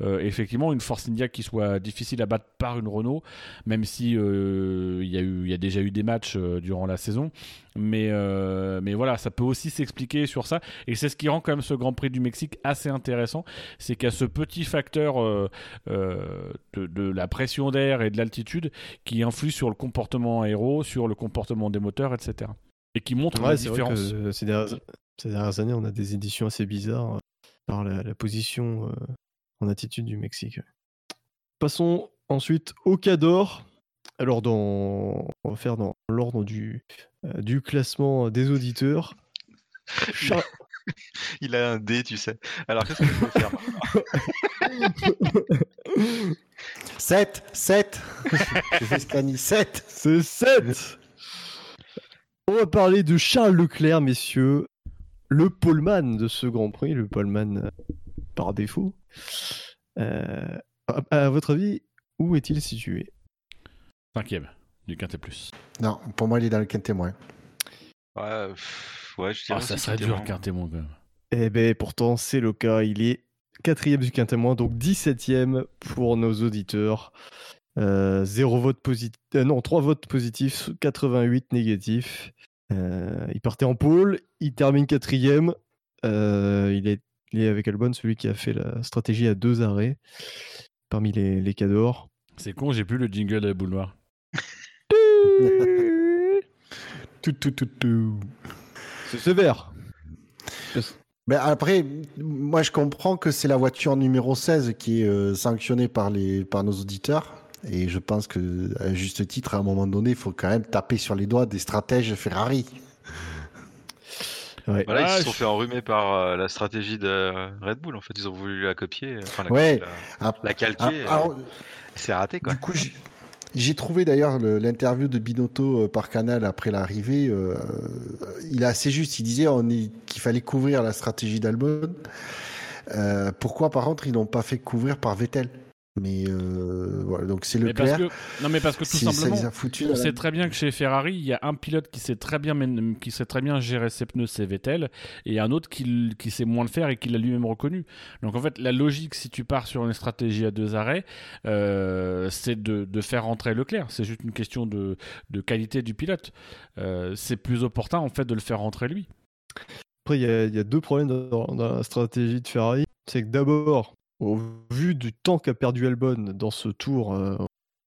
effectivement une Force India qui soit difficile à battre par une Renault, même si euh, il y, a eu- il y a déjà eu des matchs euh, durant la saison. Mais, euh, mais voilà, ça peut aussi s'expliquer sur ça. Et c'est ce qui rend quand même ce Grand Prix du Mexique assez intéressant. C'est qu'il y a ce petit facteur euh, euh, de, de la pression d'air et de l'altitude qui influe sur le comportement aéro, sur le comportement des moteurs, etc. Et qui montre la vrai différence. que ces dernières, ces dernières années, on a des éditions assez bizarres par la, la position en attitude du Mexique. Passons ensuite au Cador. Alors, dans, on va faire dans l'ordre du, euh, du classement des auditeurs. Char- Il a un dé, tu sais. Alors, qu'est-ce que je peux faire maintenant 7 7 J'ai fait Scani 7 C'est 7 On va parler de Charles Leclerc, messieurs. Le poleman de ce Grand Prix, le poleman euh, par défaut. Euh, à, à votre avis, où est-il situé? Cinquième du Quintet Plus. Non, pour moi, il est dans le quintémoin. Ouais, pff, ouais, je dirais Ah, ça serait dur le Quintet moins quand même. Eh ben pourtant, c'est le cas. Il est quatrième du quintémoin, donc 17ème pour nos auditeurs. Euh, zéro vote positif. non, 3 votes positifs, 88 négatifs. Euh, il partait en pôle, il termine quatrième. Euh, il, est, il est avec Albon, celui qui a fait la stratégie à deux arrêts parmi les, les cadors. C'est con, j'ai plus le jingle de la boule noire. Tout, tout, tout, tout. C'est sévère. Mais après, moi, je comprends que c'est la voiture numéro 16 qui est euh, sanctionnée par, les, par nos auditeurs. Et je pense que, à juste titre, à un moment donné, il faut quand même taper sur les doigts des stratèges Ferrari. Ouais. Voilà, Ah, ils se sont je- fait enrhumer par euh, la stratégie de Red Bull. En fait, ils ont voulu la copier, enfin la, Ouais. la, Ah, la calquer. ah, euh, alors, c'est raté, quoi. Du coup, j'ai- trouvé d'ailleurs le- l'interview de Binotto euh, par Canal après l'arrivée. euh, il est assez juste. Il disait qu'il fallait couvrir la stratégie d'Albon. Euh, pourquoi, par contre, ils n'ont pas fait couvrir par Vettel? Mais euh, voilà, donc c'est Mais parce que, non, mais parce que tout Si ça simplement, les a foutus on sait très bien que chez Ferrari, il y a un pilote qui sait très bien, qui sait très bien gérer ses pneus, c'est Vettel, et un autre qui, qui sait moins le faire et qui l'a lui-même reconnu. Donc en fait, la logique, si tu pars sur une stratégie à deux arrêts, euh, c'est de, de faire rentrer Leclerc. C'est juste une question de, de qualité du pilote. Euh, c'est plus opportun en fait de le faire rentrer lui. Après, il y, a- il y a deux problèmes dans, dans la stratégie de Ferrari. C'est que d'abord, au vu du temps qu'a perdu Albon dans ce tour euh,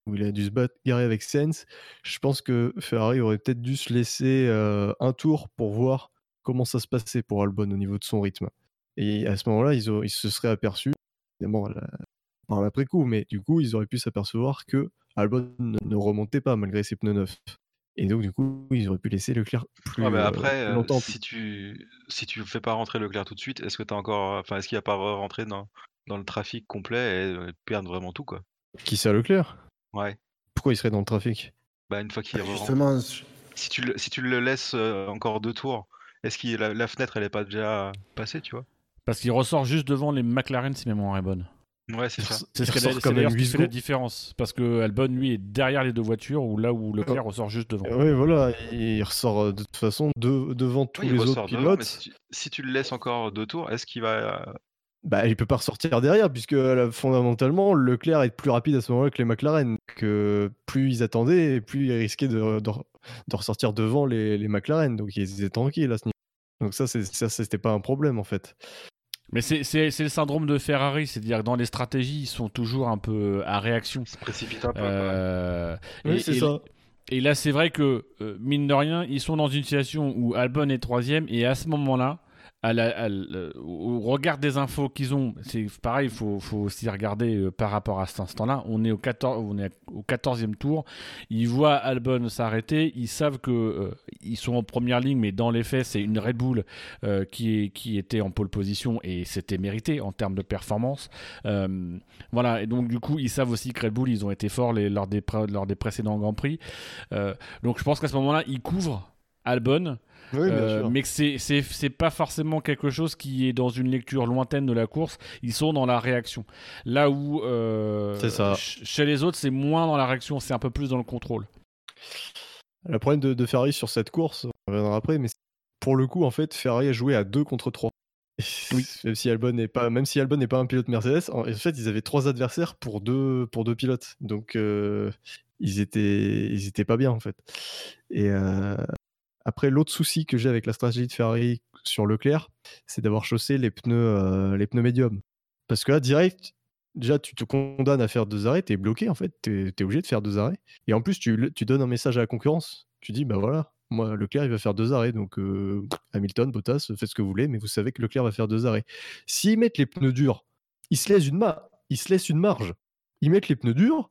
où il a dû se battre garer avec Sainz, je pense que Ferrari aurait peut-être dû se laisser euh, un tour pour voir comment ça se passait pour Albon au niveau de son rythme. Et à ce moment-là, ils, se seraient aperçus, évidemment la- par l'après-coup, mais du coup, ils auraient pu s'apercevoir que Albon ne, ne remontait pas malgré ses pneus neufs. Et donc, du coup, ils auraient pu laisser Leclerc plus, Ouais, mais euh, après, euh, longtemps. si tu si tu fais pas rentrer Leclerc tout de suite, est-ce que t'as encore, enfin, est-ce qu'il va pas rentré dans dans le trafic complet et euh, perdre vraiment tout, quoi Qui c'est Leclerc? Ouais. Pourquoi il serait dans le trafic? Bah une fois qu'il rentre, Justement, si tu le si tu le laisses euh, encore deux tours, est-ce que la, la fenêtre elle est pas déjà passée, tu vois? Parce qu'il ressort juste devant les McLaren si ma mémoire est bonne. Ouais, c'est ça. C'est ce qui ressort c'est quand d'ailleurs même ce qui 8 fait la différence. Parce que Albon, lui, est derrière les deux voitures, ou là où Leclerc ressort juste devant. Oui, voilà, il ressort euh, de toute façon de- devant tous les autres devant, pilotes. mais si tu, si tu le laisses encore deux tours, est-ce qu'il va. Euh, Bah, il peut pas ressortir derrière, puisque euh, fondamentalement, Leclerc est plus rapide à ce moment-là que les McLaren. Que plus ils attendaient, plus ils risquaient de, de, de ressortir devant les, les McLaren. Donc ils étaient tranquilles à ce niveau. Donc ça, c'était pas un problème en fait. Mais c'est le syndrome de Ferrari, c'est-à-dire que dans les stratégies, ils sont toujours un peu à réaction. se précipite un peu. Euh, Oui, et- c'est ça. Et là, c'est vrai que, euh, mine de rien, ils sont dans une situation où Albon est troisième, et à ce moment-là, au regard des infos qu'ils ont, c'est pareil, il faut, aussi regarder euh, par rapport à cet instant-là. On est au 14, on est au 14e tour. Ils voient Albon s'arrêter. Ils savent que euh, ils sont en première ligne, mais dans les faits, c'est une Red Bull euh, qui, était en pole position et c'était mérité en termes de performance. Euh, voilà, et donc du coup, ils savent aussi que Red Bull, ils ont été forts lors, des, lors des précédents Grands Prix. Donc je pense qu'à ce moment-là, ils couvrent Albon. Oui, Euh, mais que c'est c'est pas forcément quelque chose qui est dans une lecture lointaine de la course. Ils sont dans la réaction. Là où euh, ça. ch- chez les autres, c'est moins dans la réaction, c'est un peu plus dans le contrôle. Le problème de, de Ferrari sur cette course, on reviendra après, mais pour le coup, en fait, Ferrari a joué à 2 contre 3. Oui. Même si Albon n'est pas, même si Albon n'est pas un pilote Mercedes, en en fait, ils avaient trois adversaires pour deux, pour deux pilotes. Donc, euh, ils étaient, ils étaient pas bien, en fait. Et euh, après, l'autre souci que j'ai avec la stratégie de Ferrari sur Leclerc, c'est d'avoir chaussé les pneus, euh, les pneus médiums. Parce que là, direct, déjà, tu te condamnes à faire deux arrêts, t'es bloqué, en fait, t'es es obligé de faire deux arrêts. Et en plus, tu, tu donnes un message à la concurrence. Tu dis, bah voilà, moi, Leclerc, il va faire deux arrêts. Donc, euh, Hamilton, Bottas, faites ce que vous voulez, mais vous savez que Leclerc va faire deux arrêts. S'ils mettent les pneus durs, ils se laissent une, ma- ils se laissent une marge. Ils mettent les pneus durs.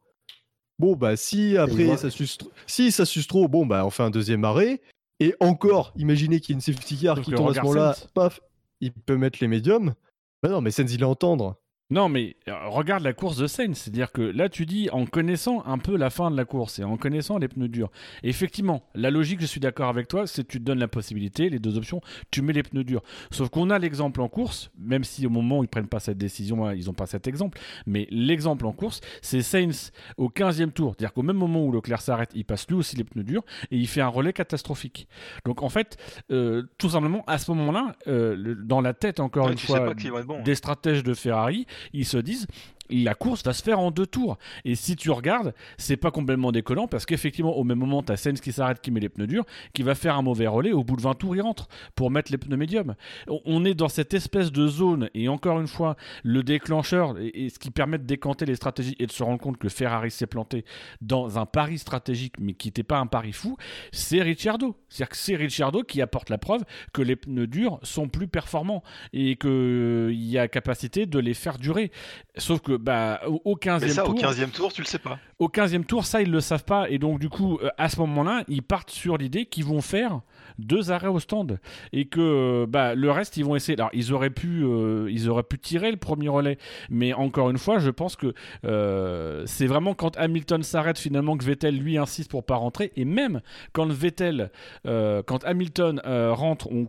Bon, bah, si après ça suce, si ça suce trop, bon, bah, on fait un deuxième arrêt. Et encore, imaginez qu'il y ait une safety car qui tombe à ce moment-là, paf, il peut mettre les médiums. Bah non, mais Sainz, il est entendre. Non, mais euh, regarde la course de Sainz. C'est-à-dire que là, tu dis, en connaissant un peu la fin de la course et en connaissant les pneus durs, effectivement, la logique, je suis d'accord avec toi, c'est que tu te donnes la possibilité, les deux options, tu mets les pneus durs. Sauf qu'on a l'exemple en course, même si au moment où ils prennent pas cette décision, hein, ils n'ont pas cet exemple, mais l'exemple en course, c'est Sainz au 15e tour. C'est-à-dire qu'au même moment où Leclerc s'arrête, il passe lui aussi les pneus durs et il fait un relais catastrophique. Donc en fait, euh, tout simplement, à ce moment-là, euh, dans la tête, encore Ouais, une fois, bon. hein. des stratèges de Ferrari, ils se disent la course va se faire en deux tours. Et si tu regardes, c'est pas complètement décollant parce qu'effectivement, au même moment, tu as Sainz qui s'arrête, qui met les pneus durs, qui va faire un mauvais relais. Au bout de 20 tours, il rentre pour mettre les pneus médiums. On- est dans cette espèce de zone. Et encore une fois, le déclencheur et, ce qui permet de décanter les stratégies et de se rendre compte que Ferrari s'est planté dans un pari stratégique, mais qui n'était pas un pari fou, c'est Ricciardo. C'est-à-dire que c'est Ricciardo qui apporte la preuve que les pneus durs sont plus performants et qu'il y a capacité de les faire durer. Sauf que bah, au, au 15e Mais ça, tour, au 15e tour, tu le sais pas. au 15e tour, ça, ils le savent pas. Et donc, du coup, euh, à ce moment-là, ils partent sur l'idée qu'ils vont faire deux arrêts au stand. Et que euh, bah, le reste, ils vont essayer. Alors, ils auraient, pu, euh, ils auraient pu tirer le premier relais. Mais encore une fois, je pense que euh, c'est vraiment quand Hamilton s'arrête, finalement, que Vettel, lui, insiste pour pas rentrer. Et même quand Vettel, quand Hamilton rentre, on-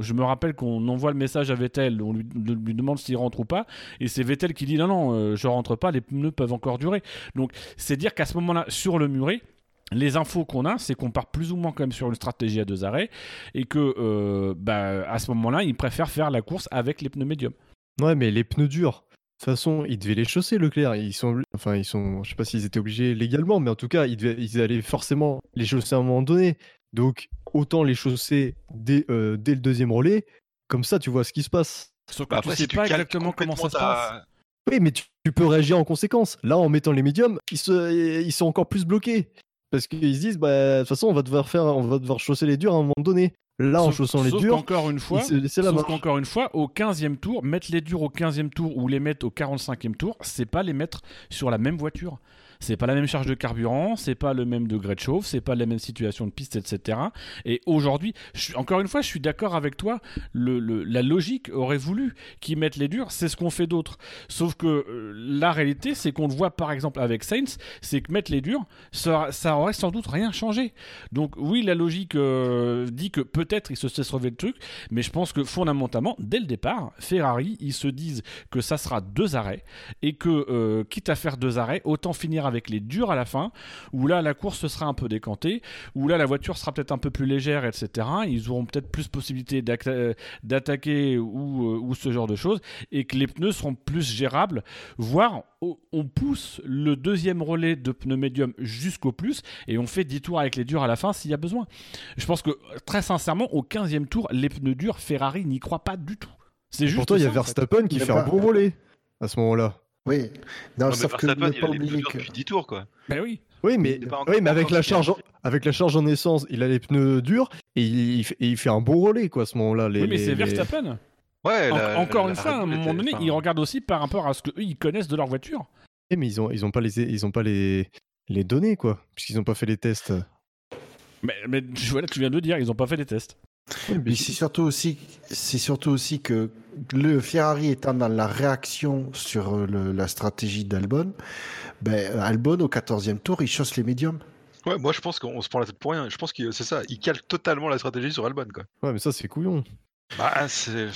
je me rappelle qu'on envoie le message à Vettel, on lui, lui demande s'il rentre ou pas. Et c'est Vettel qui dit non, non, je rentre pas, les pneus peuvent encore durer. Donc, c'est dire qu'à ce moment-là, sur le muret, les infos qu'on a, c'est qu'on part plus ou moins quand même sur une stratégie à deux arrêts et que euh, bah, à ce moment-là, ils préfèrent faire la course avec les pneus médiums. Ouais, mais les pneus durs. De toute façon, ils devaient les chausser, Leclerc. Ils sont, enfin, ils sont, je sais pas s'ils étaient obligés légalement, mais en tout cas, ils, devaient- ils allaient forcément les chausser à un moment donné. Donc, autant les chausser dès, euh, dès le deuxième relais. Comme ça, tu vois ce qui se passe. Sauf que Bah, tu après, sais si pas exactement comment ça se passe. Oui, mais tu, tu peux réagir en conséquence. Là, en mettant les médiums, ils, se, ils sont encore plus bloqués. Parce qu'ils se disent, bah, de toute façon, on va devoir faire, on va devoir chausser les durs à un moment donné. Là, en chaussant les durs, qu'encore une fois, Sauf qu'encore une fois, au 15e tour, mettre les durs au 15e tour ou les mettre au 45e tour, c'est pas les mettre sur la même voiture. C'est pas la même charge de carburant, c'est pas le même degré de chauffe, c'est pas la même situation de piste, etc. Et aujourd'hui, encore une fois, je suis d'accord avec toi. La logique aurait voulu qu'ils mettent les durs, c'est ce qu'on fait d'autres. Sauf que euh, la réalité, c'est qu'on le voit par exemple avec Saints, c'est que mettre les durs, ça, ça aurait sans doute rien changé. Donc oui, la logique euh, dit que peut-être ils se cessent relever le truc, mais je pense que fondamentalement, dès le départ, Ferrari, ils se disent que ça sera deux arrêts et que euh, quitte à faire deux arrêts, autant finir avec les durs à la fin, où là la course sera un peu décantée, où là la voiture sera peut-être un peu plus légère, etc. Ils auront peut-être plus possibilité euh, d'attaquer ou, euh, ou ce genre de choses, et que les pneus seront plus gérables, voire on pousse le deuxième relais de pneus médium jusqu'au plus, et on fait 10 tours avec les durs à la fin s'il y a besoin. Je pense que très sincèrement, au 15e tour, les pneus durs, Ferrari n'y croit pas du tout. C'est juste Pourtant, il y a ça, en fait. Verstappen qui fait un bon relais à ce moment-là. Oui. Non, Non, mais sauf que Verstappen, ne il pas les oublier que. depuis 10 tours, quoi. Ben oui. Oui, mais, oui, mais avec la charge, en, avec la charge en essence, il a les pneus durs et il, il fait, et il fait un bon relais quoi à ce moment-là. Les, oui, mais les- c'est les- Verstappen. Ouais, En- la- encore la une fois, à un moment donné, enfin, ils regardent aussi par rapport à ce que eux ils connaissent de leur voiture. Eh, mais ils ont, ils ont pas les, ils ont pas les, les données quoi, puisqu'ils ont pas fait les tests. Mais, mais tu- voilà, tu viens de dire, ils n'ont pas fait des tests. Mais c'est surtout aussi, c'est surtout aussi que le Ferrari étant dans la réaction sur euh, le- la stratégie d'Albon, ben, Albon au 14e tour, il chausse les médiums. Ouais, moi je pense qu'on se prend la tête pour rien. Je pense que c'est ça. Il calque totalement la stratégie sur Albon, quoi. Ouais, mais ça c'est couillon. Bah, c'est.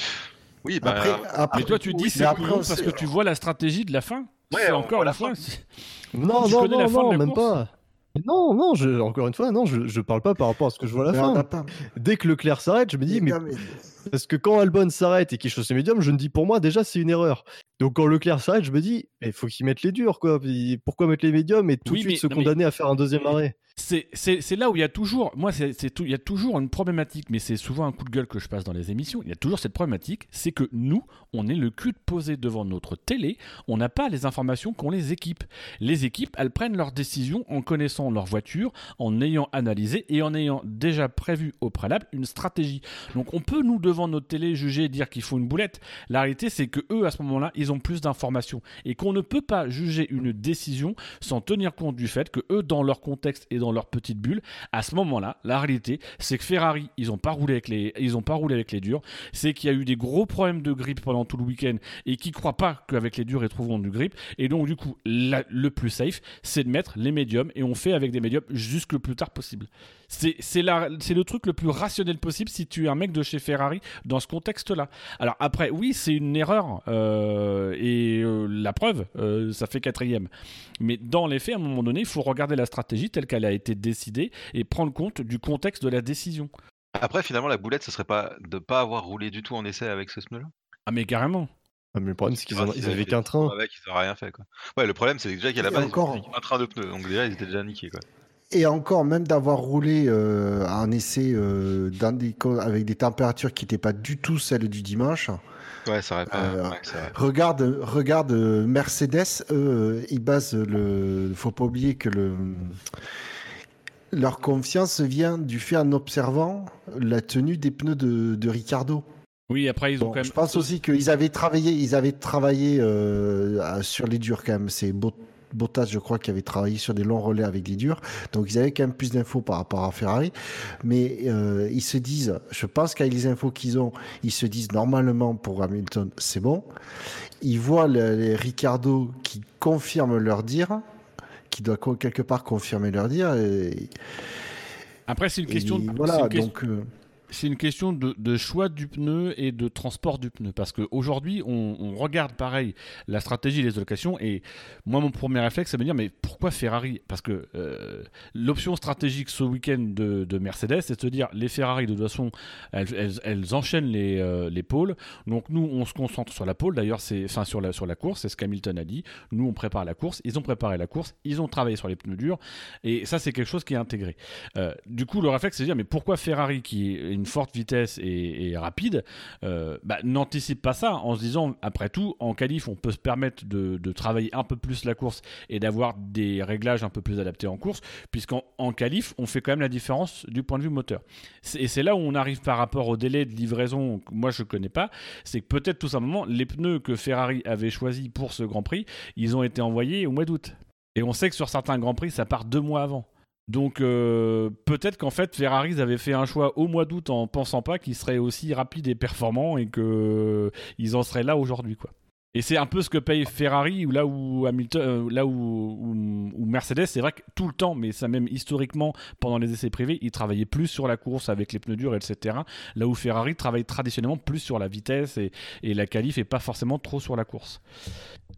Oui, bah. Après, après, Mais toi, tu dis oui, c'est couillon on parce que tu vois la stratégie de la fin. Ouais, C'est on encore la fin. Non, non, connais la non, non, même course pas. Non, non, je, encore une fois, non, je, je parle pas par rapport à ce que je vois à la mais fin. pas. Dès que Leclerc s'arrête, je me dis, mais- Parce que quand Albon s'arrête et qu'il chausse les médiums, je me dis pour moi déjà c'est une erreur. Donc quand Leclerc s'arrête, je me dis il faut qu'il mette les durs quoi. Pourquoi mettre les médiums et tout Oui, de mais- suite se mais- condamner à faire un deuxième arrêt? C'est là où il y a toujours, moi, c'est il y a toujours une problématique, mais c'est souvent un coup de gueule que je passe dans les émissions. Il y a toujours cette problématique, c'est que nous, on est le cul de posé devant notre télé, on n'a pas les informations qu'ont les équipes. Les équipes, elles prennent leurs décisions en connaissant leur voiture, en ayant analysé et en ayant déjà prévu au préalable une stratégie. Donc on peut nous devant notre télé juger et dire qu'il faut une boulette. La réalité, c'est que eux, à ce moment-là, ils ont plus d'informations et qu'on ne peut pas juger une décision sans tenir compte du fait que eux, dans leur contexte et dans leur petite bulle, à ce moment-là, la réalité, c'est que Ferrari, ils ont pas roulé avec les, ils ont pas roulé avec les durs. C'est qu'il y a eu des gros problèmes de grippe pendant tout le week-end et qui croient pas qu'avec les durs ils trouveront du grip. Et donc du coup, le plus safe, c'est de mettre les médiums et on fait avec des médiums jusque le plus tard possible. C'est le truc le plus rationnel possible si tu es un mec de chez Ferrari dans ce contexte-là. Alors après, oui, c'est une erreur euh, et euh, la preuve, euh, ça fait quatrième. Mais dans les faits, à un moment donné, il faut regarder la stratégie telle qu'elle a été décidée et prendre compte du contexte de la décision. Après, finalement, la boulette, ce serait pas de pas avoir roulé du tout en essai avec ce pneu-là? Ah mais carrément. Ah, mais le problème c'est qu'ils ils avaient qu'un train. Avec, ils auraient rien fait, quoi. Ouais, le problème, c'est déjà qu'à la base, ils un train de pneus. Donc déjà, ils étaient déjà niqués, quoi. Et encore, même d'avoir roulé euh, un essai euh, dans des avec des températures qui n'étaient pas du tout celles du dimanche. Ouais, ça aurait pas. Euh, ouais, ça aurait- Regarde, regarde euh, Mercedes, eux, euh, ils basent le. Faut pas oublier que le. Leur confiance vient du fait en observant la tenue des pneus de, de Ricardo. Oui, après ils ont Bon, quand même. je pense aussi qu'ils avaient travaillé, ils avaient travaillé euh, sur les durs quand même. C'est Bot- Bottas, je crois, qui avait travaillé sur des longs relais avec des durs. Donc ils avaient quand même plus d'infos par rapport à Ferrari. Mais euh, ils se disent, je pense qu'avec les infos qu'ils ont, ils se disent normalement pour Hamilton, c'est bon. Ils voient le- les Ricardo qui confirment leur dire, qui doit quelque part confirmer leur dire. Et, Après c'est une et question. de- voilà, une question- donc. euh, C'est une question de, choix du pneu et de transport du pneu. Parce qu'aujourd'hui, on, regarde pareil la stratégie des allocations. Et moi, mon premier réflexe, c'est de me dire mais pourquoi Ferrari? Parce que euh, l'option stratégique ce week-end de, de Mercedes, c'est de se dire les Ferrari, de toute façon, elles, elles- enchaînent les, euh, les pôles. Donc nous, on se concentre sur la pôle. D'ailleurs, c'est enfin sur la, sur la course, c'est ce qu'Hamilton a dit. Nous, on prépare la course. Ils ont préparé la course. Ils ont travaillé sur les pneus durs. Et ça, c'est quelque chose qui est intégré. Euh, du coup, le réflexe, c'est de dire, mais pourquoi Ferrari, qui est une forte vitesse et, rapide, euh, bah, n'anticipe pas ça en se disant, après tout, en qualif, on peut se permettre de, travailler un peu plus la course et d'avoir des réglages un peu plus adaptés en course, puisqu'en en qualif, on fait quand même la différence du point de vue moteur. Et c'est là où on arrive par rapport au délai de livraison, moi je connais pas, c'est que peut-être tout simplement, les pneus que Ferrari avait choisis pour ce Grand Prix, ils ont été envoyés au mois d'août. Et on sait que sur certains Grands Prix, ça part deux mois avant. Donc euh, peut-être qu'en fait Ferrari avait fait un choix au mois d'août en pensant pas qu'ils seraient aussi rapides et performants et qu'ils en seraient là aujourd'hui quoi. Et c'est un peu ce que paye Ferrari, ou là où Hamilton, euh, là où, Mercedes, c'est vrai que tout le temps, mais ça même historiquement pendant les essais privés, ils travaillaient plus sur la course avec les pneus durs, etc. Là où Ferrari travaille traditionnellement plus sur la vitesse et, la qualif et pas forcément trop sur la course.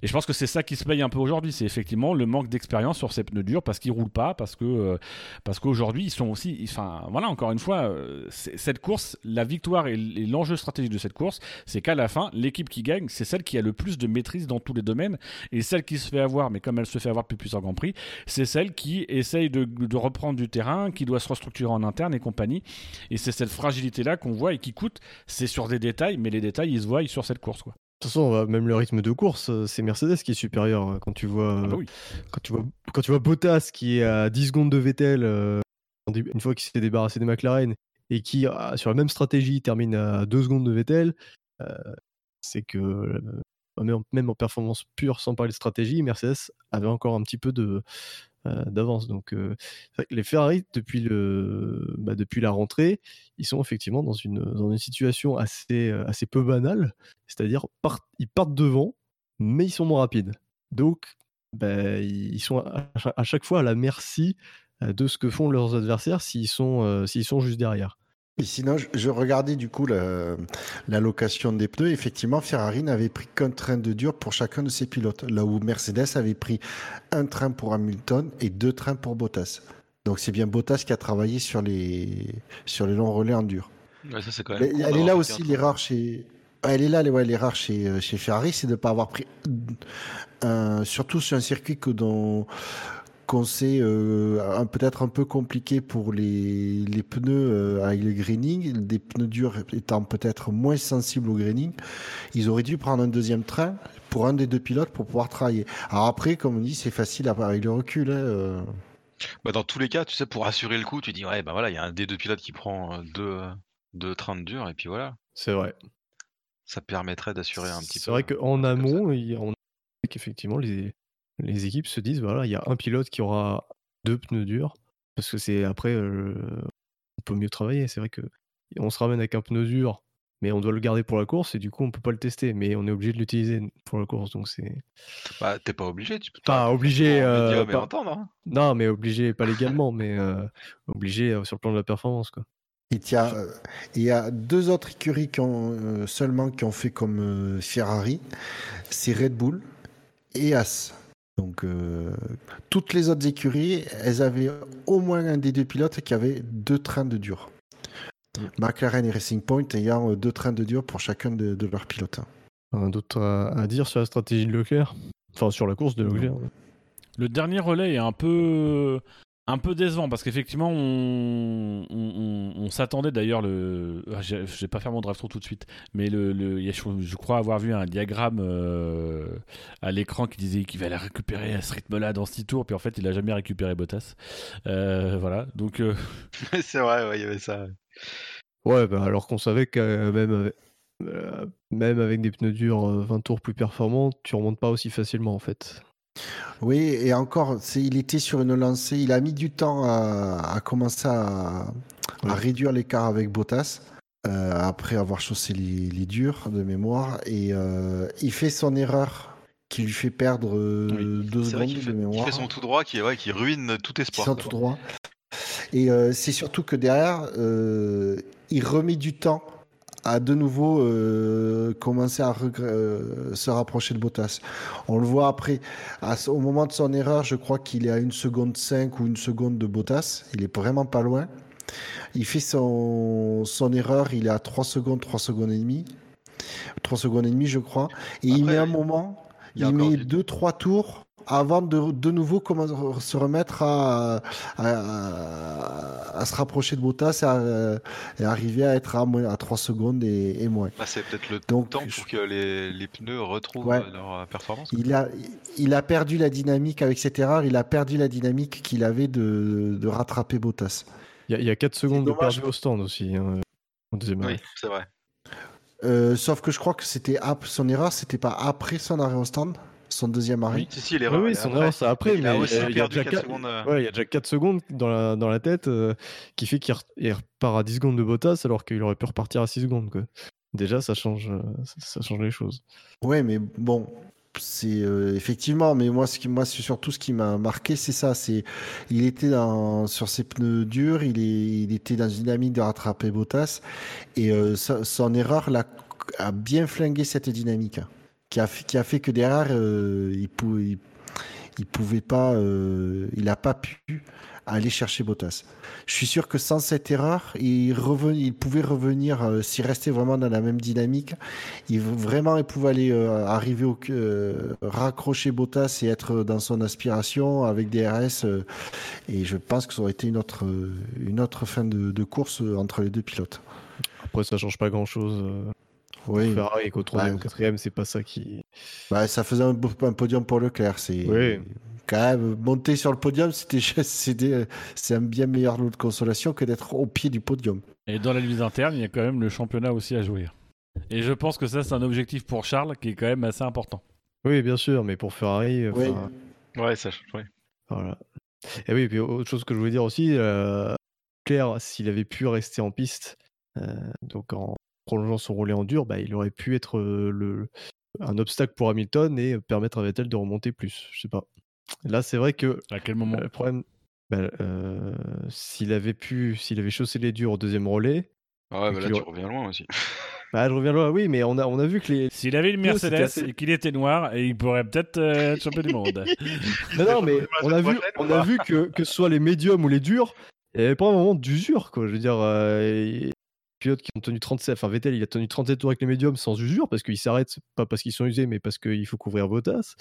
Et je pense que c'est ça qui se paye un peu aujourd'hui, c'est effectivement le manque d'expérience sur ces pneus durs parce qu'ils roulent pas, parce que euh, parce qu'aujourd'hui ils sont aussi, enfin voilà encore une fois, euh, cette course, la victoire et l'enjeu stratégique de cette course, c'est qu'à la fin, l'équipe qui gagne, c'est celle qui a le plus de maîtrise dans tous les domaines, et celle qui se fait avoir, mais comme elle se fait avoir depuis plusieurs Grands Prix, c'est celle qui essaye de, de reprendre du terrain, qui doit se restructurer en interne et compagnie, et c'est cette fragilité-là qu'on voit et qui coûte, c'est sur des détails, mais les détails, ils se voient sur cette course. Quoi. De toute façon, même le rythme de course, euh, c'est Mercedes qui est supérieur. euh, Quand tu vois, Ah bah oui. quand tu vois, quand tu vois Bottas qui est à 10 secondes de Vettel, euh, une fois qu'il s'est débarrassé des McLaren, et qui, sur la même stratégie, termine à 2 secondes de Vettel, euh, c'est que euh, même, en, performance pure, sans parler de stratégie, Mercedes avait encore un petit peu euh, d'avance. Donc, euh, les Ferrari, depuis, le, bah, depuis la rentrée, ils sont effectivement dans une, dans une situation assez, euh, assez peu banale. C'est-à-dire, ils partent devant, mais ils sont moins rapides. Donc, bah, ils sont à, chaque fois à la merci de ce que font leurs adversaires s'ils sont, s'ils sont juste derrière. Et sinon, je, je regardais du coup la, la location des pneus. Effectivement, Ferrari n'avait pris qu'un train de dur pour chacun de ses pilotes, là où Mercedes avait pris un train pour Hamilton et deux trains pour Bottas. Donc c'est bien Bottas qui a travaillé sur les, sur les longs relais en dur. Ouais, ça, c'est quand même Mais cool elle est là aussi l'erreur chez. Elle est là, ouais, l'erreur chez, euh, chez Ferrari, c'est de ne pas avoir pris, surtout sur un circuit que dont qu'on sait euh, peut-être un peu compliqué pour les, les pneus euh, avec le graining, des pneus durs étant peut-être moins sensibles au graining. Ils auraient dû prendre un deuxième train pour un des deux pilotes pour pouvoir travailler. Alors après, comme on dit, c'est facile avec le recul. hein, euh. Bah, dans tous les cas, tu sais, pour assurer le coup, tu dis ouais, bah voilà, il y a un des deux pilotes qui prend euh, deux, deux trains de dur, et puis voilà, C'est vrai. ça permettrait d'assurer un petit peu. C'est vrai qu'en amont, il y a- on qu'effectivement, les, les équipes se disent voilà, il y a un pilote qui aura deux pneus durs. Parce que c'est après, euh, on peut mieux travailler. C'est vrai que on se ramène avec un pneu dur, mais on doit le garder pour la course et du coup, on peut pas le tester. Mais on est obligé de l'utiliser pour la course. Donc c'est. Bah, t'es pas obligé, tu peux Pas obligé, euh, pas- entendre. hein. Non, mais obligé, pas légalement, mais euh, obligé euh, sur le plan de la performance. Quoi. Il y, a, il y a deux autres écuries qui ont, euh, seulement qui ont fait comme euh, Ferrari, c'est Red Bull et As. Donc euh, toutes les autres écuries, elles avaient au moins un des deux pilotes qui avait deux trains de dur. McLaren et Racing Point ayant deux trains de dur pour chacun de, de leurs pilotes. Un d'autre à, à dire sur la stratégie de Leclerc? Enfin, sur la course de Leclerc. Le dernier relais est un peu un peu décevant parce qu'effectivement on, on, on- on s'attendait d'ailleurs le ah, j'ai- je vais pas faire mon drive through tout de suite mais le, je, je crois avoir vu un diagramme euh, à l'écran qui disait qu'il allait récupérer à ce rythme là dans 6 tours puis en fait il a jamais récupéré Bottas Euh, voilà donc euh, c'est vrai, ouais, il y avait ça. Ouais, bah, alors qu'on savait que même, avec, euh, même avec des pneus durs euh, 20 tours plus performants, tu remontes pas aussi facilement en fait. Oui, et encore, il était sur une lancée, il a mis du temps à, à commencer à, réduire l'écart avec Bottas, euh, après avoir chaussé les, les durs de mémoire, et euh, il fait son erreur qui lui fait perdre euh, deux secondes de fait, il mémoire. fait son tout droit qui, ouais, qui ruine tout espoir. quoi. tout droit. Et c'est surtout que derrière, il remet du temps à de nouveau euh, commencer à euh, se rapprocher de Bottas. On le voit après, à au moment de son erreur, je crois qu'il est à une seconde 5 ou une seconde de Bottas. Il est vraiment pas loin. Il fait son, son erreur, il est à 3 secondes, 3 secondes et demie. 3 secondes et demie, je crois. Et il met un moment, il a met du- 2-3 tours avant de, de nouveau comment, se remettre à, à, à se rapprocher de Bottas et, à- et arriver à être à, moins- à 3 secondes et, et moins. Bah, c'est peut-être le Donc, temps je- pour que les, les pneus retrouvent Ouais. euh, leur euh, performance. Il a, il a perdu la dynamique avec cette erreur, il a perdu la dynamique qu'il avait de, de rattraper Bottas. Il y, a- il y a 4 secondes de perdu au stand aussi. hein, en deuxième Oui, c'est vrai. Euh, sauf que je crois que c'était son erreur, c'était pas après son arrêt au stand. Son deuxième arrêt. Si, si, Oui, l'erreur. oui, son après. erreur, c'est après, Il mais a aussi euh, il y a perdu déjà 4 quatre- secondes. euh, Ouais, il y a déjà 4 secondes dans la, dans la tête euh, qui fait qu'il re- il repart à 10 secondes de Bottas alors qu'il aurait pu repartir à 6 secondes. Quoi. Déjà, ça change, euh, ça, ça change les choses. Ouais, mais bon, c'est euh, effectivement. Mais moi, ce qui, moi, c'est surtout ce qui m'a marqué, c'est ça. C'est, il était dans, sur ses pneus durs, il, est, il était dans une dynamique de rattraper Bottas, et euh, sa- son erreur l'a, a bien flingué cette dynamique, hein, qui a, fait- que derrière, euh, il, pou- il, il pouvait pas, euh, il a pas pu aller chercher Bottas. Je suis sûr que sans cette erreur, il, pouvait revenir, euh, s'il restait vraiment dans la même dynamique, il vraiment il pouvait aller arriver au raccrocher Bottas et être dans son aspiration avec des RS euh, et je pense que ça aurait été une autre fin de, de course entre les deux pilotes. Après, ça change pas grand Oui, Ferrari qu'au 3 Bah, 4 c'est pas ça qui. bah, ça faisait un, un podium pour Leclerc. C'est Oui. quand même monter sur le podium, c'était c'est un bien meilleur lot de consolation que d'être au pied du podium. Et dans la limite interne, il y a quand même le championnat aussi à jouer. Et je pense que ça, c'est un objectif pour Charles qui est quand même assez important. Oui, bien sûr, mais pour Ferrari, Oui. enfin, Ouais, ça. Ouais. voilà. Et oui, et puis autre chose que je voulais dire aussi, euh, Claire, s'il avait pu rester en piste, euh, donc en prolongeant son relais en dur, bah, il aurait pu être le, un obstacle pour Hamilton et permettre à Vettel de remonter plus. Je sais pas. Là, c'est vrai que À quel moment? Le problème, bah, euh, s'il avait pu, s'il avait chaussé les durs au deuxième relais, Ah ouais, bah là, tu aurait- reviens loin aussi. bah, je reviens là, oui, mais on a, on a vu que les. S'il avait une Mercedes assez- et qu'il était noir, et il pourrait peut-être euh, être champion du monde. Non, non, mais on a vu, on a vu que, que ce soit les médiums ou les durs, il n'y avait pas un moment d'usure, quoi. Je veux dire, euh, pilotes qui ont tenu 37, enfin Vettel, il a tenu 37 tours avec les médiums sans usure, parce qu'ils s'arrêtent, pas parce qu'ils sont usés, mais parce qu'il faut couvrir Bottas.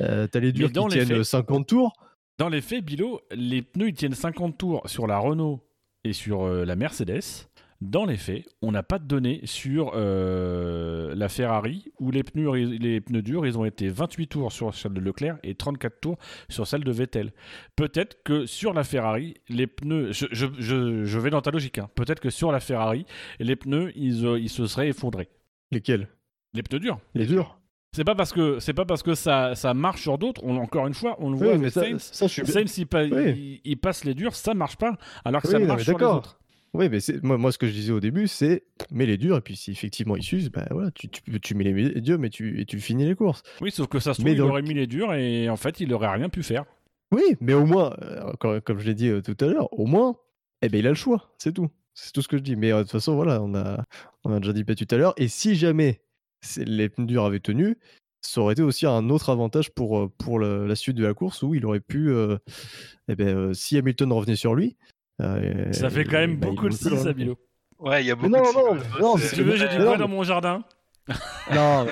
Euh, T'as les durs qui dans les tiennent faits- 50 tours. Dans les faits, Bilo, les pneus ils tiennent 50 tours sur la Renault et sur euh, la Mercedes. Dans les faits, on n'a pas de données sur euh, la Ferrari où les pneus, les pneus durs, ils ont été 28 tours sur celle de Leclerc et 34 tours sur celle de Vettel. Peut-être que sur la Ferrari, les pneus, je, je- je- je vais dans ta logique, hein. peut-être que sur la Ferrari, les pneus, ils, euh, ils se seraient effondrés. Lesquels? Les pneus durs. Les durs? C'est pas parce que c'est pas parce que ça, ça marche sur d'autres. on- Encore une fois, on le voit. Oui, mais ça, Sainz. ça, je suis bien- Sainz, il, pa- Oui. il- il passe les durs, ça marche pas, alors que Oui, ça marche sur les autres. Oui, mais c'est- moi, moi, ce que je disais au début, c'est mets les durs, et puis si effectivement ils s'usent, bah voilà, tu, tu, tu mets les médiums et tu, et tu finis les courses. Oui, sauf que ça se Mais trouve, il dans le- aurait mis les durs et en fait, il aurait rien pu faire. Oui, mais au moins, euh, comme je l'ai dit euh, tout à l'heure, au moins, eh ben, il a le choix, c'est tout. C'est tout ce que je dis. Mais euh, de toute façon, voilà, on a, on a déjà dit pas tout à l'heure. Et si jamais c'est- les pneus durs avaient tenu, ça aurait été aussi un autre avantage pour, pour le- la suite de la course où il aurait pu, euh, eh ben, euh, si Hamilton revenait sur lui. Euh, Ça fait quand même bah, beaucoup de aurait pu le 6 à. Ouais, il y a Mais beaucoup non, de non, non, C'est- Si tu veux, j'ai du Non, bois dans mon jardin. Non,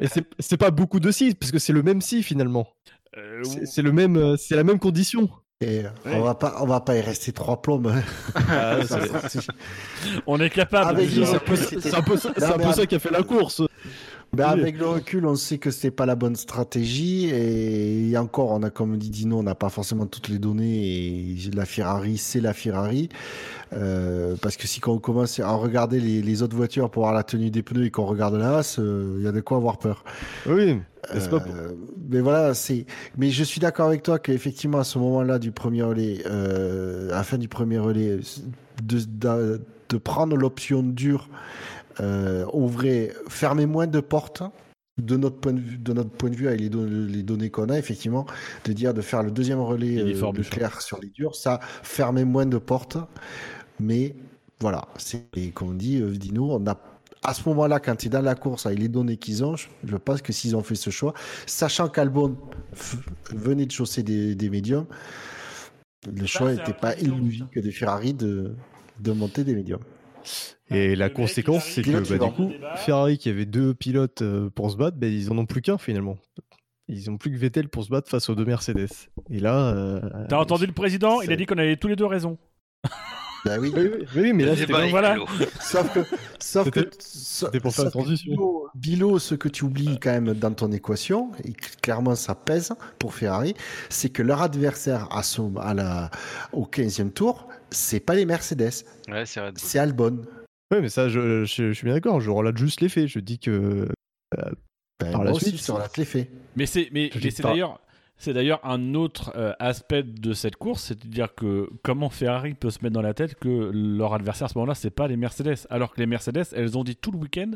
et c'est pas beaucoup de si, parce que c'est le même si finalement. Euh, C'est le même, euh, c'est la même condition. Et Ouais. on va pas on va pas y rester trois plombes. hein. Ah, Ça, on est capable. Avec c'est un peu, Non, un ça qui a fait la course. Ben, avec le recul, on sait que c'était pas la bonne stratégie et, encore, on a comme dit Dino, on n'a pas forcément toutes les données et la Ferrari, c'est la Ferrari. Euh, parce que si on commence à regarder les, les autres voitures pour voir la tenue des pneus et qu'on regarde la Haas, euh, il y a de quoi avoir peur. Oui, pas Euh, mais voilà, c'est. Mais je suis d'accord avec toi qu'effectivement à ce moment-là du premier relais, euh, à la fin du premier relais, de, de, de prendre l'option dure, euh, ouvrir, fermer moins de portes. De notre point de vue, de notre point de vue avec les, don- les données qu'on a, effectivement, de dire de faire le deuxième relais euh, de clair sur les durs, ça fermait moins de portes. Mais voilà, c'est et comme on dit, euh, Dino, on a à ce moment-là, quand tu es dans la course avec les données qu'ils ont, je, je pense que s'ils ont fait ce choix, sachant qu'Albon venait de chausser des, des médiums, le choix n'était pas illogique de Ferrari de, de monter des médiums. Et Le la conséquence, c'est que bah, du coup. Ferrari qui avait deux pilotes euh, pour se battre, bah, ils en ont plus qu'un finalement. Ils ont plus que Vettel pour se battre face aux deux Mercedes. Et là. euh, T'as entendu le président? Il a dit qu'on avait tous les deux raison. Bah oui, Oui, mais là, c'était est voilà. sauf que, sauf que, C'était- pour faire la transition. Bilo, Bilo, ce que tu oublies quand même dans ton équation, et clairement ça pèse pour Ferrari, c'est que leur adversaire à son, à la, au 15e tour, c'est pas les Mercedes, Ouais, c'est Albon. Oui, mais ça, je, je- je suis bien d'accord. Je relate juste les faits. Je dis que euh, Ben, Par la aussi, suite. Mais c'est mais, Je mais dis c'est pas. d'ailleurs c'est d'ailleurs un autre euh, aspect de cette course, c'est-à-dire que comment Ferrari peut se mettre dans la tête que leur adversaire à ce moment-là, c'est pas les Mercedes, alors que les Mercedes, elles ont dit tout le week-end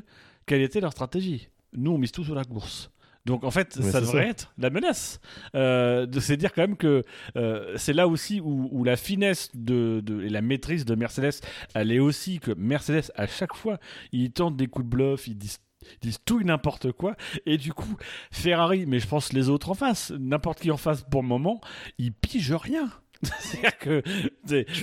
quelle était leur stratégie. Nous, on mise tout sur la course. Donc en fait, ça devrait ça. être la menace. Euh, de- c'est dire quand même que euh, c'est là aussi où, où la finesse de, de- et la maîtrise de Mercedes, elle est aussi que Mercedes, à chaque fois, ils tentent des coups de bluff, disent, ils disent tout et n'importe quoi. Et du coup, Ferrari, mais je pense les autres en face, n'importe qui en face pour le moment, ils pigent rien. C'est-à-dire que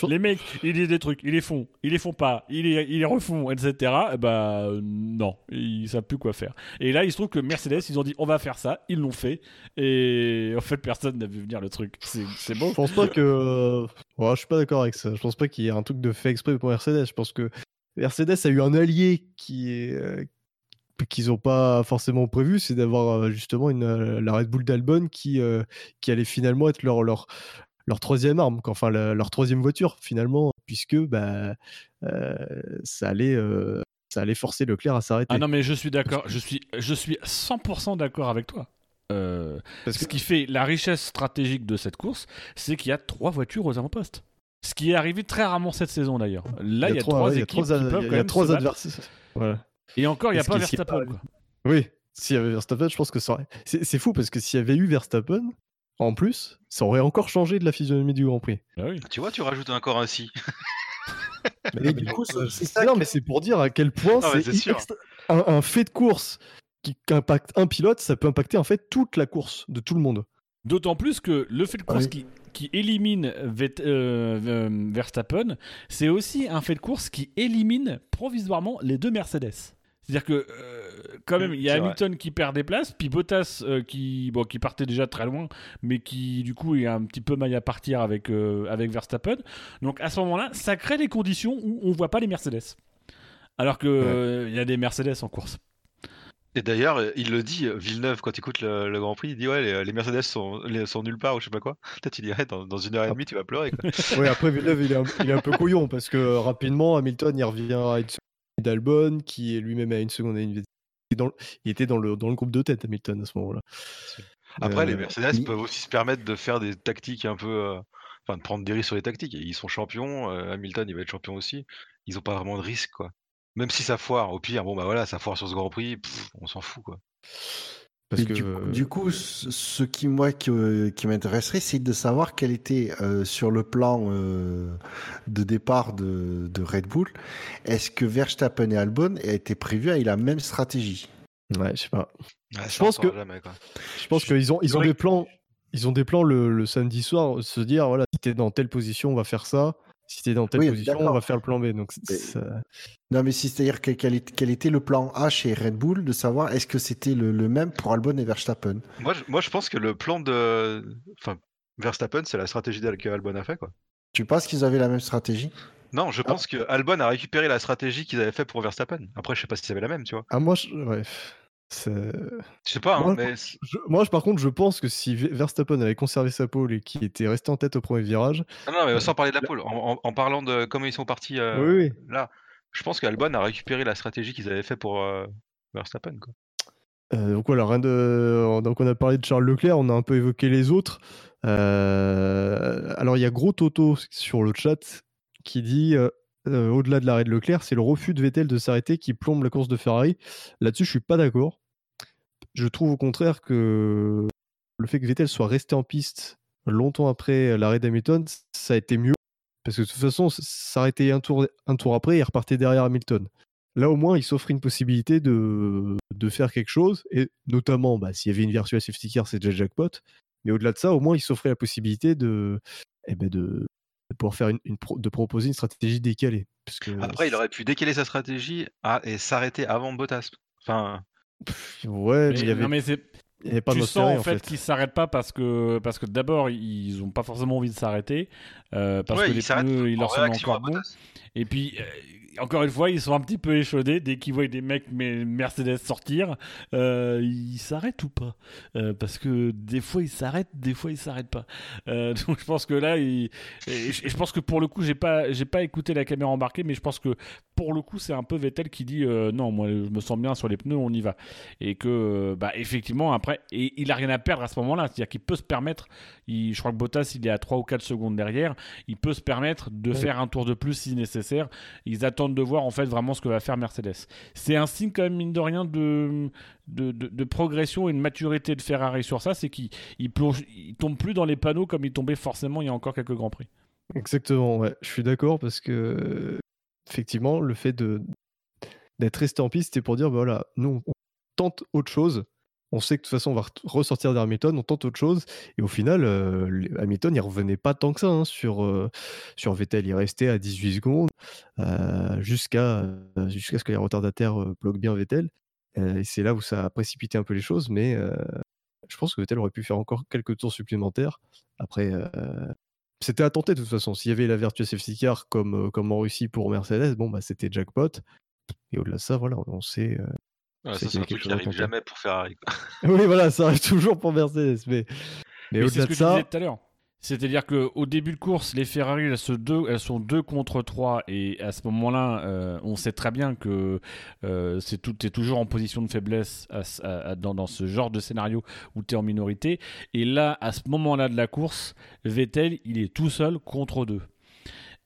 les mecs, ils disent des trucs, ils les font, ils les font pas, ils les, ils les refont, etc. Et bah euh, non, ils savent plus quoi faire. Et là, il se trouve que Mercedes, ils ont dit on va faire ça, ils l'ont fait. Et en fait, personne n'a vu venir le truc. C'est beau. Je pense pas que. ouais, je suis pas d'accord avec ça. Je pense pas qu'il y ait un truc de fait exprès pour Mercedes. Je pense que Mercedes a eu un allié qui est. euh, qu'ils ont pas forcément prévu, c'est d'avoir euh, justement une, la Red Bull d'Albon qui, euh, qui allait finalement être leur, leur, leur troisième arme, enfin leur troisième voiture finalement, puisque bah, euh, ça, allait, euh, ça allait forcer Leclerc à s'arrêter. Ah non, mais je suis d'accord, je suis, je suis 100% d'accord avec toi. Euh, Parce Ce qui fait la richesse stratégique de cette course, c'est qu'il y a trois voitures aux avant-postes. Ce qui est arrivé très rarement cette saison d'ailleurs. Là, il y a, trois ouais, il y a équipes il y a- trois adversaires. Voilà. Et encore, il n'y a pas Verstappen. pas-. Oui, s'il y avait Verstappen, je pense que ça aurait. C'est fou parce que s'il y avait eu Verstappen, en plus, ça aurait encore changé de la physionomie du Grand Prix. Oui. Tu vois, tu rajoutes encore un si. Mais du coup, c'est- ça Non, que- mais c'est pour dire à quel point Ah ouais, c'est c'est sûr. extra- un, un fait de course qui impacte un pilote, ça peut impacter en fait toute la course de tout le monde. D'autant plus que le fait de course Oui. qui, qui élimine Vett- euh, euh, Verstappen, c'est aussi un fait de course qui élimine provisoirement les deux Mercedes. C'est-à-dire que euh, quand même, il y a vrai. Hamilton qui perd des places, puis Bottas euh, qui, bon, qui partait déjà très loin, mais qui du coup est un petit peu maille à partir avec, euh, avec Verstappen. Donc à ce moment-là, ça crée des conditions où on voit pas les Mercedes. Alors que euh, il y a des Mercedes en course. Et d'ailleurs, il le dit, Villeneuve, quand il écoute le, le Grand Prix, il dit Ouais, les, les Mercedes sont, les- sont nulle part ou je sais pas quoi. Peut-être il dirait dans, dans une heure et demie, tu vas pleurer. Quoi. Oui, après Villeneuve, il est un, il est un peu couillon parce que rapidement, Hamilton, il revient à seconde d'Albon, qui est lui-même à une seconde. et une- dans le- il était dans le, dans le groupe de tête, Hamilton, à ce moment-là. Après, les Euh, Mercedes oui. peuvent aussi se permettre de faire des tactiques un peu. euh, Enfin, de prendre des risques sur les tactiques. Ils sont champions, euh, Hamilton, il va être champion aussi. Ils ont pas vraiment de risque, quoi. Même si ça foire, au pire, bon bah voilà, ça foire sur ce Grand Prix, pff, on s'en fout, quoi. Parce Et que, du, du coup, ce ce qui moi qui, euh, qui m'intéresserait, c'est de savoir quel était euh, sur le plan euh, de départ de, de Red Bull, est-ce que Verstappen et Albon étaient prévus avec la même stratégie? Ouais, je sais pas. Ouais, Je pense que- jamais, quoi. Je pense qu'ils ont, ils ont des plans. Ils ont des plans le, le samedi soir, se dire voilà, si t'es dans telle position, on va faire ça. Si t'es dans telle Oui, position, on va faire le plan B. Donc, Mais- ça- Non, mais si c'est-à-dire que- quel, était le plan A chez Red Bull, de savoir est-ce que c'était le, le même pour Albon et Verstappen? Moi, je, moi, je pense que le plan de. Enfin, Verstappen, c'est la stratégie d'Al- que Albon a fait, quoi. Tu penses qu'ils avaient la même stratégie? Non, je pense que Albon a récupéré la stratégie qu'ils avaient fait pour Verstappen. Après, je sais pas si ça avait la même, tu vois. Ah, moi, je... ouais. Je sais pas, hein, Moi, mais. je- moi, je- par contre, je pense que si Ve- Verstappen avait conservé sa pole et qu'il était resté en tête au premier virage, Ah non, mais sans parler de la poule, en, en- en parlant de comment ils sont partis euh, oui, oui. là, je pense qu'Albon a récupéré la stratégie qu'ils avaient fait pour euh, Verstappen. Quoi. Euh, donc voilà, rien de... donc on a parlé de Charles Leclerc, on a un peu évoqué les autres. Euh, Alors il y a Gros Toto sur le chat qui dit euh, euh, au-delà de l'arrêt de Leclerc, c'est le refus de Vettel de s'arrêter qui plombe la course de Ferrari. Là-dessus, je suis pas d'accord. Je trouve au contraire que le fait que Vettel soit resté en piste longtemps après l'arrêt d'Hamilton, ça a été mieux. Parce que de toute façon, s'arrêter un tour, un tour après, il repartait derrière Hamilton. Là, au moins, il s'offre une possibilité de, de faire quelque chose, et notamment, bah, s'il y avait une virtual safety car, c'est déjà jackpot. Mais au-delà de ça, au moins, il s'offrait la possibilité de, eh ben, de, de pouvoir faire une, une pro- de proposer une stratégie décalée. Parce que, Après, il aurait pu décaler sa stratégie à- et s'arrêter avant Bottas. Enfin, Ouais, mais Mais- il y avait, non, mais c'est il y avait pas tu de sens en en fait, fait. qu'ils s'arrêtent pas parce que parce que d'abord ils ont pas forcément envie de s'arrêter euh, parce ouais, que les pneus ils leur à encore bons. Et puis euh, encore une fois ils sont un petit peu échaudés dès qu'ils voient des mecs mais Mercedes sortir. Euh, ils s'arrêtent ou pas? Euh, parce que des fois ils s'arrêtent des fois ils s'arrêtent pas. Euh, donc je pense que là ils- et je et je pense que pour le coup j'ai pas j'ai pas écouté la caméra embarquée mais je pense que pour le coup, c'est un peu Vettel qui dit euh, non, moi je me sens bien sur les pneus, on y va. Et que, bah, effectivement, après, et il a rien à perdre à ce moment-là. C'est-à-dire qu'il peut se permettre, il, je crois que Bottas, il est à 3 ou 4 secondes derrière, il peut se permettre de faire un tour de plus si nécessaire. Ils attendent de voir en fait vraiment ce que va faire Mercedes. C'est un signe quand même, mine de rien, de, de, de- de progression et de maturité de Ferrari sur ça. C'est qu'il il plonge, il tombe plus dans les panneaux comme il tombait forcément il y a encore quelques Grands Prix. Exactement, ouais. Je suis d'accord parce que, effectivement, le fait d'être resté en piste, c'était pour dire, bah voilà, nous, on tente autre chose. On sait que de toute façon, on va re- ressortir d'Hamilton, on tente autre chose. Et au final, euh, Hamilton, il revenait pas tant que ça hein, sur, euh, sur Vettel. Il restait à 18 secondes euh, jusqu'à euh, jusqu'à ce que les retardataires bloquent bien Vettel. Et c'est là où ça a précipité un peu les choses. Mais je pense que Vettel aurait pu faire encore quelques tours supplémentaires. Après, c'était à tenter de toute façon. S'il y avait la Virtual Safety Car comme, euh, comme en Russie pour Mercedes, bon, bah, c'était jackpot. Et au-delà de ça, voilà, on sait. euh, Ouais, ça, c'est un quelque truc chose qui à arrive tenter. jamais pour Ferrari. oui, voilà, ça arrive toujours pour Mercedes. Mais, mais, Mais c'est au-delà ce que de je ça, disais tout à l'heure. C'est-à-dire qu'au début de course, les Ferrari, elles, se deux, sont 2 contre 3. Et à ce moment-là, euh, on sait très bien que euh, c'est tu es toujours en position de faiblesse dans, dans ce genre de scénario où tu es en minorité. Et là, à ce moment-là de la course, Vettel, il est tout seul contre 2.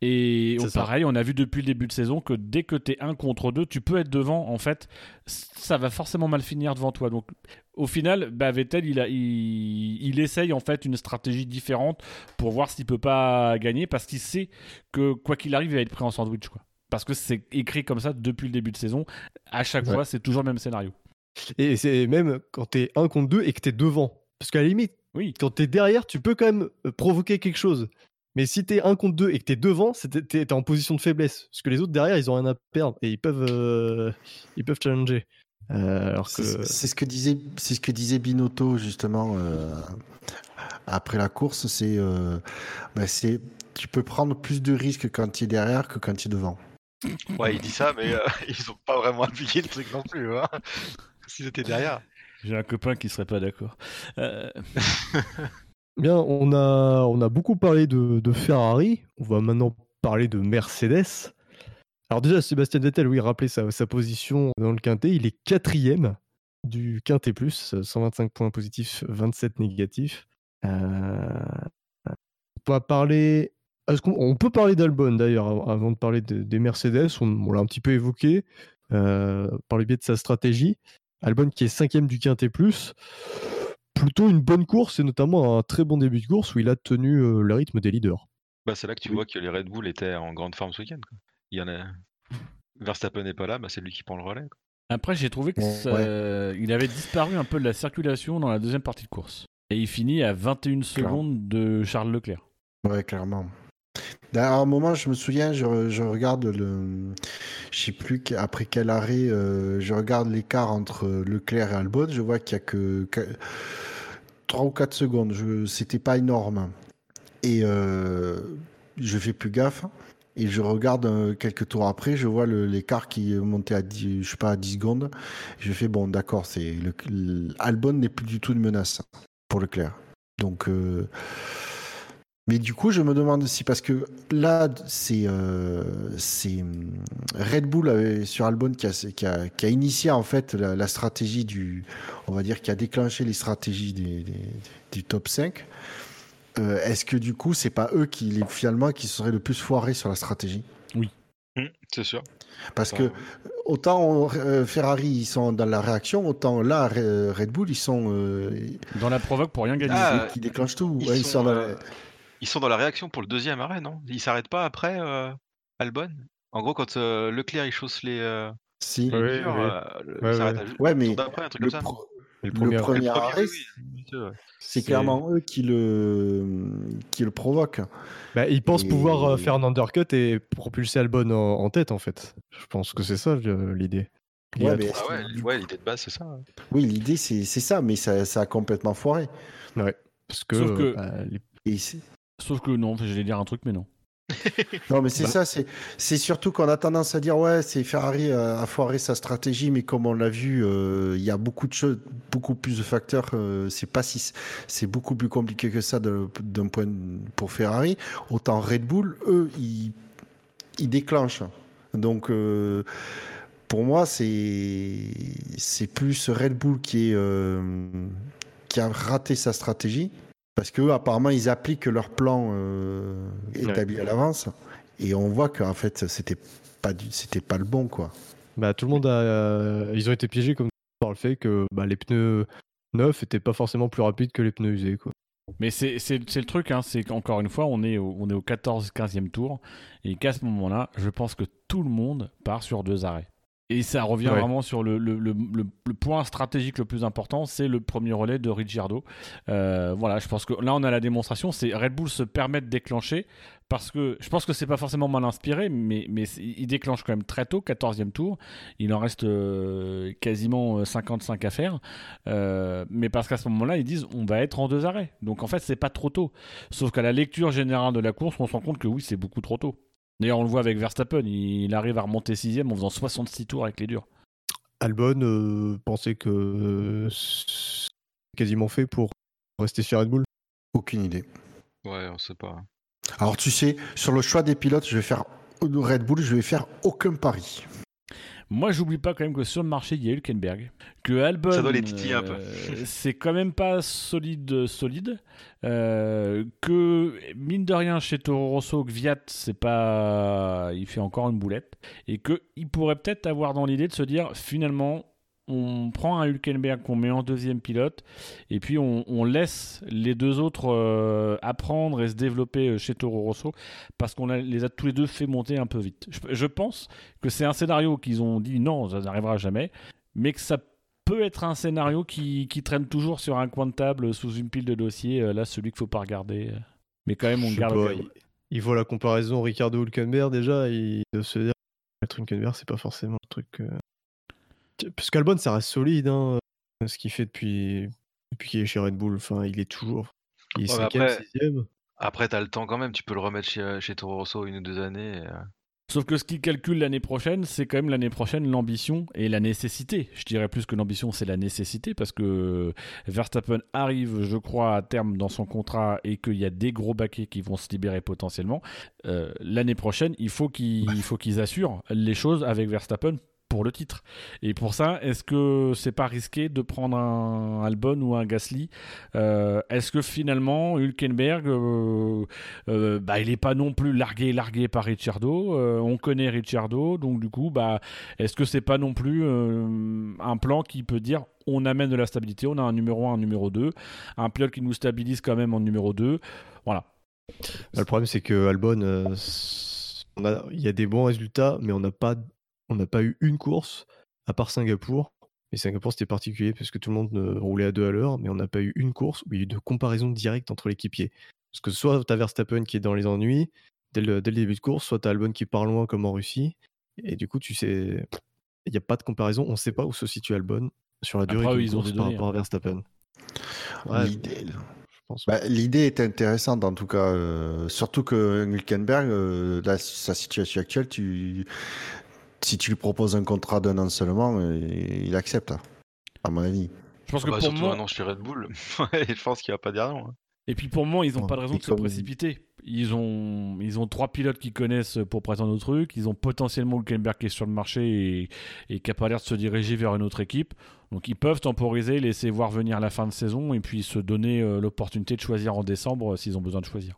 Et on- pareil, on a vu depuis le début de saison que dès que tu es 1 contre 2, tu peux être devant. En fait, ça va forcément mal finir devant toi. Donc, au final, bah, Vettel, il, a, il, il essaye en fait une stratégie différente pour voir s'il peut pas gagner parce qu'il sait que quoi qu'il arrive, il va être pris en sandwich. Quoi. Parce que c'est écrit comme ça depuis le début de saison. À chaque Ouais. fois, c'est toujours le même scénario. et c'est même quand t'es 1 contre 2 et que t'es devant. Parce qu'à la limite, Oui. quand t'es derrière, tu peux quand même euh, provoquer quelque chose. Mais si t'es 1 contre 2 et que t'es devant, t'es en position de faiblesse. Parce que les autres derrière, ils ont rien à perdre et ils peuvent, euh, ils peuvent challenger. Euh, alors que. C'est ce que disait, c'est ce que disait Binotto justement euh, après la course. C'est, euh, bah, c'est, tu peux prendre plus de risques quand tu es derrière que quand tu es devant. Ouais, il dit ça, mais euh, ils ont pas vraiment appliqué le truc non plus. Hein. S'ils étaient derrière. J'ai un copain qui serait pas d'accord. Bien, on a, on a beaucoup parlé de, Ferrari. On va maintenant parler de Mercedes. Alors déjà, Sébastien Vettel, oui, rappelez sa, position dans le quintet. Il est quatrième du quintet plus, 125 points positifs, 27 négatifs. Euh, on va parler... Qu'on on peut parler d'Albon d'ailleurs av- avant de parler de- des Mercedes. On, on l'a un petit peu évoqué euh, par le biais de sa stratégie. Albon qui est cinquième du quintet plus plutôt une bonne course et notamment un très bon début de course où il a tenu euh, le rythme des leaders. Bah, c'est là que tu Oui. vois que les Red Bull étaient en grande forme ce week-end. quoi. Il y en a. Verstappen n'est pas là, bah, c'est lui qui prend le relais. quoi. Après, j'ai trouvé que Ouais. ça- il avait disparu un peu de la circulation dans la deuxième partie de course. Et il finit à 21 secondes de Charles Leclerc. Ouais, clairement. À un moment, je me souviens, je, regarde le, je sais plus après quel arrêt, euh, je regarde l'écart entre Leclerc et Albon. Je vois qu'il y a que 3 ou 4 secondes. Je, c'était pas énorme. Et euh, je fais plus gaffe. Et je regarde euh, quelques tours après, je vois l'écart qui est monté à 10, je sais pas, à 10 secondes. Je fais bon, d'accord, c'est Albon n'est plus du tout une menace pour Leclerc. Donc, mais du coup, je me demande si parce que là, c'est euh, hum, Red Bull sur Albon qui a, qui, a, qui a initié en fait la, la stratégie du, on va dire, qui a déclenché les stratégies des, des- du top 5. Euh, Est-ce que du coup, c'est pas eux qui finalement qui seraient le plus foirés sur la stratégie? C'est sûr. Parce Ça- que autant on- euh, Ferrari ils sont dans la réaction, autant là Re- Red Bull ils sont euh, Dans la provoque pour rien gagner. Ah, qui déclenchent tout. Ils, Ouais, sont, dans la- euh, ils sont dans la réaction pour le deuxième arrêt, non? Ils s'arrêtent pas après euh, Albon? En gros, quand euh, Leclerc il chausse les, euh, Si. les Ouais, murs, ouais. euh, le- Ouais, ouais. à- Ouais, au mais un truc Le, comme ça. pro- Et le premier- Le premier, arrêt, c'est ouais. clairement eux qui le qui le provoquent. Bah, il pense Et- pouvoir euh, faire un undercut et propulser Albon en, en tête en fait. Je pense que c'est ça l'idée. Ouais, a mais- Ah ouais, ouais, l'idée de base, c'est ça. ouais. Oui, l'idée c'est c'est ça, mais ça, ça a complètement foiré. Parce que, Sauf que- bah, les- Et c'est- Sauf que non, j'allais dire un truc, mais non. non, mais c'est ça, c'est surtout qu'on a tendance à dire ouais, c'est Ferrari a, a foiré sa stratégie, mais comme on l'a vu, euh, il y a beaucoup de choses, beaucoup plus de facteurs. euh, c'est pas si c'est beaucoup plus compliqué que ça d'un point pour Ferrari. Autant Red Bull, eux, ils ils déclenchent Donc, euh, pour moi, c'est c'est plus Red Bull qui, est, euh, qui a raté sa stratégie. Parce que apparemment, ils appliquent leur plan euh, établi à l'avance. Et on voit qu'en fait, c'était pas, du- c'était pas le bon, quoi. Bah, tout le monde a. euh, ils ont été piégés comme par le fait que bah, les pneus neufs étaient pas forcément plus rapides que les pneus usés. Quoi. Mais c'est c'est- c'est le truc, hein, c'est qu'encore une fois, on est au, on est au 14-15e tour, et qu'à ce moment-là, je pense que tout le monde part sur deux arrêts. Et ça revient Ouais. vraiment sur le, le- le- le- le point stratégique le plus important, c'est le premier relais de Ricciardo. Euh, voilà, je pense que là on a la démonstration, c'est Red Bull se permet de déclencher, parce que je pense que c'est pas forcément mal inspiré, mais, il déclenche quand même très tôt, 14e tour. Il en reste euh, quasiment euh, 55 à faire. Euh, mais parce qu'à ce moment-là, ils disent on va être en deux arrêts. Donc en fait, c'est pas trop tôt. Sauf qu'à la lecture générale de la course, on se rend compte que oui, c'est beaucoup trop tôt. D'ailleurs, on le voit avec Verstappen, il arrive à remonter sixième en faisant 66 tours avec les durs. Albon euh, pensait que euh, c'est quasiment fait pour rester chez Red Bull? Aucune idée. Ouais, on sait pas. Alors, tu sais, sur le choix des pilotes, je vais faire Red Bull, je vais faire aucun pari. Moi, j'oublie pas quand même que sur le marché, il y a Hülkenberg. Que Albon, Ça doit les titiller un peu. euh, c'est quand même pas solide, solide. Euh, que, mine de rien, chez Toro Rosso, Gviat, c'est pas. Il fait encore une boulette. Et qu'il pourrait peut-être avoir dans l'idée de se dire, finalement, on prend un Hülkenberg qu'on met en deuxième pilote, et puis on, on laisse les deux autres euh, apprendre et se développer euh, chez Toro Rosso, parce qu'on les a tous les deux fait monter un peu vite. Je, je pense que c'est un scénario qu'ils ont dit non, ça n'arrivera jamais, mais que ça peut être un scénario qui, qui traîne toujours sur un coin de table sous une pile de dossiers. euh, Là, celui qu'il faut pas regarder. Mais quand même, on Je garde. pas, il, il voit la comparaison Ricardo Hülkenberg déjà, il doit se dire être Hülkenberg, c'est pas forcément le truc. euh, Parce qu'Albon, ça reste solide, hein, ce qu'il fait depuis, depuis qu'il est chez Red Bull. Enfin, il est toujours. Il est Ouais, cinquième, après- sixième. Après, t'as le temps quand même, tu peux le remettre chez, chez Toro Rosso une ou deux années. et, euh, Sauf que ce qu'il calcule l'année prochaine, c'est quand même l'année prochaine l'ambition et la nécessité. Je dirais plus que l'ambition, c'est la nécessité parce que Verstappen arrive, je crois, à terme dans son contrat et qu'il y a des gros baquets qui vont se libérer potentiellement. Euh, l'année prochaine, il faut qu'ils il faut qu'ils assurent les choses avec Verstappen pour le titre. Et pour ça, est-ce que c'est pas risqué de prendre un Albon ou un Gasly Euh, Est-ce que finalement Hülkenberg, euh, euh, bah, il n'est pas non plus largué largué par Ricciardo On connaît Ricciardo, donc du coup, bah, est-ce que c'est pas non plus un plan qui peut dire on amène de la stabilité, on a un numéro 1, un numéro 2, un pilote qui nous stabilise quand même en numéro 2 Voilà. Bah, le problème, c'est que Albon, il y a des bons résultats, mais on n'a pas, on n'a pas eu une course, à part Singapour. Et Singapour, c'était particulier parce que tout le monde euh, roulait à deux à l'heure, mais on n'a pas eu une course où il y a eu de comparaison directe entre l'équipier. Parce que soit tu as Verstappen qui est dans les ennuis dès le, dès le début de course, soit tu as Albon qui part loin comme en Russie. Et du coup, tu sais, il n'y a pas de comparaison. On ne sait pas où se situe Albon sur la durée Après, ils ont course par rapport à hein. Verstappen. Ouais, L'idée-. Bah, L'idée est intéressante en tout cas, euh, surtout que Hülkenberg, euh, là, sa situation actuelle, tu, si tu lui proposes un contrat d'un an seulement, euh, il accepte, hein, à mon avis. Je pense ah que bah, pour moi, chez Red Bull. Je pense qu'il va pas dire non. hein. Et puis pour moi, ils n'ont Ouais. pas de raison de se précipiter. Ils ont, ils ont trois pilotes qui connaissent pour présenter nos trucs. Ils ont potentiellement Hülkenberg qui est sur le marché et, et qui a pas l'air de se diriger vers une autre équipe. Donc ils peuvent temporiser, laisser voir venir la fin de saison et puis se donner euh, l'opportunité de choisir en décembre euh, s'ils ont besoin de choisir.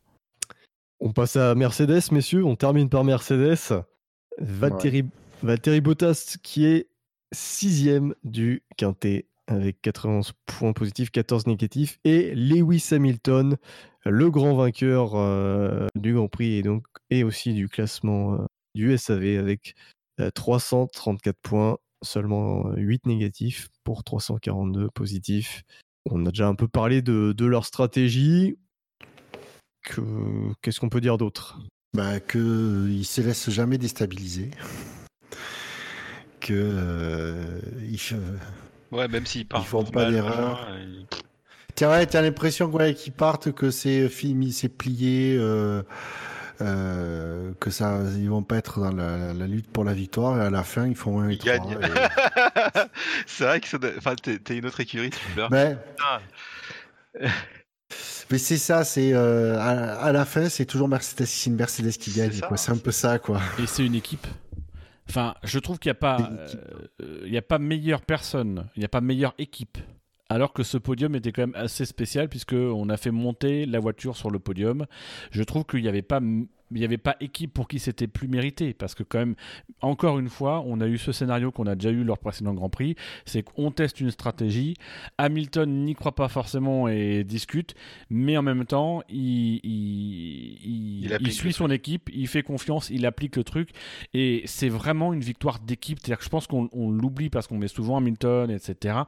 On passe à Mercedes, messieurs. On termine par Mercedes. Valtteri, Valtteri Bottas qui est sixième du quintet avec 91 points positifs, 14 négatifs. Et Lewis Hamilton, le grand vainqueur euh, du Grand Prix et, donc, aussi du classement euh, du SAV avec euh, 334 points, seulement 8 négatifs pour 342 positifs. On a déjà un peu parlé de, leur stratégie. Que- Qu'est-ce qu'on peut dire d'autre? Bah, euh, il se laisse jamais déstabiliser. Que euh, il fait- Ouais, même s'il part. font pas d'erreur. Tiens, ouais, t'as l'impression ouais, qu'ils partent, que c'est fini, c'est plié, euh, euh, que ça, ils vont pas être dans la, la lutte pour la victoire, et à la fin, ils font un Ils trois, gagnent. et- c'est vrai que ça doit- enfin, t'es t'es une autre écurie, tu pleures. Mais, c'est ça, c'est euh, à, à la fin, c'est toujours Mercedes, c'est une Mercedes qui gagne. C'est quoi. C'est un peu ça, quoi. Et c'est une équipe. Enfin, je trouve qu'il n'y a pas, euh, il y a pas meilleure personne, il n'y a pas meilleure équipe. Alors que ce podium était quand même assez spécial puisque on a fait monter la voiture sur le podium. Je trouve qu'il n'y avait pas il n'y avait pas équipe pour qui c'était plus mérité. Parce que quand même, encore une fois, on a eu ce scénario qu'on a déjà eu lors précédent Grand Prix, c'est qu'on teste une stratégie, Hamilton n'y croit pas forcément et discute, mais en même temps, il, il, suit son équipe, il fait confiance, il applique le truc, et c'est vraiment une victoire d'équipe. C'est-à-dire que je pense qu'on l'oublie parce qu'on met souvent Hamilton, etc.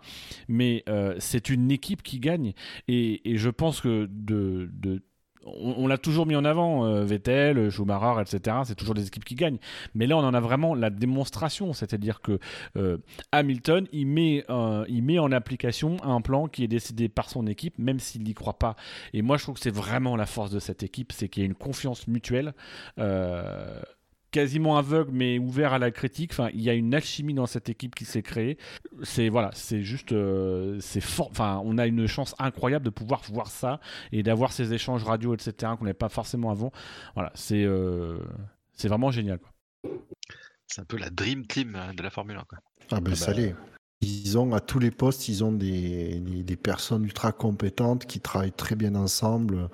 Mais euh, c'est une équipe qui gagne, et, et je pense que de, de on, l'a toujours mis en avant, euh, Vettel, Schumacher, etc. C'est toujours des équipes qui gagnent. Mais là, on en a vraiment la démonstration, c'est-à-dire que euh, Hamilton, il met, il met en application un plan qui est décidé par son équipe, même s'il n'y croit pas. Et moi, je trouve que c'est vraiment la force de cette équipe, c'est qu'il y a une confiance mutuelle. Quasiment aveugle mais ouvert à la critique. Enfin, il y a une alchimie dans cette équipe qui s'est créée. C'est voilà, c'est juste, euh, c'est fort. Enfin, on a une chance incroyable de pouvoir voir ça et d'avoir ces échanges radio, etc. qu'on n'avait pas forcément avant. Voilà, c'est euh, c'est vraiment génial. C'est un peu la dream team de la Formule 1. Quoi. Ah ben, ça l'est. Ils ont à tous les postes, ils ont des, des, personnes ultra compétentes qui travaillent très bien ensemble.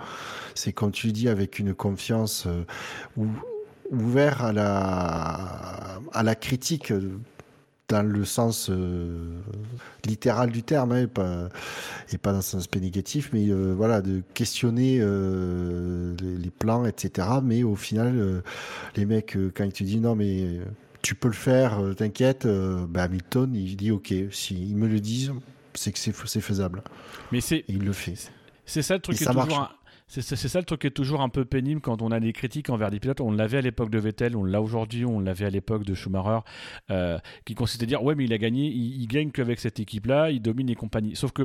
C'est comme tu dis, avec une confiance euh, où ouvert à la, à la critique dans le sens euh, littéral du terme hein, et, pas, et pas dans le sens négatif mais euh, voilà de questionner euh, les, plans etc mais au final les mecs quand ils te disent non mais tu peux le faire t'inquiète ben Hamilton il dit ok si ils me le disent c'est que c'est faisable. Mais c'est il le fait. C'est ça le truc qui est toujours c'est ça le truc qui est toujours un peu pénible quand on a des critiques envers des pilotes. On l'avait à l'époque de Vettel, on l'a aujourd'hui, on l'avait à l'époque de Schumacher, euh, qui consistait à dire ouais mais il a gagné, il, gagne qu'avec cette équipe-là, il domine les compagnies. Sauf que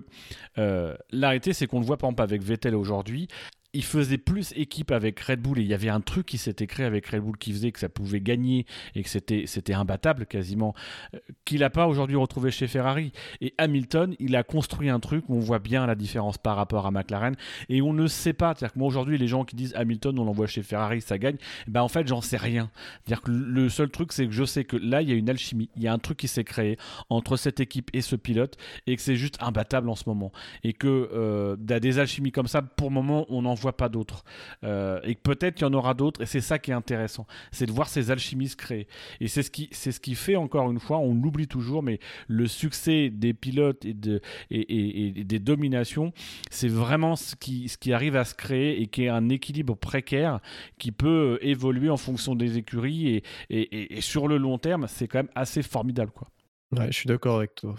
euh, l'arrêté c'est qu'on le voit par exemple avec Vettel aujourd'hui il faisait plus équipe avec Red Bull et il y avait un truc qui s'était créé avec Red Bull qui faisait que ça pouvait gagner et que c'était c'était imbattable quasiment euh, qu'il n'a pas aujourd'hui retrouvé chez Ferrari. Et Hamilton il a construit un truc où on voit bien la différence par rapport à McLaren et on ne sait pas. C'est-à-dire que moi aujourd'hui les gens qui disent Hamilton on l'envoie chez Ferrari ça gagne. Ben en fait j'en sais rien. C'est-à-dire que le seul truc c'est que je sais que là il y a une alchimie. Il y a un truc qui s'est créé entre cette équipe et ce pilote et que c'est juste imbattable en ce moment. Et que euh, des alchimies comme ça. Pour le moment on en vois pas d'autres. Euh, et peut-être il y en aura d'autres. Et c'est ça qui est intéressant. C'est de voir ces alchimies se créer. Et c'est ce qui, c'est ce qui fait, encore une fois, on l'oublie toujours, mais le succès des pilotes et, de, et, des dominations, c'est vraiment ce qui, ce qui arrive à se créer et qui est un équilibre précaire qui peut évoluer en fonction des écuries. Et, et sur le long terme, c'est quand même assez formidable. Quoi. Ouais, je suis d'accord avec toi.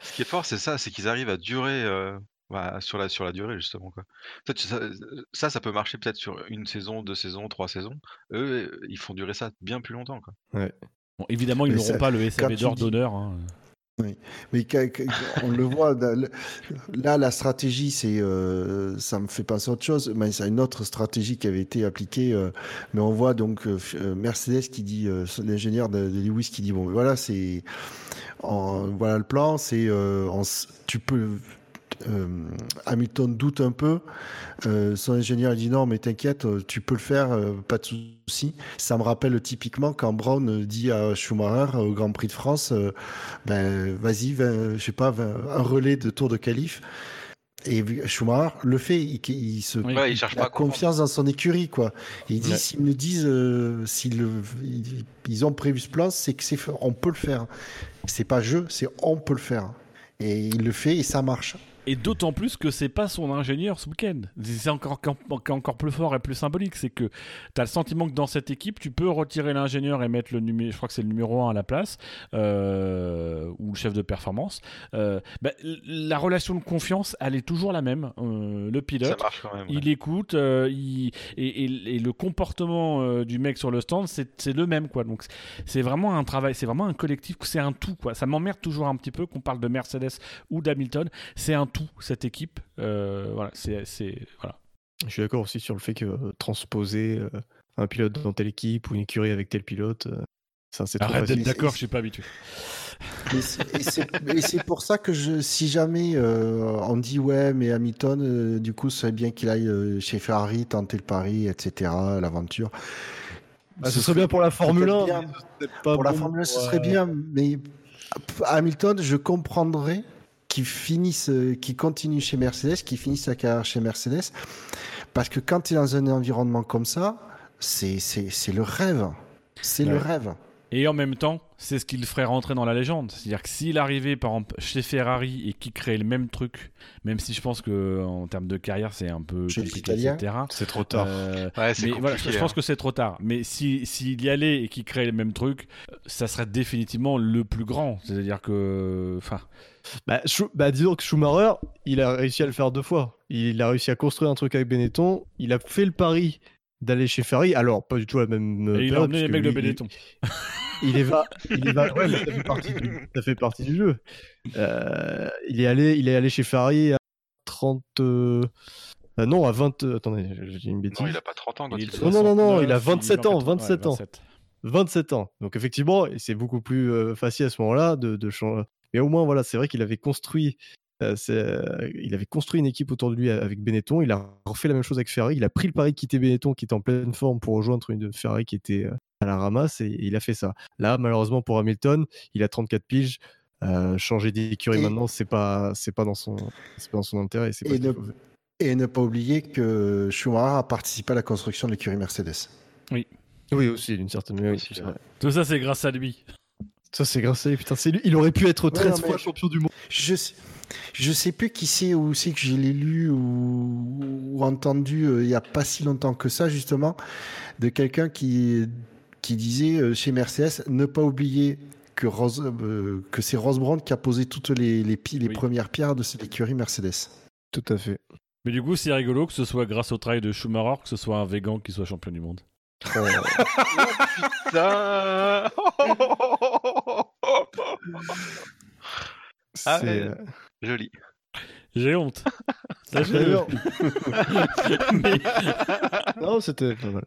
Ce qui est fort, c'est ça, c'est qu'ils arrivent à durer euh, bah, sur la sur la durée justement, quoi. ça, ça peut marcher peut-être sur une saison, deux saisons, trois saisons. Eux, ils font durer ça bien plus longtemps, quoi. Ouais. Bon, évidemment, ils n'auront pas le SAV d'or d'honneur, hein. Oui, mais on le voit là, la stratégie, c'est, euh, ça me fait penser à autre chose, mais c'est une autre stratégie qui avait été appliquée. euh, mais on voit donc euh, Mercedes qui dit, euh, l'ingénieur de, de Lewis qui dit bon, voilà, c'est, en- voilà le plan, c'est, euh, on s- tu peux euh, Hamilton doute un peu. Euh, son ingénieur dit non, mais t'inquiète, tu peux le faire, euh, pas de souci. Ça me rappelle typiquement quand Brown dit à Schumacher au Grand Prix de France, euh, ben vas-y, je sais pas, un relais de Tour de qualif. Et Schumacher le fait, il, il se ouais, il, cherche a pas confiance dans son écurie, quoi. Il dit ouais. s'ils me disent, euh, s'ils ils ont prévu ce plan, c'est que c'est on peut le faire. C'est pas je, c'est on peut le faire. Et il le fait et ça marche. Et d'autant plus que c'est pas son ingénieur ce week-end. C'est encore, encore plus fort et plus symbolique. C'est que tu as le sentiment que dans cette équipe, tu peux retirer l'ingénieur et mettre le numéro, je crois que c'est le numéro 1 à la place, euh, ou le chef de performance. Euh, bah, la relation de confiance, elle est toujours la même. Euh, le pilote, même, ouais. il écoute, il, et, et, et, le comportement du mec sur le stand, c'est le même. quoi. Donc c'est vraiment un travail, c'est vraiment un collectif, c'est un tout. quoi. Ça m'emmerde toujours un petit peu qu'on parle de Mercedes ou d'Hamilton. C'est un tout cette équipe. Euh, voilà, c'est voilà. Je suis d'accord aussi sur le fait que euh, transposer euh, un pilote dans telle équipe ou une écurie avec tel pilote, euh, ça c'est Arrête d'être d'accord, je suis pas habitué. Et c'est pour ça que je, si jamais euh, on dit ouais, mais Hamilton, euh, du coup, c'est bien qu'il aille chez Ferrari tenter le pari, etc., l'aventure. Bah, ce serait bien pour la Formule 1. bien. mais ce serait pas pour la Formule 1, ce serait bien, mais Hamilton, je comprendrais qu'il finisse, euh, qu'il continue chez Mercedes, qu'il finisse sa carrière chez Mercedes, parce que quand tu es dans un environnement comme ça, c'est le rêve, c'est le rêve. Et en même temps, c'est ce qui le ferait rentrer dans la légende. C'est-à-dire que s'il arrivait, par exemple, chez Ferrari et qu'il créait le même truc, même si je pense que en termes de carrière, c'est un peu Chez compliqué, etc. C'est trop tard. Euh, Ouais, mais voilà, je pense hein. que c'est trop tard. Mais si s'il y allait et qu'il créait le même truc, ça serait définitivement le plus grand. C'est-à-dire que, enfin, Bah, bah, disons que Schumacher, il a réussi à le faire deux fois. Il a réussi à construire un truc avec Benetton. Il a fait le pari d'aller chez Ferrari. Alors, pas du tout la même. euh, et il a emmené les mecs de Benetton. Il, il est va, il est va- ouais, mais ça fait partie du, ça fait partie du jeu. Euh, il est allé, il est allé chez Ferrari à 30. euh, euh, non, à 20. euh, attendez, j'ai dit une bêtise. Non, il a pas 30 ans quand Il Non, non, non, non, il a 69, 27 ans, en 80, 27 ans. 27. 27 ans. Donc effectivement, et c'est beaucoup plus euh, facile à ce moment-là de, de changer. Mais au moins, voilà, c'est vrai qu'il avait construit, euh, euh, il avait construit une équipe autour de lui avec Benetton. Il a refait la même chose avec Ferrari. Il a pris le pari de quitter Benetton, qui était en pleine forme, pour rejoindre une Ferrari qui était euh, à la ramasse, et, et il a fait ça. Là, malheureusement pour Hamilton, il a 34 piges. Euh, changer d'écurie Et- maintenant, c'est pas, c'est pas dans son, c'est pas dans son intérêt. C'est pas Et ne, et pas oublier que Schumacher a participé à la construction de l'écurie Mercedes. Oui, aussi d'une certaine manière. oui. Tout ça, c'est grâce à lui. Ça, c'est grâce à lui. Putain, c'est lui. Il aurait pu être 13 non, mais fois je- champion du monde. Je sais, je sais plus qui c'est ou c'est que je l'ai lu ou, ou entendu euh, il y a pas si longtemps que ça justement de quelqu'un qui qui disait euh, chez Mercedes ne pas oublier que Rose, euh, que c'est Rose Brown qui a posé toutes les les, pi- les Oui. premières pierres de cette écurie Mercedes. Tout à fait. Mais du coup, c'est rigolo que ce soit grâce au travail de Schumacher que ce soit un végan qui soit champion du monde. Putain Ah C'est, ouais. euh, Joli. J'ai honte. D'ailleurs- non, c'était pas mal.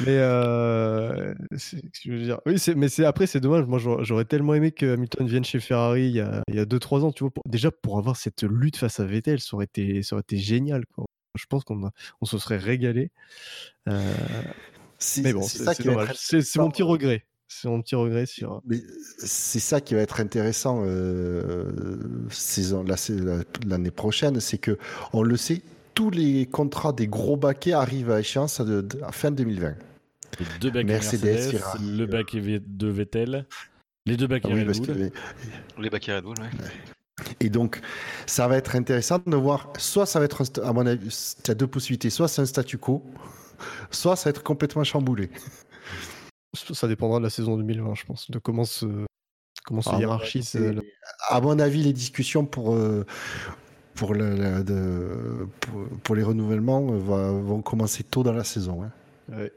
Mais euh, je veux dire? Oui, c'est- mais c'est après c'est dommage. Moi, j'aurais tellement aimé que Hamilton vienne chez Ferrari il y a, il y a 2-3 ans. Tu vois, pour- déjà pour avoir cette lutte face à Vettel, ça aurait été, ça aurait été génial. Quoi. Je pense qu'on a- on se serait régalé. Euh, C'est mais bon, c'est c'est ça mon petit intéressant. regret. C'est mon petit regret sur. Mais c'est ça qui va être intéressant euh, saison la- la- l'année prochaine, c'est que on le sait, tous les contrats des gros baquets arrivent à échéance à, de- de- à fin 2020. Les deux bacs Mercedes, Mercedes, Ferrari, le euh. bac de Vettel, les deux bacs Ah oui, Red Bull. que- Les baquets Red Bull, ouais. Et donc, ça va être intéressant de voir, soit ça va être, un à mon avis, il y a deux possibilités, soit c'est un statu quo, soit ça va être complètement chamboulé. Ça dépendra de la saison 2020, je pense, de comment se, comment se Ah, hiérarchise. Euh, À mon avis, les discussions pour, euh, pour, le- le- de- pour, pour les renouvellements euh, va- vont commencer tôt dans la saison. hein. Ouais.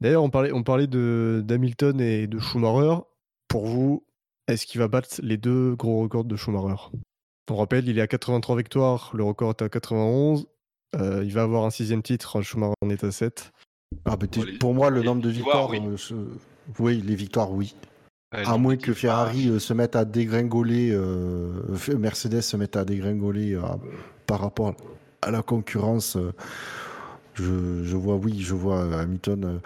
D'ailleurs, on parlait, on parlait de d'Hamilton et de Schumacher. Pour vous, est-ce qu'il va battre les deux gros records de Schumacher? On rappelle, il est à 83 victoires, le record est à 91. Euh, il va avoir un sixième titre, Schumacher en est à 7. Ah, bah, les- pour moi, le les nombre de victoires, victoires, euh, ce- oui, les victoires, oui. Ouais, À moins que Ferrari euh, se mette à dégringoler, euh, Mercedes se mette à dégringoler euh, par rapport à la concurrence. euh, je, je vois, oui, je vois Hamilton. euh.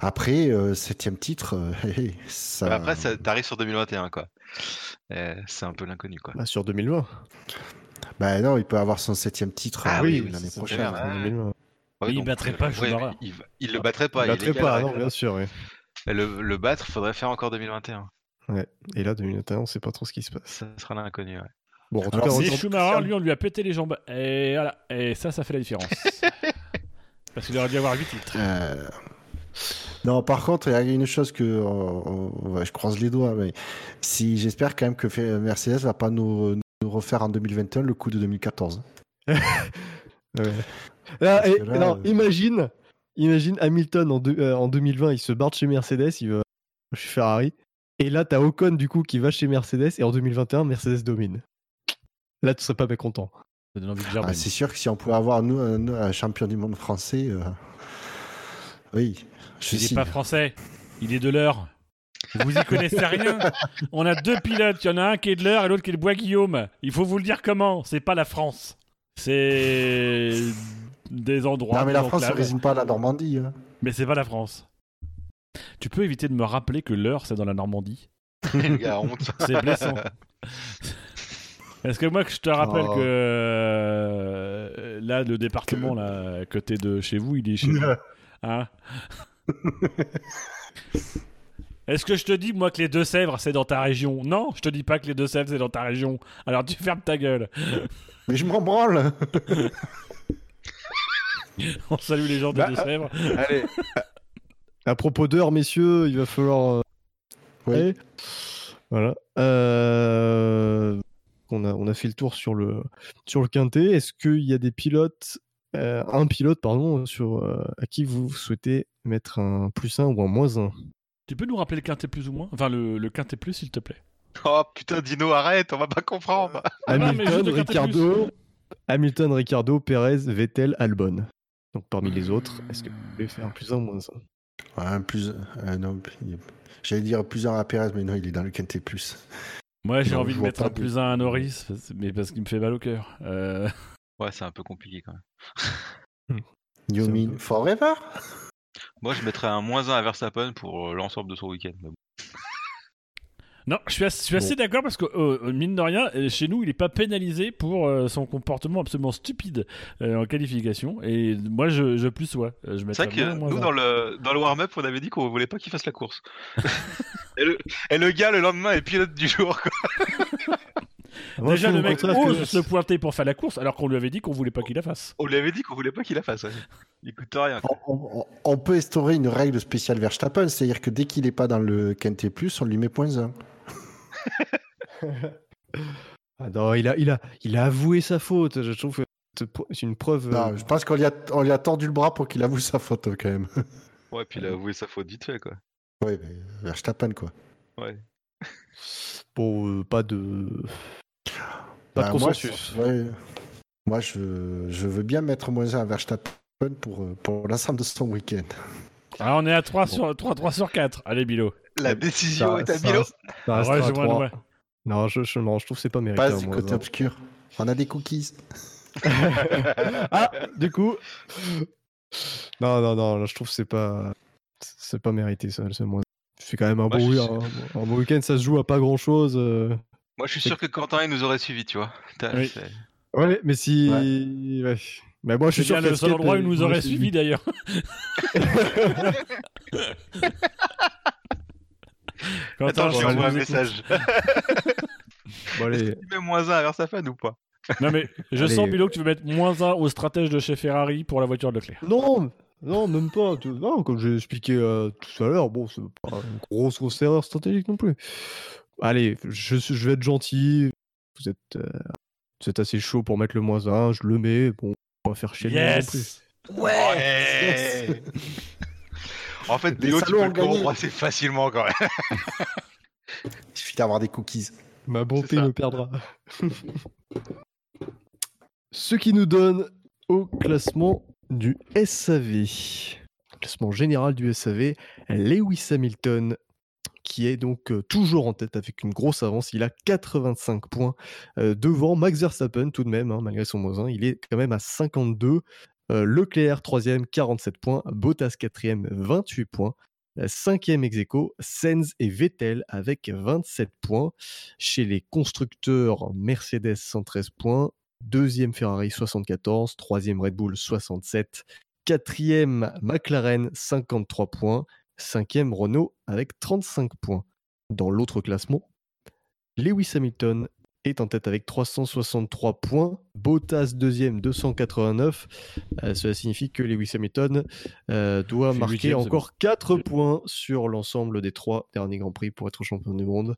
Après, euh, septième titre, euh, ça. Bah, Après, ça- t'arrives sur 2021, quoi. Euh, c'est un peu l'inconnu, quoi. Bah, sur 2020. Bah non, il peut avoir son septième titre Ah euh, oui, l'année prochaine. Clair, sur ouais. 2020. Ouais, il donc, battrait euh, pas ouais, Schumacher. il, il le battrait pas. il il est battrait pas, non, bien sûr. ouais. Le, le battre, faudrait faire encore 2021. Et là, 2021, on sait pas trop ce qui se passe. Ça sera l'inconnu, ouais. Bon, en tout Alors, cas, c'est Schumacher, lui, on lui a pété les jambes. Et voilà. Et ça, ça fait la différence. Parce qu'il aurait dû avoir 8 titres. Euh, Non, par contre, il y a une chose que euh, euh, ouais, je croise les doigts, mais si j'espère quand même que Mercedes va pas nous, nous refaire en 2021 le coup de 2014. Ouais. Et- que là, non, euh, imagine, imagine Hamilton en, deux- euh, en 2020, il se barre de chez Mercedes, il va chez Ferrari. Et là, t'as Ocon du coup qui va chez Mercedes et en 2021, Mercedes domine. Là, tu serais pas mécontent. De Ah, c'est sûr que si on pouvait avoir nous un, un champion du monde français, euh, oui, je il n'est pas français. Il est de l'heure. Vous y connaissez rien. On a deux pilotes. Il y en a un qui est de l'heure et l'autre qui est de Bois-Guillaume. Il faut vous le dire comment. C'est pas la France. C'est des endroits. Non, mais la France ne résume pas à la Normandie. hein. Mais c'est pas la France. Tu peux éviter de me rappeler que l'heure, c'est dans la Normandie Le gars a honte. C'est blessant. Est-ce que moi que je te rappelle Oh. que euh, là le département là à côté de chez vous il est chez vous hein? Est-ce que je te dis moi que les Deux-Sèvres c'est dans ta région? Non, je te dis pas que les Deux-Sèvres c'est dans ta région. Alors tu fermes ta gueule. Mais je m'en branle. On salue les gens des Bah, Deux-Sèvres. Allez. à propos d'heure, messieurs, il va falloir. euh, Oui. Voilà. Euh, On, a, on a fait le tour sur le, sur le quintet. Est-ce qu'il y a des pilotes, euh, un pilote, pardon, sur, euh, à qui vous souhaitez mettre un plus 1 ou un moins 1 Tu peux nous rappeler le quintet plus ou moins? Enfin le, le quintet plus s'il te plaît. Oh putain, Dino, arrête, on va pas comprendre. Ah non, Hamilton, Ricardo, Hamilton, Ricardo, Perez, Vettel, Albon. Donc parmi les autres, est-ce que vous voulez faire un plus 1 ou moins 1 Ouais, un plus. euh, non, J'allais dire plus un à Perez, mais non, il est dans le quintet plus. Moi j'ai envie de mettre un plus 1 à Norris, mais parce qu'il me fait mal au cœur. Euh, Ouais, c'est un peu compliqué quand même. Yomin peu- Forever? Moi, je mettrais un moins 1 à Verstappen pour euh, l'ensemble de son week-end. bon. Non, je suis assez, je suis assez d'accord parce que, euh, mine de rien, euh, chez nous, il n'est pas pénalisé pour euh, son comportement absolument stupide euh, en qualification. Et moi, je, je plus ouais. Je C'est vrai que nous, dans le, dans le warm-up, on avait dit qu'on voulait pas qu'il fasse la course. et, le, et le gars, le lendemain, est pilote du jour. Quoi. Moi, Déjà, le mec ose se pointer pour faire la course alors qu'on lui avait dit qu'on voulait pas qu'il la fasse. On lui avait dit qu'on voulait pas qu'il la fasse. ouais. Il coûte rien. on, on- on peut instaurer une règle spéciale Verstappen, c'est-à-dire que dès qu'il n'est pas dans le quintet plus, on lui met point 1. Ah non, il a, il, a, il a avoué sa faute. Je trouve que c'est une preuve. Non, euh, je pense qu'on lui, a, on lui a tordu le bras pour qu'il avoue sa faute quand même. Ouais, puis il a avoué sa faute vite fait, quoi. ouais, mais Verstappen quoi. Ouais. Bon, euh, pas de. Pas de Bah, moi, consensus. je, ouais, moi je, je veux bien mettre moins 1 à Verstappen pour, euh, pour l'ensemble de son week-end. Ah, on est à 3 sur, 3, 3 sur 4. Allez, Bilo. La décision est à reste- ça à Rejoins-nous, trois. ouais. Non, je, je, non, je trouve que c'est pas mérité. Pas du côté obscur. On a des cookies. Ah, du coup. Non, non, non, là, je trouve que c'est pas. C'est pas mérité ça, c'est moins. C'est quand même un Bah, bon, suis un, un bon week-end, ça se joue à pas grand chose. Moi, je suis sûr que Quentin, il nous aurait suivi, tu vois. Oui. Ouais, mais si. Ouais. Mais moi, je suis sûr que le seul endroit où il nous aurait suivi d'ailleurs. Attends, je lui tu envoie un message. Bon, allez. Met moins 1 à Verstappen ou pas? Non, mais je Allez. sens, Bilo, que tu veux mettre moins 1 au stratège de chez Ferrari pour la voiture de Leclerc. Non, non, même pas. tu- Non, comme j'ai expliqué euh, tout à l'heure, bon, c'est pas une grosse, grosse erreur stratégique non plus. Allez, je vais être gentil. Vous êtes, euh, vous êtes assez chaud pour mettre le moins 1, je le mets. Bon, on va faire chier non plus. Yes Ouais En fait, Les Milo, tu peux le corrompre assez facilement quand même. Il suffit d'avoir des cookies. Ma bonté me perdra. Ce qui nous donne au classement du SAV. Classement général du SAV, Lewis Hamilton, qui est donc euh, toujours en tête avec une grosse avance. Il a 85 points euh, devant Max Verstappen, tout de même, hein, malgré son moins 1. Il est quand même à 52. Euh, Leclerc, 3 47 points. Bottas, 4 28 points. Cinquième ex aequo, Sainz et Vettel avec 27 points. Chez les constructeurs, Mercedes 113 points. Deuxième Ferrari 74. Troisième Red Bull 67. Quatrième McLaren 53 points. Cinquième Renault avec 35 points. Dans l'autre classement, Lewis Hamilton est en tête avec 363 points. Bottas deuxième 289. Euh, cela signifie que Lewis Hamilton euh, doit marquer huitième, encore 4 points sur l'ensemble des trois derniers Grands Prix pour être champion du monde.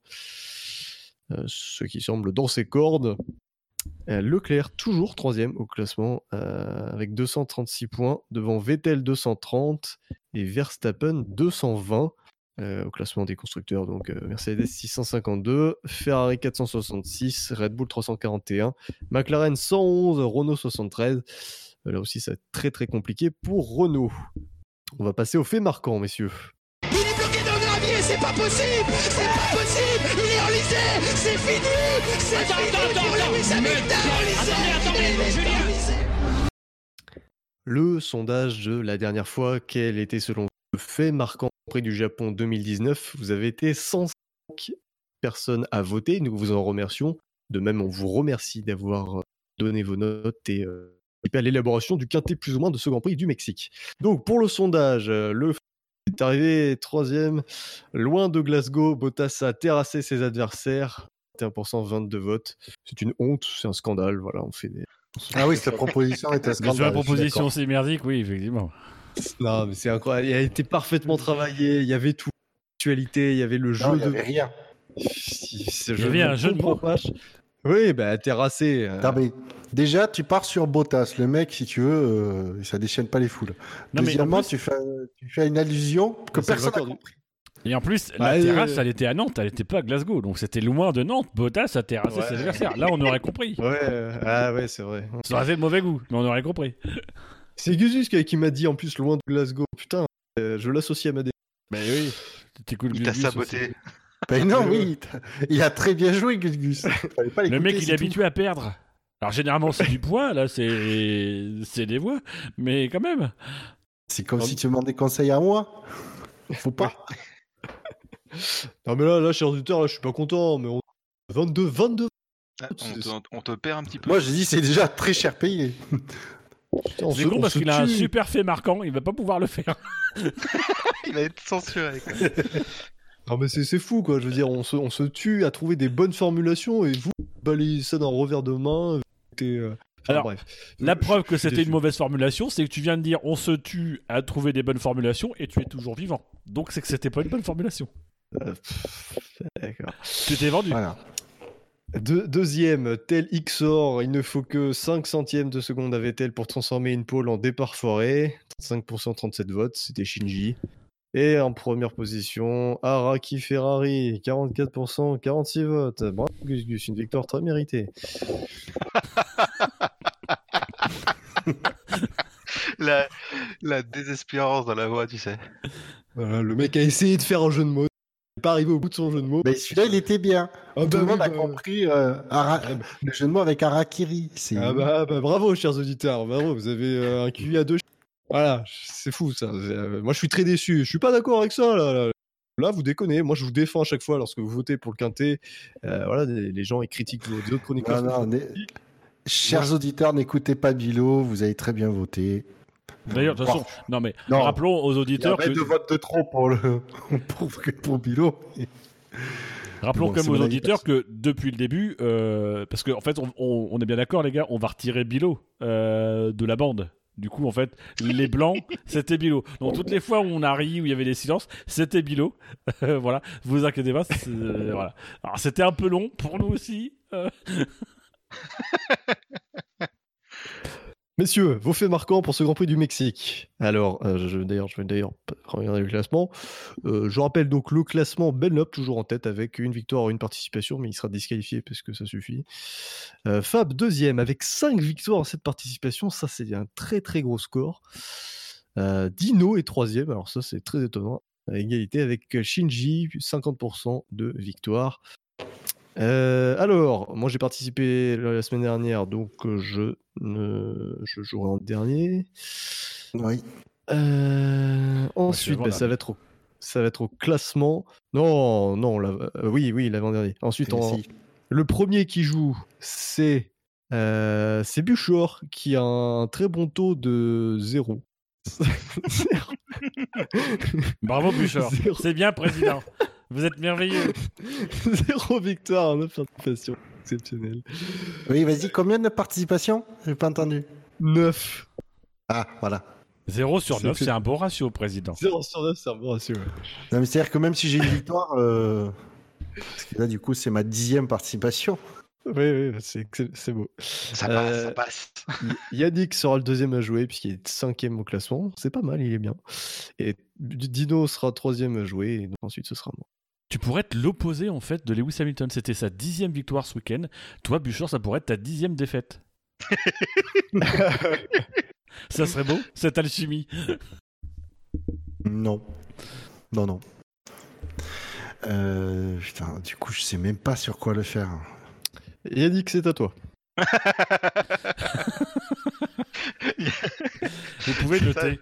Euh, ce qui semble dans ses cordes. Euh, Leclerc, toujours troisième au classement, euh, avec 236 points, devant Vettel 230 et Verstappen 220 euh, au classement des constructeurs. Donc euh, Mercedes 652, Ferrari 466, Red Bull 341, McLaren 111, Renault 73. Euh, Là aussi, ça va être très très compliqué pour Renault. On va passer aux faits marquants, messieurs. Il est bloqué dans le gravier, c'est pas possible C'est pas possible Il est enlisé C'est fini C'est fini Le sondage de la dernière fois, quel était selon fait marquant près du Japon 2019, vous avez été 105 personnes à voter. Nous vous en remercions. De même, on vous remercie d'avoir euh, donné vos notes et euh, à l'élaboration du quintet plus ou moins de ce Grand Prix du Mexique. Donc, pour le sondage, euh, le est arrivé troisième, loin de Glasgow. Bottas a terrassé ses adversaires. 21%, 22 votes. C'est une honte, c'est un scandale. Voilà, on fait des. Ah oui, cette proposition est un Mais scandale. sur la proposition c'est merdique, oui, effectivement. Non, mais c'est incroyable. Il a été parfaitement travaillé. Il y avait tout. L'actualité, il y avait le jeu Non, il de. avait rien. Ce Il y jeu avait ne un jeu de pas. Oui, bah terrassé. euh, Non, mais déjà, tu pars sur Bottas. Le mec, si tu veux, euh, ça déchaîne pas les foules. Non, mais plus- tu, fais, tu fais une allusion que personne n'a compris. Et en plus, Bah, la terrasse, elle était à Nantes, elle était pas à Glasgow, donc c'était loin de Nantes. Bottas a terrassé Ouais. ses adversaires. Là, on aurait compris. Ouais, euh, ah ouais, c'est vrai. Ça aurait fait de mauvais goût, mais on aurait compris. C'est Guzus qui, m'a dit en plus loin de Glasgow. Putain, euh, je l'associe à ma dé- Mais oui. C'était cool. Il t'a saboté. Ben non, oui, il a très bien joué, Gus Gus. Fallait pas aussi. Le mec, il est tout. habitué à perdre. Alors généralement, c'est du poids, là, c'est c'est des voix, mais quand même. C'est comme si tu me demandais conseil à moi. Faut pas. Non, mais là, là, cher auditeur, là, je suis pas content. Mais on... 22, 22. Ah, on, te, on te perd un petit peu. Moi, je dis, c'est déjà très cher payé. C'est con on parce qu'il a un super fait marquant, il va pas pouvoir le faire. Il va être censuré. quoi. Non, mais c'est c'est fou, quoi. Je veux dire, on se, on se tue à trouver des bonnes formulations et vous balayez ça d'un revers de main. t'es, euh, enfin, Alors, bref. La Je- preuve que c'était déçu. une mauvaise formulation, c'est que tu viens de dire on se tue à trouver des bonnes formulations et tu es toujours vivant. Donc c'est que c'était pas une bonne formulation. Euh, D'accord. Tu t'es vendu. Voilà. Deux- deuxième, tel XOR, il ne faut que 5 centièmes de seconde à Vettel pour transformer une pole en départ forêt. 35%, 37 votes, c'était Shinji. Et en première position, Araki Ferrari, 44%, 46 votes. Bravo Gus Gus, une victoire très méritée. La, la désespérance dans la voix, tu sais. Voilà, le mec a essayé de faire un jeu de mots. Il n'est pas arrivé au bout de son jeu de mots. Mais celui-là, il était bien. Ah Tout bah le monde oui, a bah- compris euh, Ara- Ah bah- le jeu de mots avec Arakiri. Ah bah, bah, bravo, chers auditeurs. Bravo, vous avez euh, un QI à deux. Voilà, c'est fou ça. Euh, moi, je suis très déçu. Je suis pas d'accord avec ça. Là, là. Là, vous déconnez. Moi, je vous défends à chaque fois lorsque vous votez pour le quintet. Euh, voilà, les, les gens ils critiquent vos autres chroniqueurs. Non, non, Chers auditeurs, n'écoutez pas Bilo, vous avez très bien voté. D'ailleurs, de toute façon, non mais Non. rappelons aux Il y a auditeurs que 22 votes de trop pour, le... pour, pour Bilo. Rappelons Bon, même aux auditeurs que depuis le début, euh, parce qu'en en fait, on, on- on est bien d'accord, les gars, on va retirer Bilo euh, de la bande. Du coup, en fait, les blancs, c'était Bilo. Donc, toutes les fois où on a ri, où il y avait des silences, c'était Bilo. voilà, vous inquiétez pas. euh, voilà. Alors, c'était un peu long pour nous aussi. Messieurs, vos faits marquants pour ce Grand Prix du Mexique. Alors, euh, je, d'ailleurs, je vais d'ailleurs regarder le classement. Euh, je rappelle donc le classement Benlop toujours en tête avec une victoire, une participation, mais il sera disqualifié parce que ça suffit. Euh, Fab deuxième avec cinq victoires en cette participation, ça c'est un très très gros score. Dino est troisième, alors ça c'est très étonnant. À égalité avec Shinji, 50% de victoire. Euh, alors, moi j'ai participé la semaine dernière, donc euh, je, ne... je jouerai en dernier. Oui. Euh, ensuite, bah, ça, va être au... ça va être au classement. Non, non, la- euh, oui, oui, l'avant-dernier. Ensuite, en- Si. le premier qui joue, c'est euh, c'est Buchor qui a un très bon taux de 0. Bravo, Bouchard. Zéro. C'est bien, président. Vous êtes merveilleux. Zéro victoire en 9 participations. Exceptionnel. Oui, vas-y, combien de participations J'ai pas entendu. 9. Ah, voilà. 0 sur C'est 9, fait- c'est un beau ratio, président. 0 sur 9, c'est un bon ratio. ouais. Non, mais c'est-à-dire que même si j'ai une victoire, euh, parce que là, du coup, c'est ma dixième participation. Oui, oui, c'est c'est- c'est beau. Ça passe, Euh, ça passe. Yannick sera le deuxième à jouer puisqu'il est cinquième au classement. C'est pas mal, il est bien. Et Dino sera troisième à jouer et donc ensuite ce sera moi. Tu pourrais être l'opposé en fait de Lewis Hamilton. C'était sa dixième victoire ce week-end. Toi, Bouchard, ça pourrait être ta dixième défaite. ça serait beau, cette alchimie. Non. Non, non. Euh, putain, du coup, je sais même pas sur quoi le faire. Yannick, c'est à toi. Vous pouvez noter.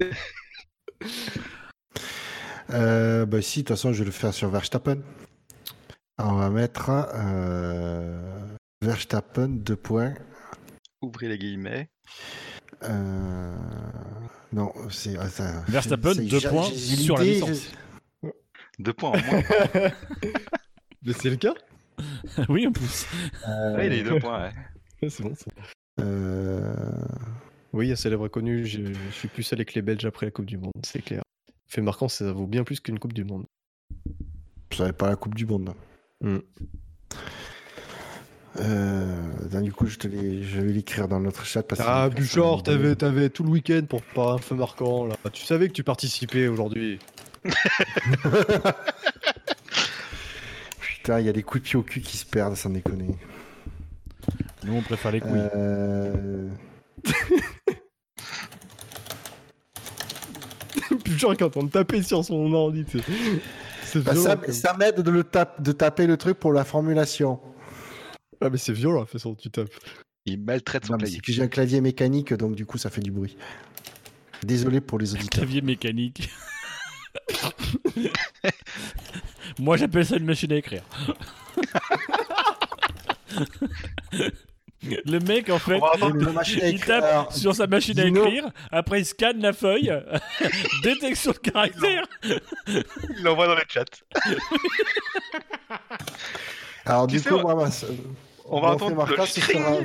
Euh, bah si, de toute façon, je vais le faire sur Verstappen. On va mettre euh, Verstappen, deux points. Ouvrez les guillemets. Euh, non, c'est... attends, Verstappen, deux points sur la licence. Deux points en moins. Mais c'est le cas? Oui, en plus. euh, Ouais, il a eu deux points, ouais. Ouais, C'est bon, ça. euh, Oui, un célèbre connu, je, je suis plus avec les Belges après la Coupe du Monde, c'est clair. Fait marquant, ça vaut bien plus qu'une Coupe du Monde. Vous savez pas la Coupe du Monde. Hmm. Euh, du coup, je, te l'ai- je vais l'écrire dans notre chat. Parce que Ah, Bouchard, t'avais tout le week-end pour pas un feu marquant, là. Tu savais que tu participais aujourd'hui. Putain, il y a des coups de pied au cul qui se perdent, sans déconner. Nous, on préfère les couilles. Euh, Est en train de taper sur son ordi, tu sais. C'est bah, ça quand ça m'aide de, le tap- de taper le truc pour la formulation. Ah, mais c'est violent, la façon dont tu tapes. Il maltraite son Non, clavier. j'ai un clavier mécanique, donc du coup, ça fait du bruit. Désolé pour les auditeurs. Clavier mécanique. Moi, j'appelle ça une machine à écrire. Le mec, en fait, On va attendre il tape Alors, sur sa machine à écrire, après il scanne la feuille, détection de caractère. Il l'envoie dans le chat. Alors, Tu du sais, coup, on- moi, ma- On va le ce sera-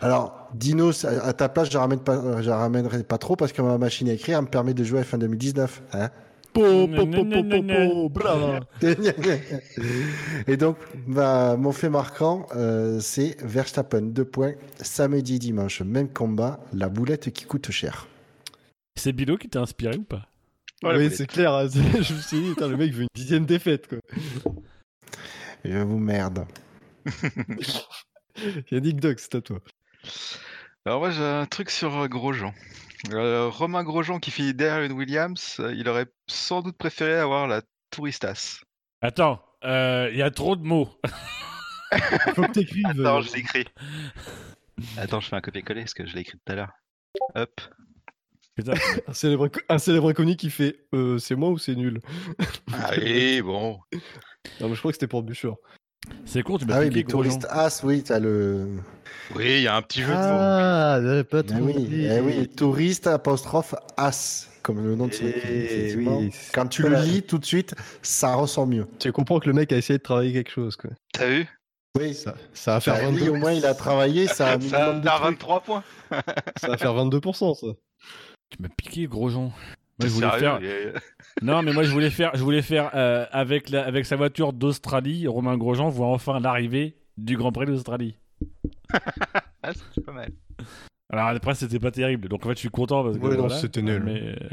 Alors, Dino, ça- à ta place, je ramène pas, je ramènerai pas trop parce que ma machine à écrire me permet de jouer à fin 2019. Hein Po, po, po, po, po, po, bravo. Et donc, bah, mon fait marquant, euh, c'est Verstappen, deux points, samedi et dimanche, même combat, la boulette qui coûte cher. C'est Bilo qui t'a inspiré ou pas? Oui, c'est clair. hein, Je me suis dit, le mec veut une dixième défaite, quoi. Je vous merde. Yannick Doc, c'est à toi. Alors moi j'ai un truc sur euh, Grosjean. Euh, Romain Grosjean qui finit derrière une Williams, euh, il aurait sans doute préféré avoir la Touristas. Attends, euh, il y a trop de mots. Faut que t'écrives. Attends, euh, je l'ai écrit. Attends, je fais un copier-coller parce que je l'ai écrit tout à l'heure. Hop. Putain, un, célèbre, un célèbre inconnu qui fait euh, C'est moi ou c'est nul? Allez, bon. Non, mais je crois que c'était pour Bouchard. C'est con, tu m'as Ah oui, piqué mais Grosjean. touriste As, oui, t'as le. Oui, il y a un petit jeu de mots. Ah, pas Eh trop oui, eh oui, touriste apostrophe As, comme le nom de son équipe. Eh oui, Quand tu le pas- lis tout de suite, ça ressent mieux. Tu comprends que le mec a essayé de travailler quelque chose, quoi. T'as vu? Oui, Ça, ça va faire Bah oui, 22, au moins il a travaillé, ça a un Ça trucs. 23 points. ça va faire 22%, ça. Tu m'as piqué Grosjean. Moi, je voulais sérieux faire... Non, mais moi je voulais faire, je voulais faire euh, avec, la, avec sa voiture d'Australie, Romain Grosjean voit enfin l'arrivée du Grand Prix d'Australie. Ah, c'est pas mal. Alors après c'était pas terrible, donc en fait je suis content parce que Ouais, non, voilà. c'était nul. Mais euh,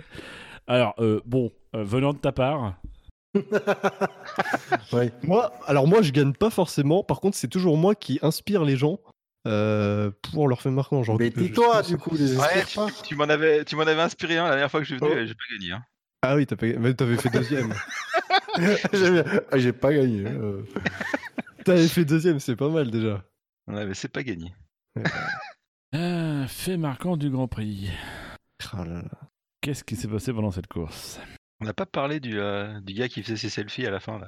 alors euh, bon, euh, venant de ta part, Ouais. Moi, alors moi, je gagne pas forcément. Par contre, c'est toujours moi qui inspire les gens euh, pour leur faire marquant. Genre, Mais tais-toi, du coup, les Ouais, tu, m'en avais, tu m'en avais inspiré un la dernière fois que je suis venu, Oh. j'ai pas gagné. Hein. Ah oui, t'as pas- mais t'avais fait deuxième. J'ai pas gagné. euh. t'avais fait deuxième, c'est pas mal déjà. Ouais, mais c'est pas gagné. euh, fait marquant du Grand Prix. Ah. Qu'est-ce qui s'est passé pendant cette course? On n'a pas parlé du, euh, du gars qui faisait ses selfies à la fin là.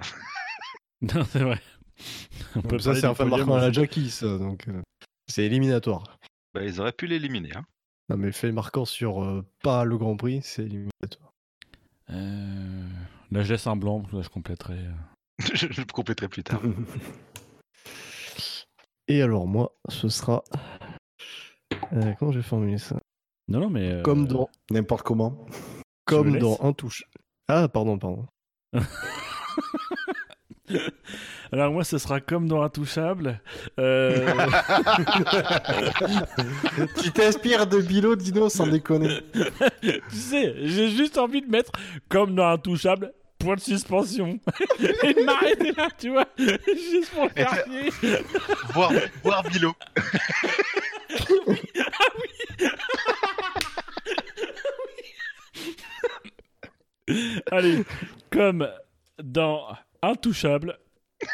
Non, c'est vrai. On peut ça, c'est un fait marquant à la. Jackie, ça. Donc, euh, c'est éliminatoire. Bah, ils auraient pu l'éliminer. Hein. Non, mais fait marquant sur euh, pas le Grand Prix, c'est éliminatoire. Euh, Là, je laisse un blanc, là, je compléterai. euh. je, compléterai plus tard. Et alors, moi, ce sera. Euh, comment je vais formuler ça? Non, non, mais. euh, Comme dans, N'importe comment. comme dans un touche. Ah, pardon, pardon. Alors, moi, ce sera comme dans Intouchable. Euh... tu t'inspires de Bilo, Dino, sans déconner. tu sais, j'ai juste envie de mettre comme dans Intouchable. Point de suspension. Et de m'arrêter là, tu vois. Juste pour le chier. voir, voir Bilo. Allez, comme dans Intouchable.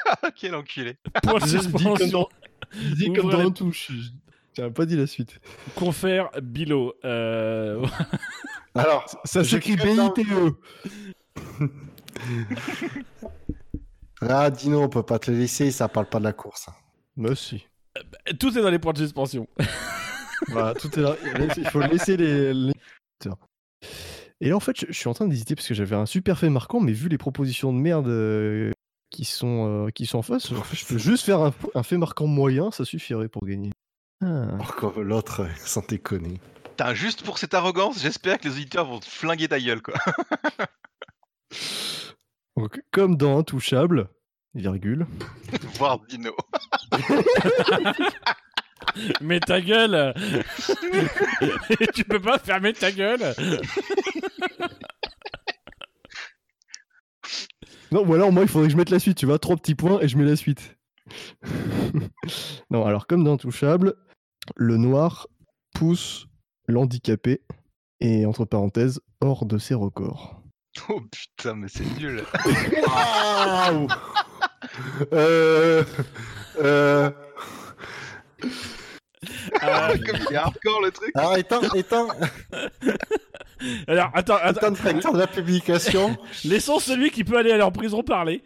Ah, Quel enculé. Point de Je dis comme suspension. dis comme dans les- touche. J'avais pas dit la suite. Confère Bilo. Euh... Alors, Ça s'écrit BITE. là, Dino, on peut pas te le laisser, ça parle pas de la course. Moi aussi. Tout est dans les points de suspension. Voilà, tout est là. Il faut laisser les. les- Et là, en fait, je, je suis en train d'hésiter parce que j'avais un super fait marquant, mais vu les propositions de merde euh, qui, sont, euh, qui sont en face, en fait, je peux juste faire un, un fait marquant moyen, ça suffirait pour gagner. Ah. Encore l'autre, sans déconner. Putain, juste pour cette arrogance, j'espère que les auditeurs vont te flinguer ta gueule, quoi. Donc, comme dans Intouchable, virgule. Voir Dino. Mais ta gueule Tu peux pas fermer ta gueule Non, ou alors moi, il faudrait que je mette la suite, tu vois, trois petits points et je mets la suite. non, alors comme dans Intouchable, le noir pousse l'handicapé et, entre parenthèses, hors de ses records. Oh putain, mais c'est nul. Waouh euh, euh, Euh, Comme il est hardcore le truc. alors, étant, étant, Alors, attends, attends. étant directeur de la publication, Laissons celui qui peut aller à en prison parler.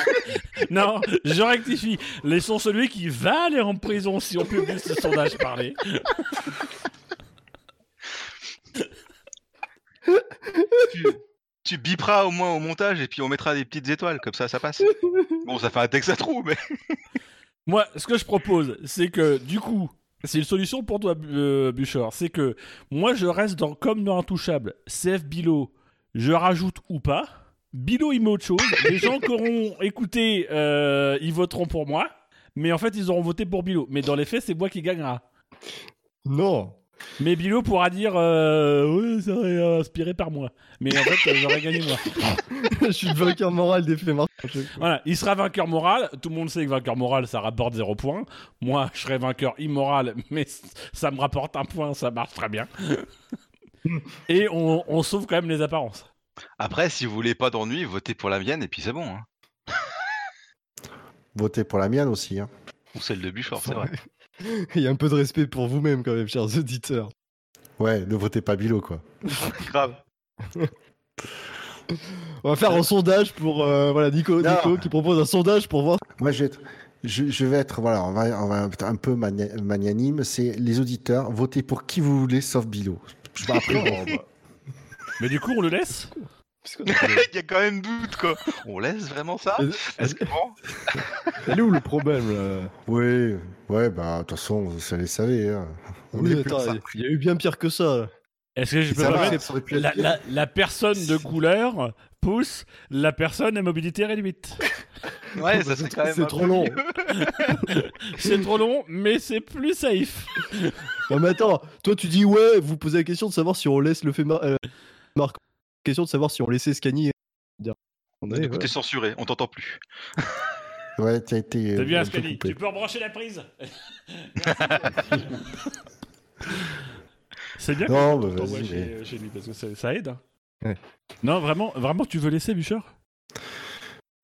non, je rectifie. Laissons celui qui va aller en prison si on publie ce sondage parler. tu, tu biperas au moins au montage et puis on mettra des petites étoiles, comme ça ça passe. Bon, ça fait un texte à trous, mais. Moi, ce que je propose, c'est que du coup, c'est une solution pour toi, euh, Bouchard. C'est que moi, je reste dans comme dans Intouchable. CF Bilo, je rajoute ou pas. Bilo, il met autre chose. Les gens qui auront écouté, euh, ils voteront pour moi. Mais en fait, ils auront voté pour Bilo. Mais dans les faits, c'est moi qui gagnera. Non Mais Bilo pourra dire euh, Ouais, ça euh, inspiré par moi. Mais en fait, euh, j'aurais gagné moi. Je suis le vainqueur moral des faits. Voilà, il sera vainqueur moral. Tout le monde sait que vainqueur moral, ça rapporte 0 points. Moi, je serai vainqueur immoral, mais ça me rapporte un point, ça marche très bien. Et on, on sauve quand même les apparences. Après, si vous voulez pas d'ennui, votez pour la mienne et puis c'est bon. Hein. votez pour la mienne aussi. Hein. Ou celle de Bouchard, c'est vrai. Il y a un peu de respect pour vous-même quand même, chers auditeurs. Ouais, ne votez pas Bilo, quoi. Grave. On va faire un sondage pour euh, voilà Nico. Nico qui propose un sondage pour voir. Moi, je vais être, je, je vais être voilà, on va, on va être un peu magna- magnanime. C'est les auditeurs, votez pour qui vous voulez, sauf Bilo. Je vais après, bah, Mais du coup, on le laisse? Il y a quand même doute, quoi. On laisse vraiment ça Est-ce que bon Elle est où le problème là Oui, ouais, bah, de toute façon, vous savez, savez. Hein. On Oui, est plus attends, ça. Il y a eu bien pire que ça. Est-ce que je peux pas la, la- la personne de couleur pousse la personne à mobilité réduite Ouais, ça c'est quand même. C'est trop long. C'est trop long, mais c'est plus safe. Non mais attends, toi tu dis ouais, vous posez la question de savoir si on laisse le fait mar... euh. Question de savoir si on laissait Scani. On est, Du coup, ouais. t'es censuré, on t'entend plus. Ouais, t'as été. T'as euh, bien, peu Scali coupé. Tu peux rebrancher la prise C'est bien Non, que bah, vas-y, chez, mais- chez lui, parce que ça, ça aide. hein. Ouais. Non, vraiment, vraiment, tu veux laisser Bûcher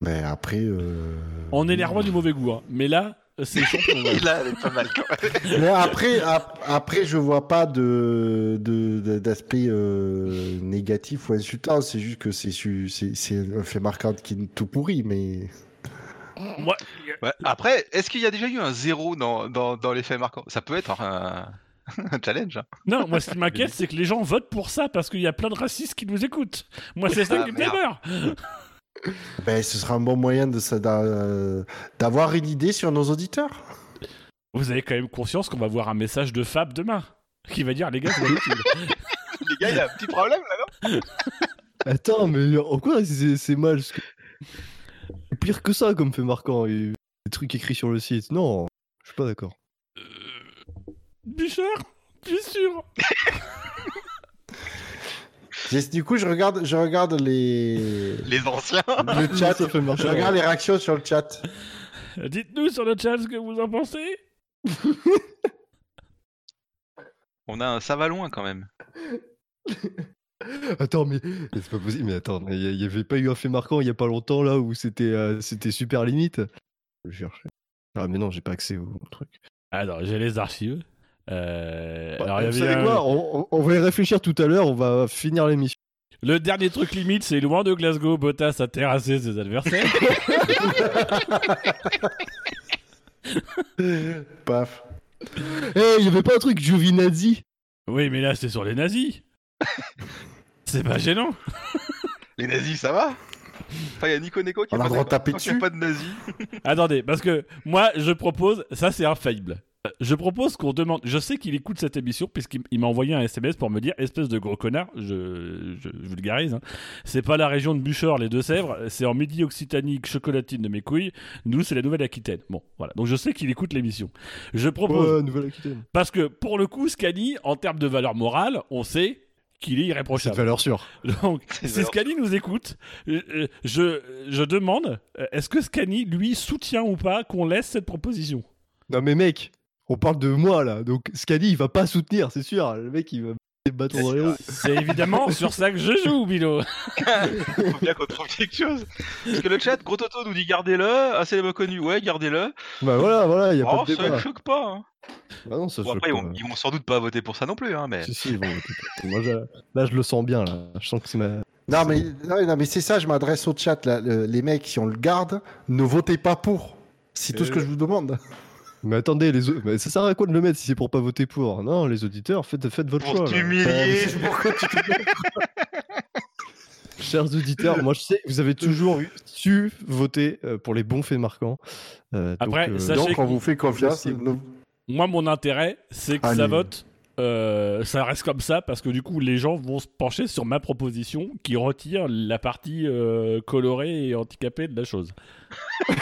Mais après. euh, On est les rois du mauvais goût, hein. mais là, c'est champion. ouais. Là, elle est pas mal quand même. Mais après, ap- après, je vois pas de de- de- d'aspect euh, négatif ou insultant. C'est juste que c'est c'est c'est un fait marquant qui est tout pourri, mais Ouais. Après, est-ce qu'il y a déjà eu un zéro dans, dans, dans les faits marquants? Ça peut être un, un challenge. hein. non, moi, ce qui m'inquiète, c'est que les gens votent pour ça parce qu'il y a plein de racistes qui nous écoutent. Moi, c'est ça Ah, qui me fait merde. peur. Ben, ce sera un bon moyen de ça- d'a- d'avoir une idée sur nos auditeurs. Vous avez quand même conscience qu'on va voir un message de Fab demain qui va dire les gars, c'est. Les gars, il y a un petit problème là, non? Attends, mais en quoi c'est c'est mal ce que- C'est Pire que ça comme fait marquant. et Des trucs écrits sur le site. Non, je suis pas d'accord. Bûcher Tu es sûr Du coup, je regarde, je regarde les Les anciens. le chat. Ça fait marcher. Je regarde les réactions sur le chat. Dites-nous sur le chat ce que vous en pensez. On a un ça va loin quand même. Attends, mais c'est pas possible. Mais attends, il y, a- il y avait pas eu un fait marquant il y a pas longtemps là où c'était euh, c'était super limite? Je cherchais. Ah mais non, j'ai pas accès au truc. Alors, j'ai les archives. Euh, Bah, alors, il y vous savez un- quoi on, on- on va y réfléchir tout à l'heure, on va finir l'émission. Le dernier truc limite, c'est loin de Glasgow, Bottas a terrassé ses adversaires. Paf. Eh, il y avait pas un truc Giovinazzi? Oui, mais là, c'est sur les nazis. c'est pas gênant. Les nazis, ça va? Enfin, il y a Nico Neko qui On a a pas droit de- taper dessus pas de nazis. Attendez, parce que moi, je propose, ça c'est infaillible. Je propose qu'on demande. Je sais qu'il écoute cette émission puisqu'il il m'a envoyé un SMS pour me dire espèce de gros connard. Je, je, je vulgarise. hein. C'est pas la région de Buchor, les Deux-Sèvres. C'est en midi occitanique chocolatine de mes couilles. Nous, c'est la Nouvelle-Aquitaine. Bon, voilà. Donc je sais qu'il écoute l'émission. Je propose Ouais, Nouvelle-Aquitaine. parce que pour le coup, Scani, en termes de valeur morale, on sait qu'il est C'est irréprochable. valeur sûre. Donc, C'est si Scani nous écoute, euh, euh, je, je demande, euh, est-ce que Scani, lui, soutient ou pas qu'on laisse cette proposition? Non mais mec, on parle de moi là, donc Scadi il va pas soutenir, c'est sûr. Le mec il va mettre des bâtons dans les roues. C'est évidemment sur ça que je joue, Bilo. Faut bien qu'on trouve quelque chose. Parce que le chat, Gros Toto nous dit gardez-le. Assez les connu, ouais, gardez-le. Bah voilà, voilà, il y a Oh, pas de ça ne débat. choque pas. hein. Bah non, ça Bon, choque après, ils pas. vont, ils vont sans doute pas voter pour ça non plus, hein, mais. Si, si, moi, je- là je le sens bien là. Je sens que c'est ma. Non, mais, non, non, mais c'est ça, je m'adresse au chat. Là. Les mecs, si on le garde, ne votez pas pour. C'est tout ce que je vous demande. Mais attendez, les mais ça sert à quoi de le mettre si c'est pour pas voter pour? Non, les auditeurs, faites, faites votre Pour choix. t'humilier. Pourquoi tu te- Chers auditeurs, moi je sais, vous avez toujours su voter euh, pour les bons faits marquants. Euh, Après, donc, euh, sachez Donc, on que- vous fait confiance. Moi, mon intérêt, c'est que Allez. ça vote. Euh, ça reste comme ça parce que du coup les gens vont se pencher sur ma proposition qui retire la partie euh, colorée et handicapée de la chose.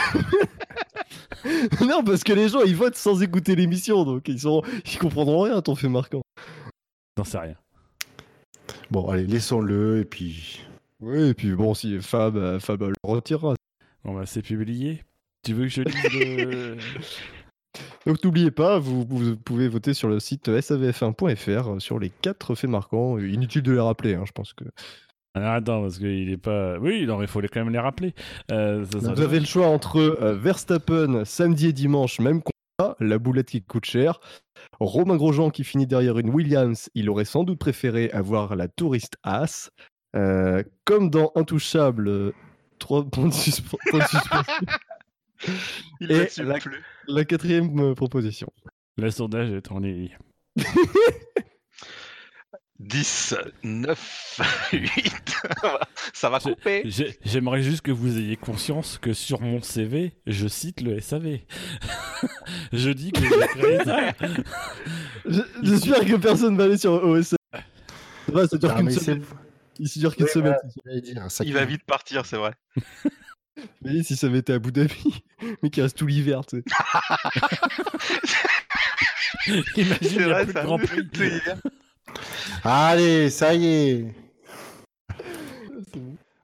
non, parce que les gens ils votent sans écouter l'émission, donc ils sont, ils comprendront rien à ton fait marquant. J'en sais rien. Bon, allez, laissons-le. Et puis. Oui, et puis bon, si Fab, euh, Fab le retirera. On va c'est publié. Tu veux que je lise le... Donc n'oubliez pas, vous, vous pouvez voter sur le site savf1.fr sur les quatre faits marquants. Inutile de les rappeler, hein, je pense que. Alors attends, parce qu'il est pas. Oui, non, mais il faut quand même les rappeler. Euh, ça- ça- Vous avez le choix entre euh, Verstappen samedi et dimanche, même combat, la boulette qui coûte cher. Romain Grosjean qui finit derrière une Williams, il aurait sans doute préféré avoir la touriste As. Euh, comme dans Intouchable, euh, trois points de, suspe- points de suspension. Il Et la- plus? La quatrième euh, proposition. Le sondage est en ligne. 10, 9, 8. ça va couper. J'ai- J'aimerais juste que vous ayez conscience que sur mon CV, je cite le SAV. je dis que j'ai créé ça. Je- J'espère que personne va aller sur OSM. Ça va, ça dure qu'une semaine. Il se dure qu'une semaine. Il va vite partir, c'est vrai. Mais si ça avait été à Abu Dhabi, mais qui reste tout l'hiver, tu sais. Imagine, il C'est n'y a vrai, plus de ça. Grand Prix. Allez, ça y est.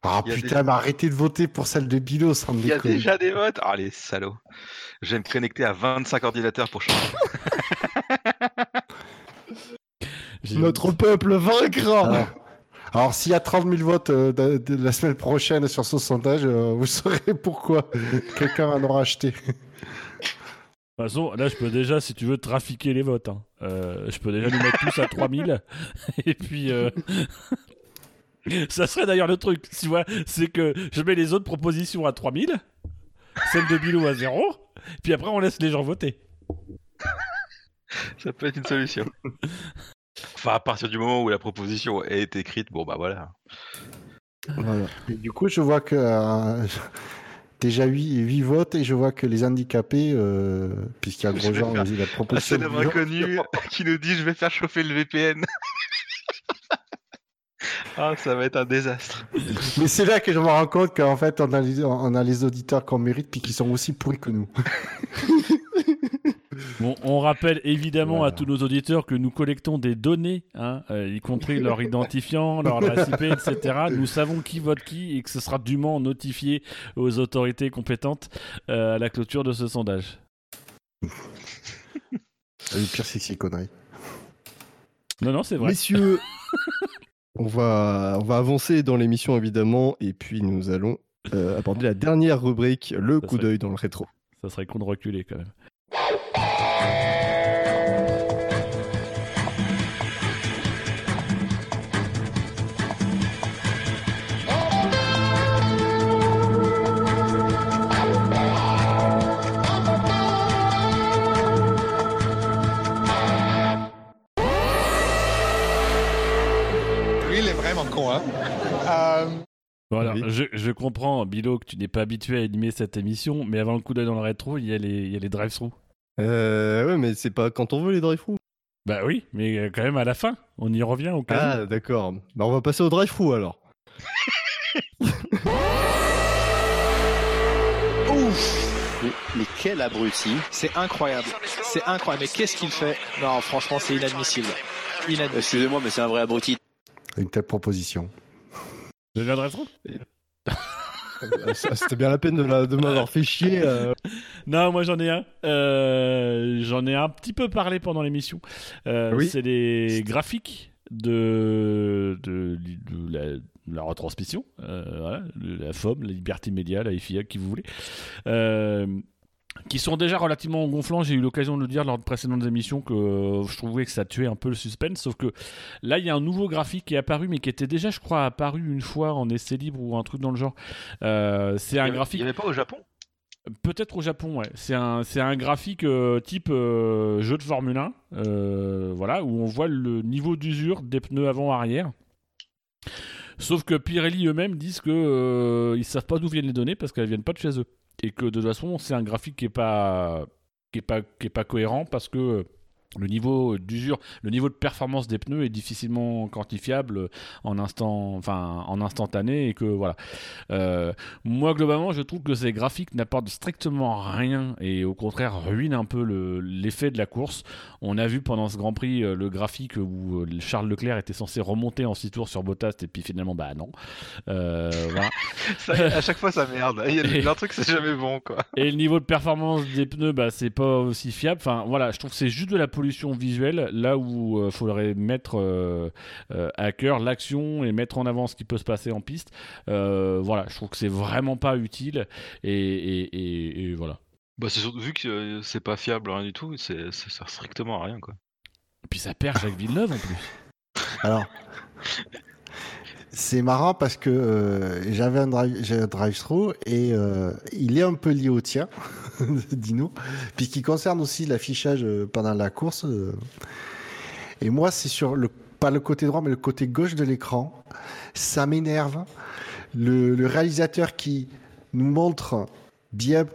Ah Il y putain, mais arrêtez de voter pour celle de Bilo, sans me Il y a déconner. déjà des votes. Ah, les salauds. Je vais me connecter à 25 ordinateurs pour changer. Notre peuple vaincra Alors, alors, s'il y a 30 000 votes euh, de, de la semaine prochaine sur ce sondage, euh, vous saurez pourquoi quelqu'un en aura acheté. De toute façon, là, je peux déjà, si tu veux, trafiquer les votes. hein. Euh, je peux déjà nous mettre tous à 3000. Et puis. euh, Ça serait d'ailleurs le truc, tu vois, c'est que je mets les autres propositions à 3000, celle de Bilou à 0, puis après on laisse les gens voter. Ça peut être une solution. Enfin, à partir du moment où la proposition est écrite, bon bah voilà. Voilà. Et du coup, je vois que euh, déjà 8, 8 votes et je vois que les handicapés, euh, puisqu'il y a Grosjean, faire- il a Ah, proposition. c'est l'homme inconnu qui nous dit je vais faire chauffer le VPN. ah, ça va être un désastre. Mais c'est là que je me rends compte qu'en fait, on a, les, on a les auditeurs qu'on mérite puis qui sont aussi pourris que nous. Bon, on rappelle évidemment Voilà. à tous nos auditeurs que nous collectons des données, hein, euh, y compris leur identifiant, leur IP, etc. Nous savons qui vote qui et que ce sera dûment notifié aux autorités compétentes euh, à la clôture de ce sondage. Le pire, c'est c'est conneries. Non, non, c'est vrai. Messieurs, on va, on va avancer dans l'émission évidemment, et puis nous allons euh, aborder la dernière rubrique, le Ça coup serait- d'œil dans le rétro. Ça serait con de reculer quand même. Moi. Euh, Voilà, Oui. je, je comprends, Bilo, que tu n'es pas habitué à animer cette émission, mais avant le coup d'œil dans le rétro, il y a les, il y a les drive-thru. Euh, ouais, mais c'est pas quand on veut les drive-thru. Bah oui, mais quand même à la fin, on y revient au cas où. Ah, d'accord. Bah, on va passer au drive-thru alors. ouf, Mais, mais quel abruti c'est incroyable. C'est incroyable. Mais qu'est-ce qu'il fait? Non, franchement, c'est inadmissible. Inadmissible. Excusez-moi, mais c'est un vrai abruti. Une telle proposition. Drive-thru Ah, ça- C'était bien la peine de, la- de m'avoir fait chier. euh. Non, moi j'en ai un. Euh, j'en ai un petit peu parlé pendant l'émission. Euh, Oui. C'est les graphiques de, de, de la, de la retransmission. Euh, voilà, la FOM, la Liberté Média, la FIA, qui vous voulez. Qui sont déjà relativement gonflants. J'ai eu l'occasion de le dire lors de précédentes émissions que euh, je trouvais que ça tuait un peu le suspense. Sauf que là, il y a un nouveau graphique qui est apparu, mais qui était déjà, je crois, apparu une fois en essai libre ou un truc dans le genre. Euh, c'est un graphique. Il n'y avait pas au Japon? Peut-être au Japon, ouais. C'est un, c'est un graphique euh, type jeu de Formule 1, euh, voilà, où on voit le niveau d'usure des pneus avant-arrière. Sauf que Pirelli eux-mêmes disent que euh, ils savent pas d'où viennent les données parce qu'elles viennent pas de chez eux et que de toute façon c'est un graphique qui est pas qui est pas qui est pas cohérent parce que le niveau d'usure, le niveau de performance des pneus est difficilement quantifiable en instant, enfin en instantané et que voilà. Euh, moi, globalement, je trouve que ces graphiques n'apportent strictement rien et au contraire ruinent un peu le- l'effet de la course. On a vu pendant ce Grand Prix euh, le graphique où euh, Charles Leclerc était censé remonter en 6 tours sur Bottas et puis finalement, bah non. Euh, voilà. Ça, À chaque fois, ça merde. Il y a de trucs, c'est jamais bon, quoi. Et le niveau de performance des pneus, bah, c'est pas aussi fiable. Enfin, voilà, je trouve que c'est juste de la pollution visuelle, là où il faudrait mettre euh, euh, à cœur l'action et mettre en avant ce qui peut se passer en piste. Euh, voilà, je trouve que c'est vraiment pas utile. Et, et- et- et voilà. Bah, c'est surtout vu que euh, c'est pas fiable, rien du tout, c'est, ça sert strictement à rien, quoi. Et puis ça perd Jacques Villeneuve en plus. Alors, c'est marrant parce que euh, j'avais un drive, j'ai un drive-thru et euh, il est un peu lié au tien, Dino, puisqu'il concerne aussi l'affichage euh, pendant la course. euh. et moi, c'est sur le pas le côté droit, mais le côté gauche de l'écran. Ça m'énerve. Le, réalisateur qui nous montre bien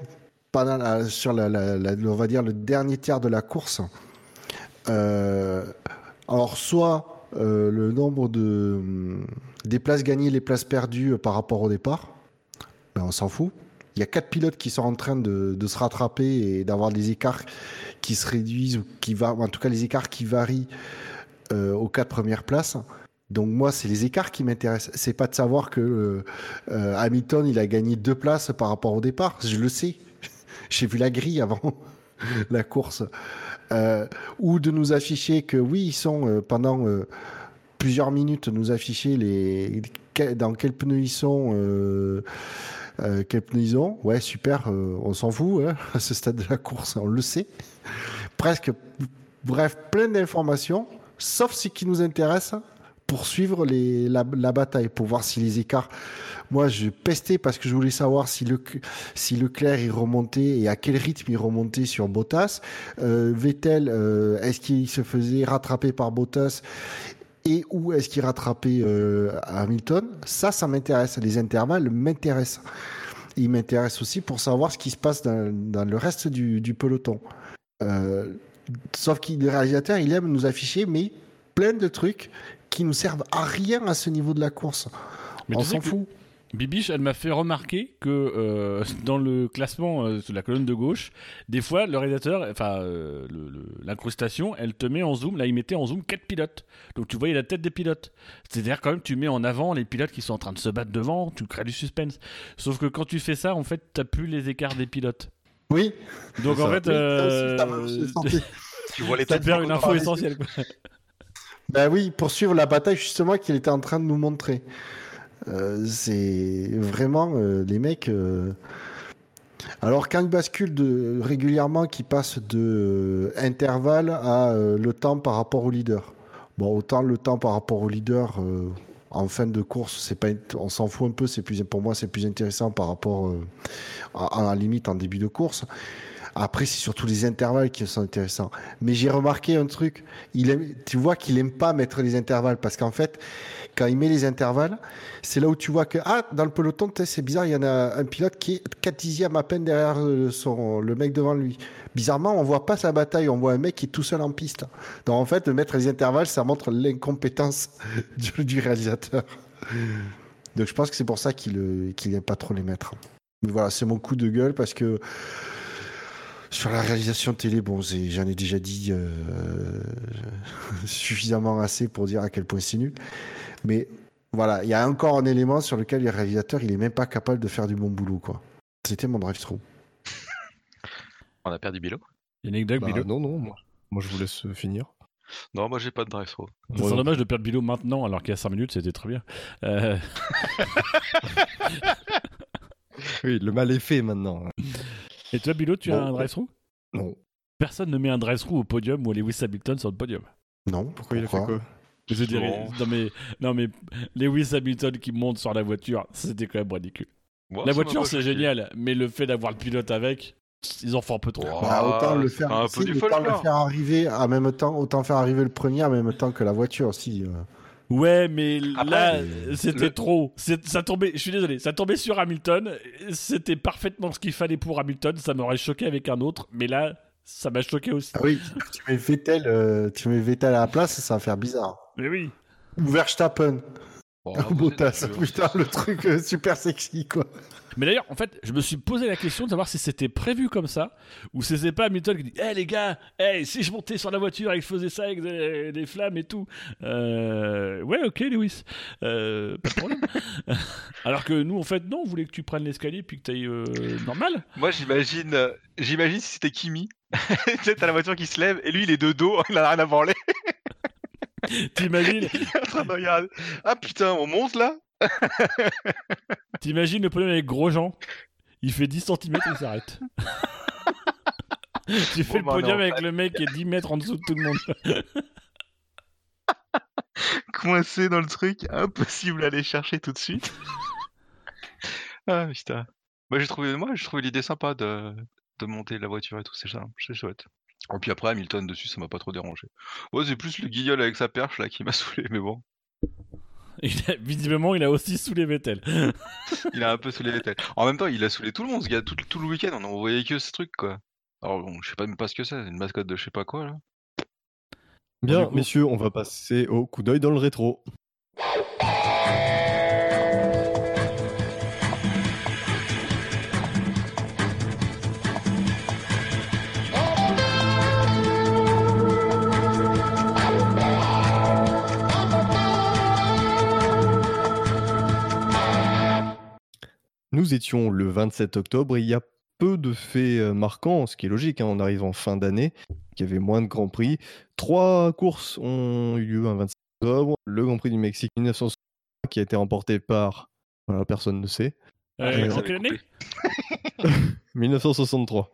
pendant sur la, on va dire le dernier tiers de la course. Alors soit euh, le nombre de des places gagnées, les places perdues par rapport au départ, ben, on s'en fout. Il y a quatre pilotes qui sont en train de, se rattraper et d'avoir des écarts qui se réduisent ou qui va, en tout cas les écarts qui varient euh, aux quatre premières places. Donc moi, c'est les écarts qui m'intéressent. C'est pas de savoir que euh, euh, Hamilton il a gagné deux places par rapport au départ. Je le sais. J'ai vu la grille avant la course. Ou de nous afficher que oui, ils sont pendant plusieurs minutes, nous afficher les dans quels pneus ils sont, euh, ont. Ouais, super, euh, on s'en fout hein, à ce stade de la course, on le sait. Presque, bref, plein d'informations, sauf ce qui nous intéresse pour suivre la, bataille, pour voir si les écarts. Moi, je pestais parce que je voulais savoir si, le, Leclerc remontait et à quel rythme il remontait sur Bottas. Euh, Vettel, euh, est-ce qu'il se faisait rattraper par Bottas? Et où est-ce qu'il rattrapait euh, Hamilton? Ça, ça m'intéresse. Les intervalles m'intéressent. Il m'intéresse aussi pour savoir ce qui se passe dans, dans le reste du, du peloton. Euh, sauf que le réalisateur, il aime nous afficher, mais plein de trucs qui nous servent à rien à ce niveau de la course. Mais On s'en que fout. Bibiche, elle m'a fait remarquer que euh, dans le classement euh, sur la colonne de gauche, des fois le réalisateur, enfin euh, l'incrustation, elle te met en zoom. Là, il mettait en zoom quatre pilotes. Donc tu voyais la tête des pilotes. C'est-à-dire quand même, tu mets en avant les pilotes qui sont en train de se battre devant, tu crées du suspense. Sauf que quand tu fais ça, en fait, t'as plus les écarts des pilotes. Oui. Donc en ça. fait, Oui, ça euh, aussi. Tu vois les tu perds une info essentielle. quoi. Ben oui, pour suivre la bataille justement qu'il était en train de nous montrer. Euh, c'est vraiment euh, les mecs. euh, Alors quand ils basculent de, régulièrement, qui passent de intervalle à le temps par rapport au leader. Bon, autant le temps par rapport au leader en fin de course, c'est pas, on s'en fout un peu. C'est plus pour moi, c'est plus intéressant par rapport à la limite en début de course. Après, c'est surtout les intervalles qui sont intéressants. Mais j'ai remarqué un truc. Il tu vois qu'il aime pas mettre les intervalles parce qu'en fait, quand il met les intervalles, c'est là où tu vois que ah dans le peloton, c'est bizarre, il y en a un pilote qui est 4 dixièmes à peine derrière son, le mec devant lui. Bizarrement, on voit pas sa bataille, on voit un mec qui est tout seul en piste. Donc en fait, de mettre les intervalles, ça montre l'incompétence du, réalisateur. Donc je pense que c'est pour ça qu'il euh, n'aime pas trop les mettre. Mais voilà, c'est mon coup de gueule parce que sur la réalisation télé, bon, c'est- j'en ai déjà dit euh, suffisamment assez pour dire à quel point c'est nul. Mais voilà, il y a encore un élément sur lequel le réalisateur, il est même pas capable de faire du bon boulot, quoi. C'était mon drive-through. On a perdu Bilo? Yannick Bah, Bilo. non, non, moi, moi je vous laisse finir. Non, moi j'ai pas de drive through. Ça Moi serait non dommage de perdre Bilo maintenant alors qu'il y a 5 minutes, c'était très bien. Euh, Oui, le mal est fait maintenant. Et toi, Bilo, tu as un drive-through Non. Personne ne met un drive-through au podium ou Lewis Hamilton sur le podium. Non, Pourquoi il a fait quoi Je veux dire, Non. mais, non mais Lewis Hamilton qui monte sur la voiture, c'était quand même ridicule. Moi, la voiture c'est génial, mais le fait d'avoir le pilote avec, ils en font un peu trop. Bah, autant le faire, c'est un si, peu du autant le faire arriver en même temps, autant faire arriver le premier en même temps que la voiture aussi. Ouais, mais Après, là, c'était le- trop. Ça tombait, je suis désolé, ça tombait sur Hamilton. C'était parfaitement ce qu'il fallait pour Hamilton. Ça m'aurait choqué avec un autre, mais là, ça m'a choqué aussi. Ah oui, tu mets Vettel, euh, tu mets Vettel à la place, ça va faire bizarre. Mais oui. Ou Verstappen, Oh, Bottas, putain, le truc euh, super sexy, quoi. Mais d'ailleurs, en fait, je me suis posé la question de savoir si c'était prévu comme ça, ou si c'est pas Hamilton qui dit Eh les gars, hey, si je montais sur la voiture et que je faisais ça avec des, des flammes et tout. Euh, ouais, ok, Lewis. Euh, pas de problème. Alors que nous, en fait, non, on voulait que tu prennes l'escalier puis que tu ailles normal. Moi j'imagine, euh, j'imagine si c'était Kimi. tu sais, t'as la voiture qui se lève et lui il est de dos, il a rien à branler. T'imagines Il est en train de regarder. Ah putain, on monte là? T'imagines le podium avec Grosjean Il fait 10 cm et il s'arrête. tu fais Bon, le bah, podium non, avec le mec qui est 10 mètres en dessous de tout le monde. Coincé dans le truc, impossible à aller chercher tout de suite. ah putain. Moi j'ai trouvé, moi j'ai trouvé l'idée sympa de, de monter la voiture et tout, c'est chouette. Et puis après Hamilton dessus, ça m'a pas trop dérangé. Ouais, c'est plus le guignol avec sa perche là qui m'a saoulé, mais bon, Il a- visiblement, il a aussi saoulé Vettel. il a un peu saoulé les têtes. En même temps, il a saoulé tout le monde, ce gars, tout, tout le week-end, on voyait que ce truc quoi. Alors bon, je sais pas même pas ce que c'est, une mascotte de je sais pas quoi là. Bien, coup- messieurs, on va passer au coup d'œil dans le rétro. Nous étions le 27 octobre et il y a peu de faits euh, marquants, ce qui est logique, hein, on arrive en fin d'année, il y avait moins de Grands Prix. Trois courses ont eu lieu un 27 octobre. Le Grand Prix du Mexique 1960 qui a été remporté par... Voilà, personne ne sait. Euh, Euh, en quelle année? 1963.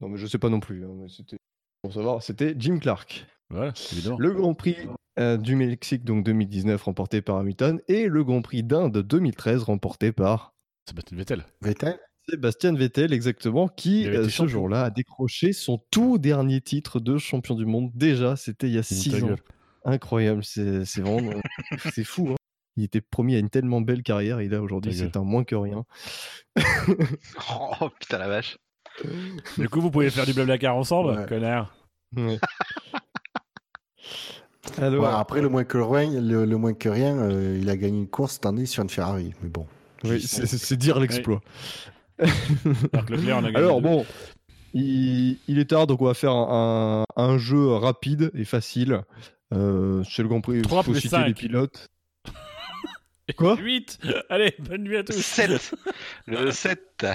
Non mais je sais pas non plus, hein, mais c'était... Pour savoir, c'était Jim Clark. Voilà, évidemment. Le Grand Prix euh, du Mexique donc 2019 remporté par Hamilton et le Grand Prix d'Inde 2013 remporté par Sébastien Vettel. Vettel Sébastien Vettel exactement qui euh, ce jour-là a décroché son tout dernier titre de champion du monde déjà c'était il y a Ta 6 ans gueule. incroyable c'est c'est vraiment c'est fou hein. il était promis à une tellement belle carrière et là aujourd'hui c'est un moins que rien Oh putain la vache. Du coup, vous pouvez faire du blablacar ensemble, Ouais. connard. Ouais. alors Ouais, après, le moins que rien, le, le moins que rien euh, il a gagné une course cette année sur une Ferrari. Mais bon. Oui, c'est dire l'exploit gagné Alors bon, il, il est tard, donc on va faire un, un- jeu rapide et facile. Euh, c'est le Grand Prix, il faut citer cinq. les pilotes. Quoi? 8 Allez, bonne nuit à tous 7 Le 7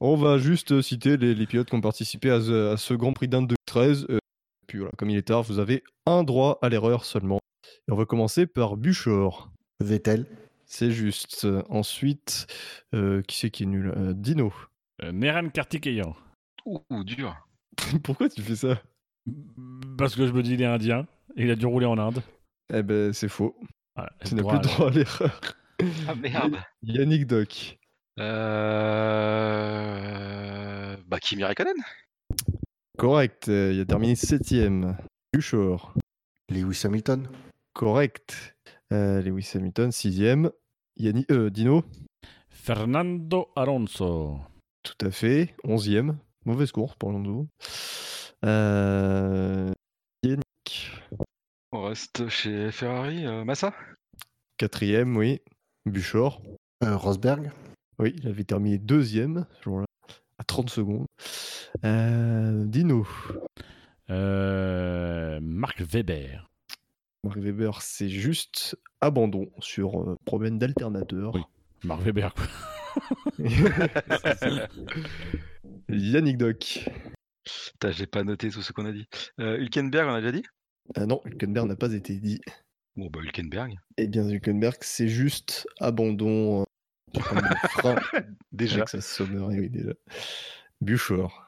On va juste citer les, les pilotes qui ont participé à ce, à ce Grand Prix d'Inde 2013. Euh, puis voilà, comme il est tard, vous avez un droit à l'erreur seulement. Et on va commencer par Buchor. Vettel. C'est juste. Ensuite, euh, qui c'est qui est nul? Euh, Dino. Euh, Neren Kartikeyan. Ouh, ouh, dur. Pourquoi tu fais ça? Parce que je me dis, il est indien. Et il a dû rouler en Inde. Eh ben, c'est faux. Voilà, Tu n'as plus à- droit à l'erreur. Ah merde. Yannick Doc. Euh... bah, Kimi Raikkonen. Correct. euh, il a terminé septième. Buchor. Lewis Hamilton. Correct. Euh, Lewis Hamilton, sixième. Yanni, euh, Dino. Fernando Alonso. Tout à fait. Onzième. Mauvaise course pour Alonso. Euh, Yannick. On reste chez Ferrari. euh, Massa? Quatrième, oui. Buchor. Euh, Rosberg. Oui, il avait terminé deuxième ce jour-là, à 30 secondes. Euh, Dino. Euh, Marc Weber. Mark Weber, c'est juste abandon sur euh, problème d'alternateur. Oui. Marc Weber, quoi. Yannick Doc. Putain, j'ai pas noté tout ce qu'on a dit. Euh, Hülkenberg, on a déjà dit? Ah non, Hülkenberg n'a pas été dit. Bon, bah, Hülkenberg. Eh bien, Hülkenberg, c'est juste abandon euh, frein Déjà. oui. Buchor.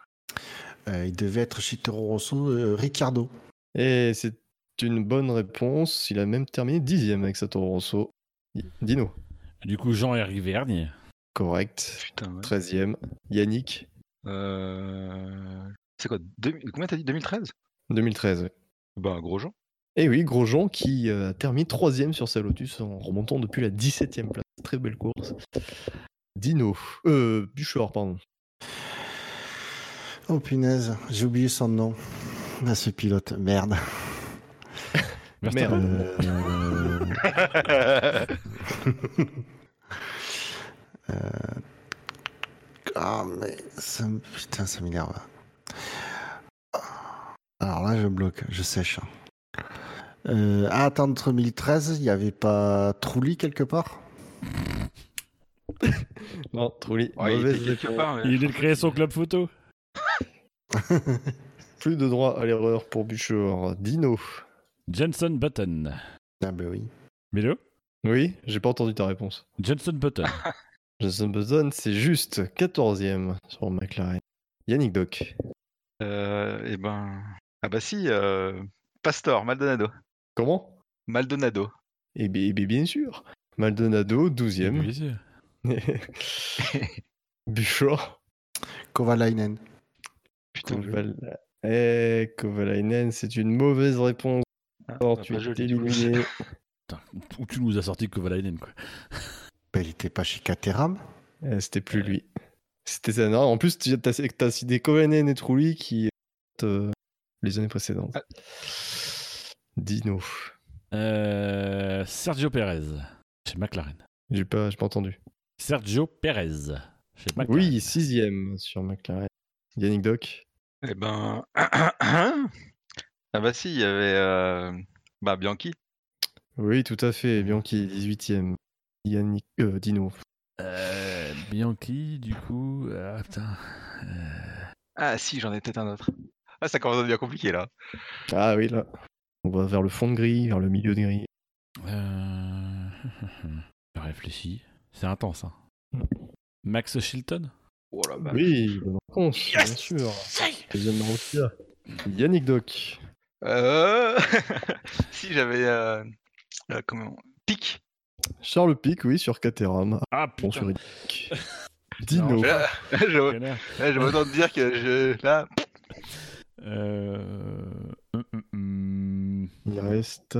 Euh, il devait être chez Toro Rosso. euh, Ricciardo. Et c'est une bonne réponse. Il a même terminé dixième avec sa Toro Rosso. Dino. Du coup, Jean-Éric Vergne. Correct. Putain, ouais. 13e. Yannick. Euh, C'est quoi deux- Combien t'as dit 2013 2013. oui. Bah, Grosjean. Et oui, Grosjean qui euh, a terminé troisième sur sa Lotus en remontant depuis la 17e place. Très belle course. Dino. Euh, Buchor, pardon. Oh punaise, j'ai oublié son nom. Ah, ce pilote, merde. Verstappen. Euh, euh, Ah, mais ça, me- putain, ça m'énerve. Alors là, je bloque, je sèche. Euh, à attendre 2013, il n'y avait pas Trulli quelque part? Non, Trulli. Ouais, il était quelque réponse. part, mais- Il a créé son club photo. Plus de droit à l'erreur pour Buchor. Dino. Jenson Button. Ah ben oui. Mélo? Oui, j'ai pas entendu ta réponse. Jenson Button. Jason Button, c'est juste 14e sur McLaren. Yannick Doc. Euh, eh ben. Ah, bah, si. euh, Pastor, Maldonado. Comment? Maldonado. Eh bien, eh bien, bien sûr. Maldonado, 12e. Bien sûr. Buchor. Kovalainen. Putain, je- Koval... Eh, Kovalainen, c'est une mauvaise réponse. Ah, Alors, pas tu es éliminé. Où tu nous as sorti Kovalainen, quoi. Ben, il était pas chez Caterham Eh, C'était plus lui. C'était ça. Non, en plus, tu as, as cité Kovalainen et Trulli qui euh, les années précédentes. Ah. Dino. Euh, Sergio Perez. Chez McLaren. J'ai pas, pas entendu. Sergio Perez. Chez McLaren. Oui, sixième sur McLaren. Yannick Doc. Eh ben. ah, bah, si, il y avait. euh, Bah, Bianchi. Oui, tout à fait. Bianchi, 18e. Yannick, euh, Dino. Euh, Bianchi, du coup. Ah, putain. Euh, Ah, si, j'en ai peut-être un autre. Ah, ça commence à devenir compliqué là. Ah oui, là. On va vers le fond de grille, vers le milieu de grille. Euh... Je réfléchis. C'est intense, hein. Max Chilton Oh. Oui, bonne réponse, bien sûr. Deuxième. Yannick Doc. Euh... si, j'avais. Euh... euh, comment Pic. Charles Pic, oui, sur Caterham. Ah, Bon, sur. Dino. Là, je, là, je vais autant te dire que je. Là. Euh... hum, hum, hum. Il reste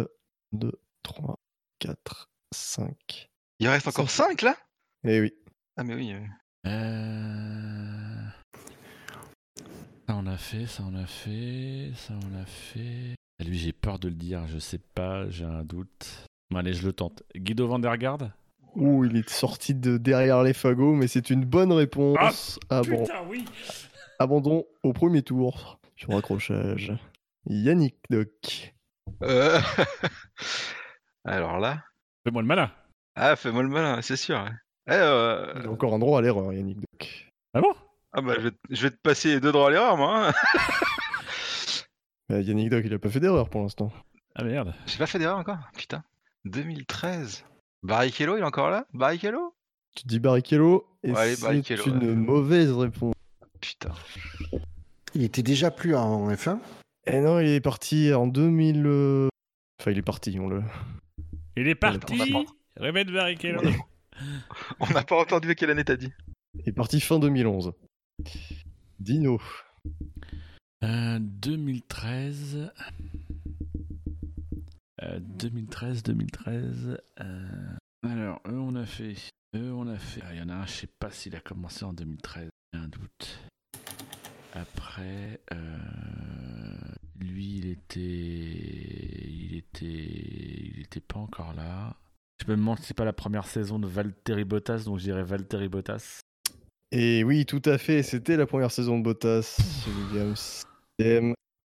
2, 3, 4, 5. Il reste encore 5 là? Eh oui. Ah, mais oui. euh. Ça on a fait, ça on a fait, ça on a fait. Ah, Lui j'ai peur de le dire, je sais pas, j'ai un doute. Bon, allez, je le tente. Guido van der Garde? Ouh, il est sorti de derrière les fagots, mais c'est une bonne réponse. Ah bon. oui Abandon au premier tour sur accrochage. Yannick Doc. Euh, Alors là. Fais-moi le malin Ah, fais-moi le malin, c'est sûr. Eh, euh, Il a encore un droit à l'erreur, Yannick Doc. Ah bon? Ah bah, je vais, te- je vais te passer les deux droits à l'erreur, moi. hein. Euh, Yannick Doc, il a pas fait d'erreur pour l'instant. Ah merde J'ai pas fait d'erreur encore? Putain. 2013. Barrichello, il est encore là? Barrichello? Tu dis Barrichello, et Ouais, c'est une ouais. mauvaise réponse. Putain. Il était déjà plus en F1 Eh non, il est parti en 2000... euh, Enfin, il est parti, on le... Il est parti. Remède Barrichello On n'a pas entendu quelle année t'as dit Il est parti fin 2011. Dino. Euh, 2013. Euh, 2013, 2013. euh, Alors, eux, on a fait. Eux, fait. Ah, Il y en a un, je sais pas s'il a commencé en 2013. J'ai un doute. Après, euh, lui, il était. Il était. Il était pas encore là. Je me demande si c'est pas la première saison de Valtteri Bottas, donc je dirais Valtteri Bottas. Et oui, tout à fait, c'était la première saison de Bottas. Williams.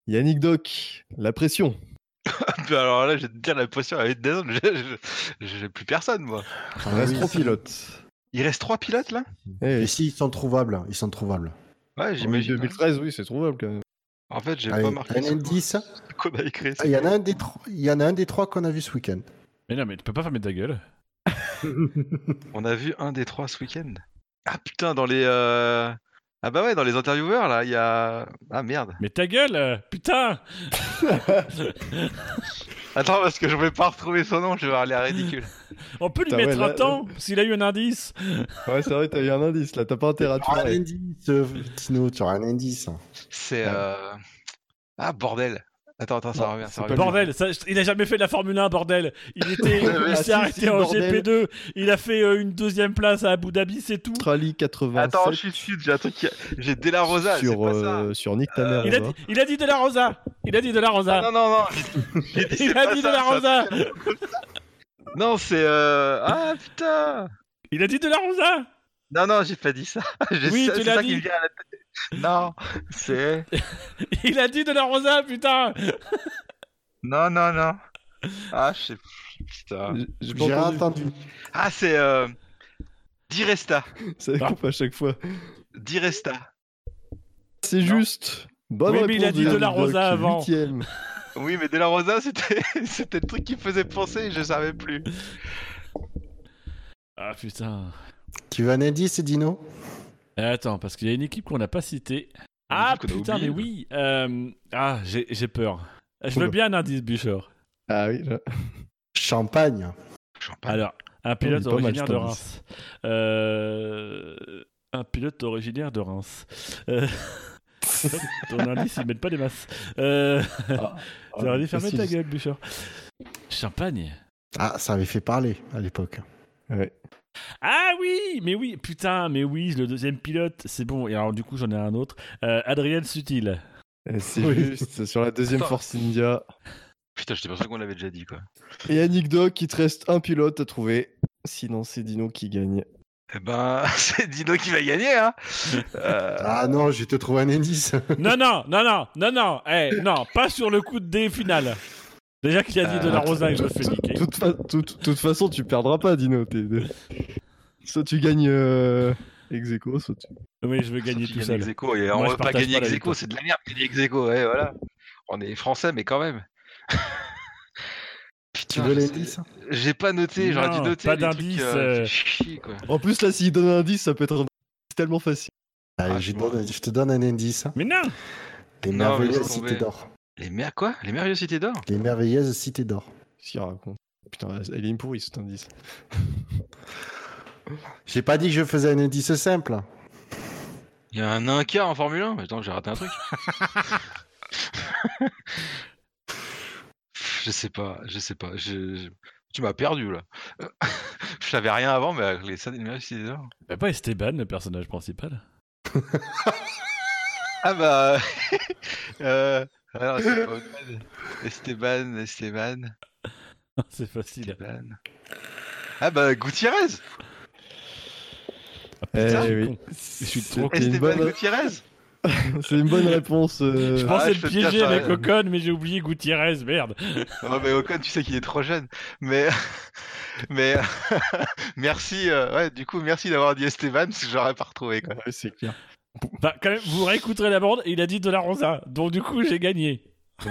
Yannick Doc, la pression. Bah alors là, je vais te dire, la pression elle est j'ai- plus personne, moi. Il reste oui, trois pilotes. Il reste trois pilotes là? Eh Et oui. si, ils sont trouvables. Ils sont trouvables. Ouais, j'imagine. hein. 2013, oui, c'est trouvable quand même. En fait, j'ai pas marqué un indice. ce qu'on a écrit. Ah, Il y en a un des trois. Il y en a un des trois qu'on a vu ce week-end. Mais non, mais tu peux pas fermer ta gueule. On a vu un des trois ce week-end? Ah putain, dans les. euh, Ah bah ouais, dans les intervieweurs là, il y a. Ah merde. Mais ta gueule, euh, putain Attends, parce que je vais pas retrouver son nom, je vais avoir l'air ridicule. On peut lui Putain, mettre ouais, un là- temps, s'il a eu un indice. Ouais, c'est vrai, t'as eu un indice là, t'as pas intérêt à un indice, euh, Tino, tu auras un indice. C'est. Ouais. euh, Ah bordel. Attends, attends, ça Non, revient, ça pas revient. Bordel, ça- il a jamais fait de la Formule 1, bordel. Il était, il Ah, s'est si, arrêté si, en bordel. GP2. Il a fait euh, une deuxième place à Abu Dhabi, c'est tout. Australie 87 Attends, je suis j'ai un truc qui. J'ai De La Rosa, c'est sur, pas ça. euh, sur Nick Tanner. Il a, on dit, il a dit de la Rosa. Il a dit de la Rosa. Ah, non, non, non, dit, il a dit ça, de la ça- Rosa. Non, c'est. euh, Ah putain Il a dit de la Rosa. Non, non, j'ai pas dit ça. J'ai- Oui, c'est tu l'as ça dit. qui me vient à la tête. Non, c'est. Il a dit de la Rosa, putain. Non, non, non. Ah, je sais. Putain. J'ai- J'ai entendu. Ah, c'est. Euh... Diresta. Ça coupe à chaque fois. Diresta. C'est juste. Bonne Oui, mais il a dit de la Rosa Doc, avant. Oui, mais De La Rosa, c'était c'était le truc qui me faisait penser, je savais plus. Ah putain. Tu veux un indice, Dino? Eh, Attends, parce qu'il y a une équipe qu'on n'a pas citée. Ah putain, mais oui. euh, Ah, j'ai j'ai peur. Je veux bien un indice, Bûcheur. Ah oui, je- Champagne. Champagne. Alors, un pilote il est pas mal, originaire de. Reims. Euh, Un pilote originaire de Reims. Euh, Ton indice, ils mettent pas des masses. Euh... Ah, T'aurais dû fermer ta gueule, Bûcheur. Champagne. Ah, ça avait fait parler à l'époque. Ouais. Ah oui, mais oui, putain, mais oui, le deuxième pilote, c'est bon. Et alors, du coup, j'en ai un autre. Euh, Adrien Sutil. Euh, C'est Oui. juste sur la deuxième Attends. Force India. Putain, j'étais pas sûr qu'on l'avait déjà dit, quoi. Et Yannick Doc, il te reste un pilote à trouver. Sinon, c'est Dino qui gagne. Eh ben, c'est Dino qui va gagner, hein. Euh, Ah non, je vais te trouver un indice. Non, non, non, non, non, non, eh, non, pas sur le coup de dé final. Déjà qu'il a dit de la Euh, Rosa je le fais niquer. toute, fa- toute- toute façon, tu perdras pas, Dino. T'es- Soit tu gagnes euh, ex aequo, soit tu. Oui, je veux gagner tout seul. et Moi, on je va pas gagner pas la ex aequo, victoire. c'est de la merde, gagner ex aequo, ouais, voilà. On est français, mais quand même. Tu veux l'indice J'ai pas noté, j'aurais dû Non, noter. pas d'indice, euh, euh. fait chier, quoi. En plus, là, s'il donne un indice, ça peut être un- tellement facile. Allez, Ah, je, je donne- je te donne un indice. Mais non Les Non, merveilleuses laisse tomber. cités d'or. Les mer... quoi? Les merveilleuses cités d'or? Les merveilleuses cités d'or. Qu'est-ce qu'il raconte? Putain, elle est une pourrie cet indice. J'ai pas dit que je faisais un indice simple. Il y a un Inca en Formule 1 Attends, j'ai raté un truc. je sais pas, je sais pas. je- je- Tu m'as perdu là. je savais rien avant, mais avec les scènes merveilleuses cités d'or. Bah, pas Esteban, le personnage principal. Ah bah. euh... Alors, c'est pas. Esteban, Esteban, C'est facile. Esteban. Ah bah, Gutiérrez Eh Putain, oui. con. Je suis C'est trop une Esteban bonne, Gutiérrez c'est une bonne réponse. euh, Je Ah, pensais je le te piéger ça, avec ouais. Ocon, mais j'ai oublié Gutiérrez, merde. Oh, mais Ocon, tu sais qu'il est trop jeune. Mais. Mais. merci. euh, Ouais, du coup, merci d'avoir dit Esteban, parce que j'aurais pas retrouvé quoi. ouais, c'est clair. Bah, quand même, vous réécouterez la bande, et il a dit de la Rosa. Donc, du coup, j'ai gagné. Plus,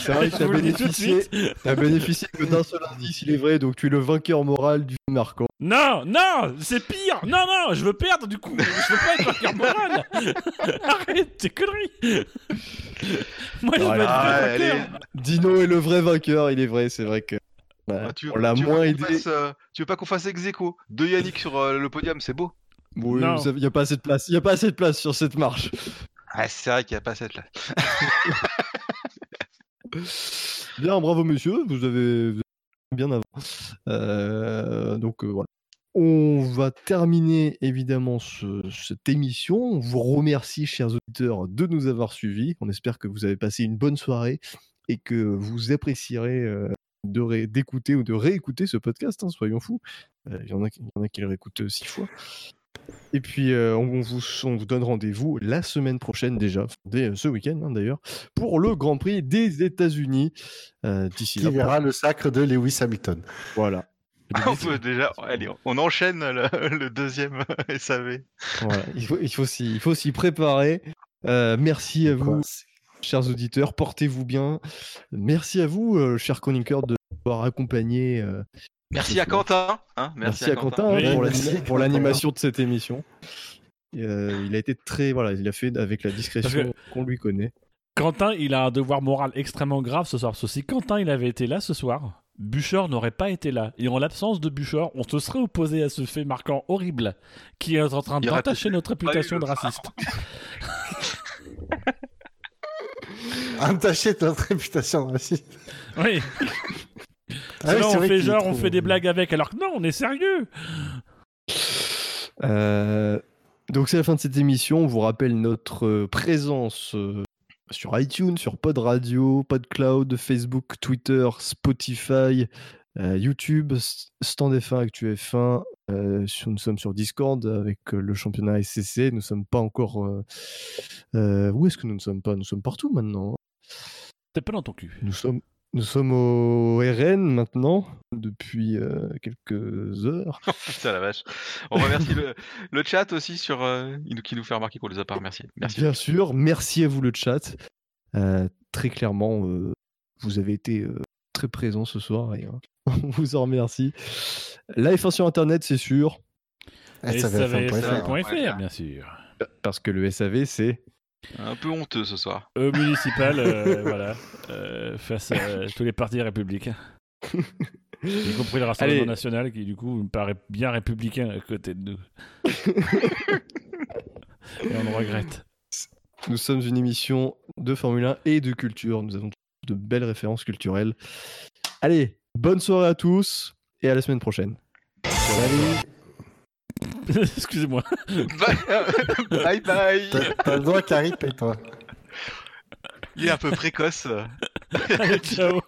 c'est vrai que Je t'as bénéficié, suite. t'as bénéficié que d'un seul indice, il est vrai, donc tu es le vainqueur moral du marquant. Non, non, c'est pire. Non, non, je veux perdre du coup. Je veux pas être vainqueur moral. Arrête tes conneries. Moi, je veux être. Dino est le vrai vainqueur, il est vrai, c'est vrai que. bah, Ah, tu veux, on l'a moins pas qu'on aidé. fasse, euh, tu veux pas qu'on fasse ex aequo Deux Yannick sur euh, le podium, c'est beau. Oui, il n'y a pas assez de place. Il n'y a pas assez de place sur cette marche. Ah, c'est vrai qu'il n'y a pas cette là. Bien, bravo monsieur, vous avez, vous avez bien avant. Euh, donc euh, voilà. On va terminer évidemment ce- cette émission. On vous remercie, chers auditeurs, de nous avoir suivis. On espère que vous avez passé une bonne soirée et que vous apprécierez euh, de d'écouter ou de réécouter ce podcast. hein, soyons fous. Euh, Il y, en a qui- il y en a qui le réécoutent six fois. Et puis, euh, on, vous, on vous donne rendez-vous la semaine prochaine déjà, dès euh, ce week-end hein, d'ailleurs, pour le Grand Prix des États-Unis. Euh, D'ici Qui là, verra le sacre de Lewis Hamilton. voilà. On peut déjà. Allez, on enchaîne le, le deuxième SAV. Voilà, il faut, il faut s'y il faut s'y préparer. Euh, merci à vous, chers auditeurs. Portez-vous bien. Merci à vous, euh, chers chroniqueurs, de m'avoir accompagné. Merci à Quentin. hein, merci, à Quentin, Oui, hein, pour l'animation de cette émission. Euh, il a été très. Voilà, il a fait avec la discrétion qu'on lui connaît. Quentin, il a un devoir moral extrêmement grave ce soir. Parce que si Quentin il avait été là ce soir, Bûcheur n'aurait pas été là. Et en l'absence de Bûcheur, on se serait opposé à ce fait marquant horrible qui est en train d'entacher notre réputation de raciste. Entacher notre réputation aussi. Oui. Ah on fait genre, on fait des blagues avec, alors que non, on est sérieux. Euh, donc c'est la fin de cette émission. On vous rappelle notre euh, présence euh, sur iTunes, sur Pod Radio, PodCloud, Facebook, Twitter, Spotify, euh, YouTube, Stand F1, Actu F1. Euh, sur- nous sommes sur Discord avec euh, le championnat SCC. Nous sommes pas encore. euh, euh, où est-ce que nous ne sommes pas? Nous sommes partout maintenant. hein. T'es pas dans ton cul. Nous sommes. Nous sommes au RN maintenant, depuis euh, quelques heures. Putain la vache. On remercie le, le chat aussi sur euh, qui nous fait remarquer qu'on les a pas remerciés. Merci. Bien sûr, merci à vous le chat. Euh, très clairement, euh, vous avez été euh, très présents ce soir et euh, on vous en remercie. La F1 sur Internet, c'est sûr, Et SAVF1.fr. SAVF1.fr, bien sûr. parce que le SAV, c'est... Un peu honteux ce soir. Au municipal, euh, voilà, euh, face à tous les partis républicains. Y compris le Rassemblement Allez. national qui, du coup, me paraît bien républicain à côté de nous. Et on le regrette. Nous sommes une émission de Formule 1 et de culture. Nous avons de belles références culturelles. Allez, bonne soirée à tous et à la semaine prochaine. Excusez-moi. bye bye. T'as le doigt qui arrive, et toi. Il est un peu précoce. Allez, ciao.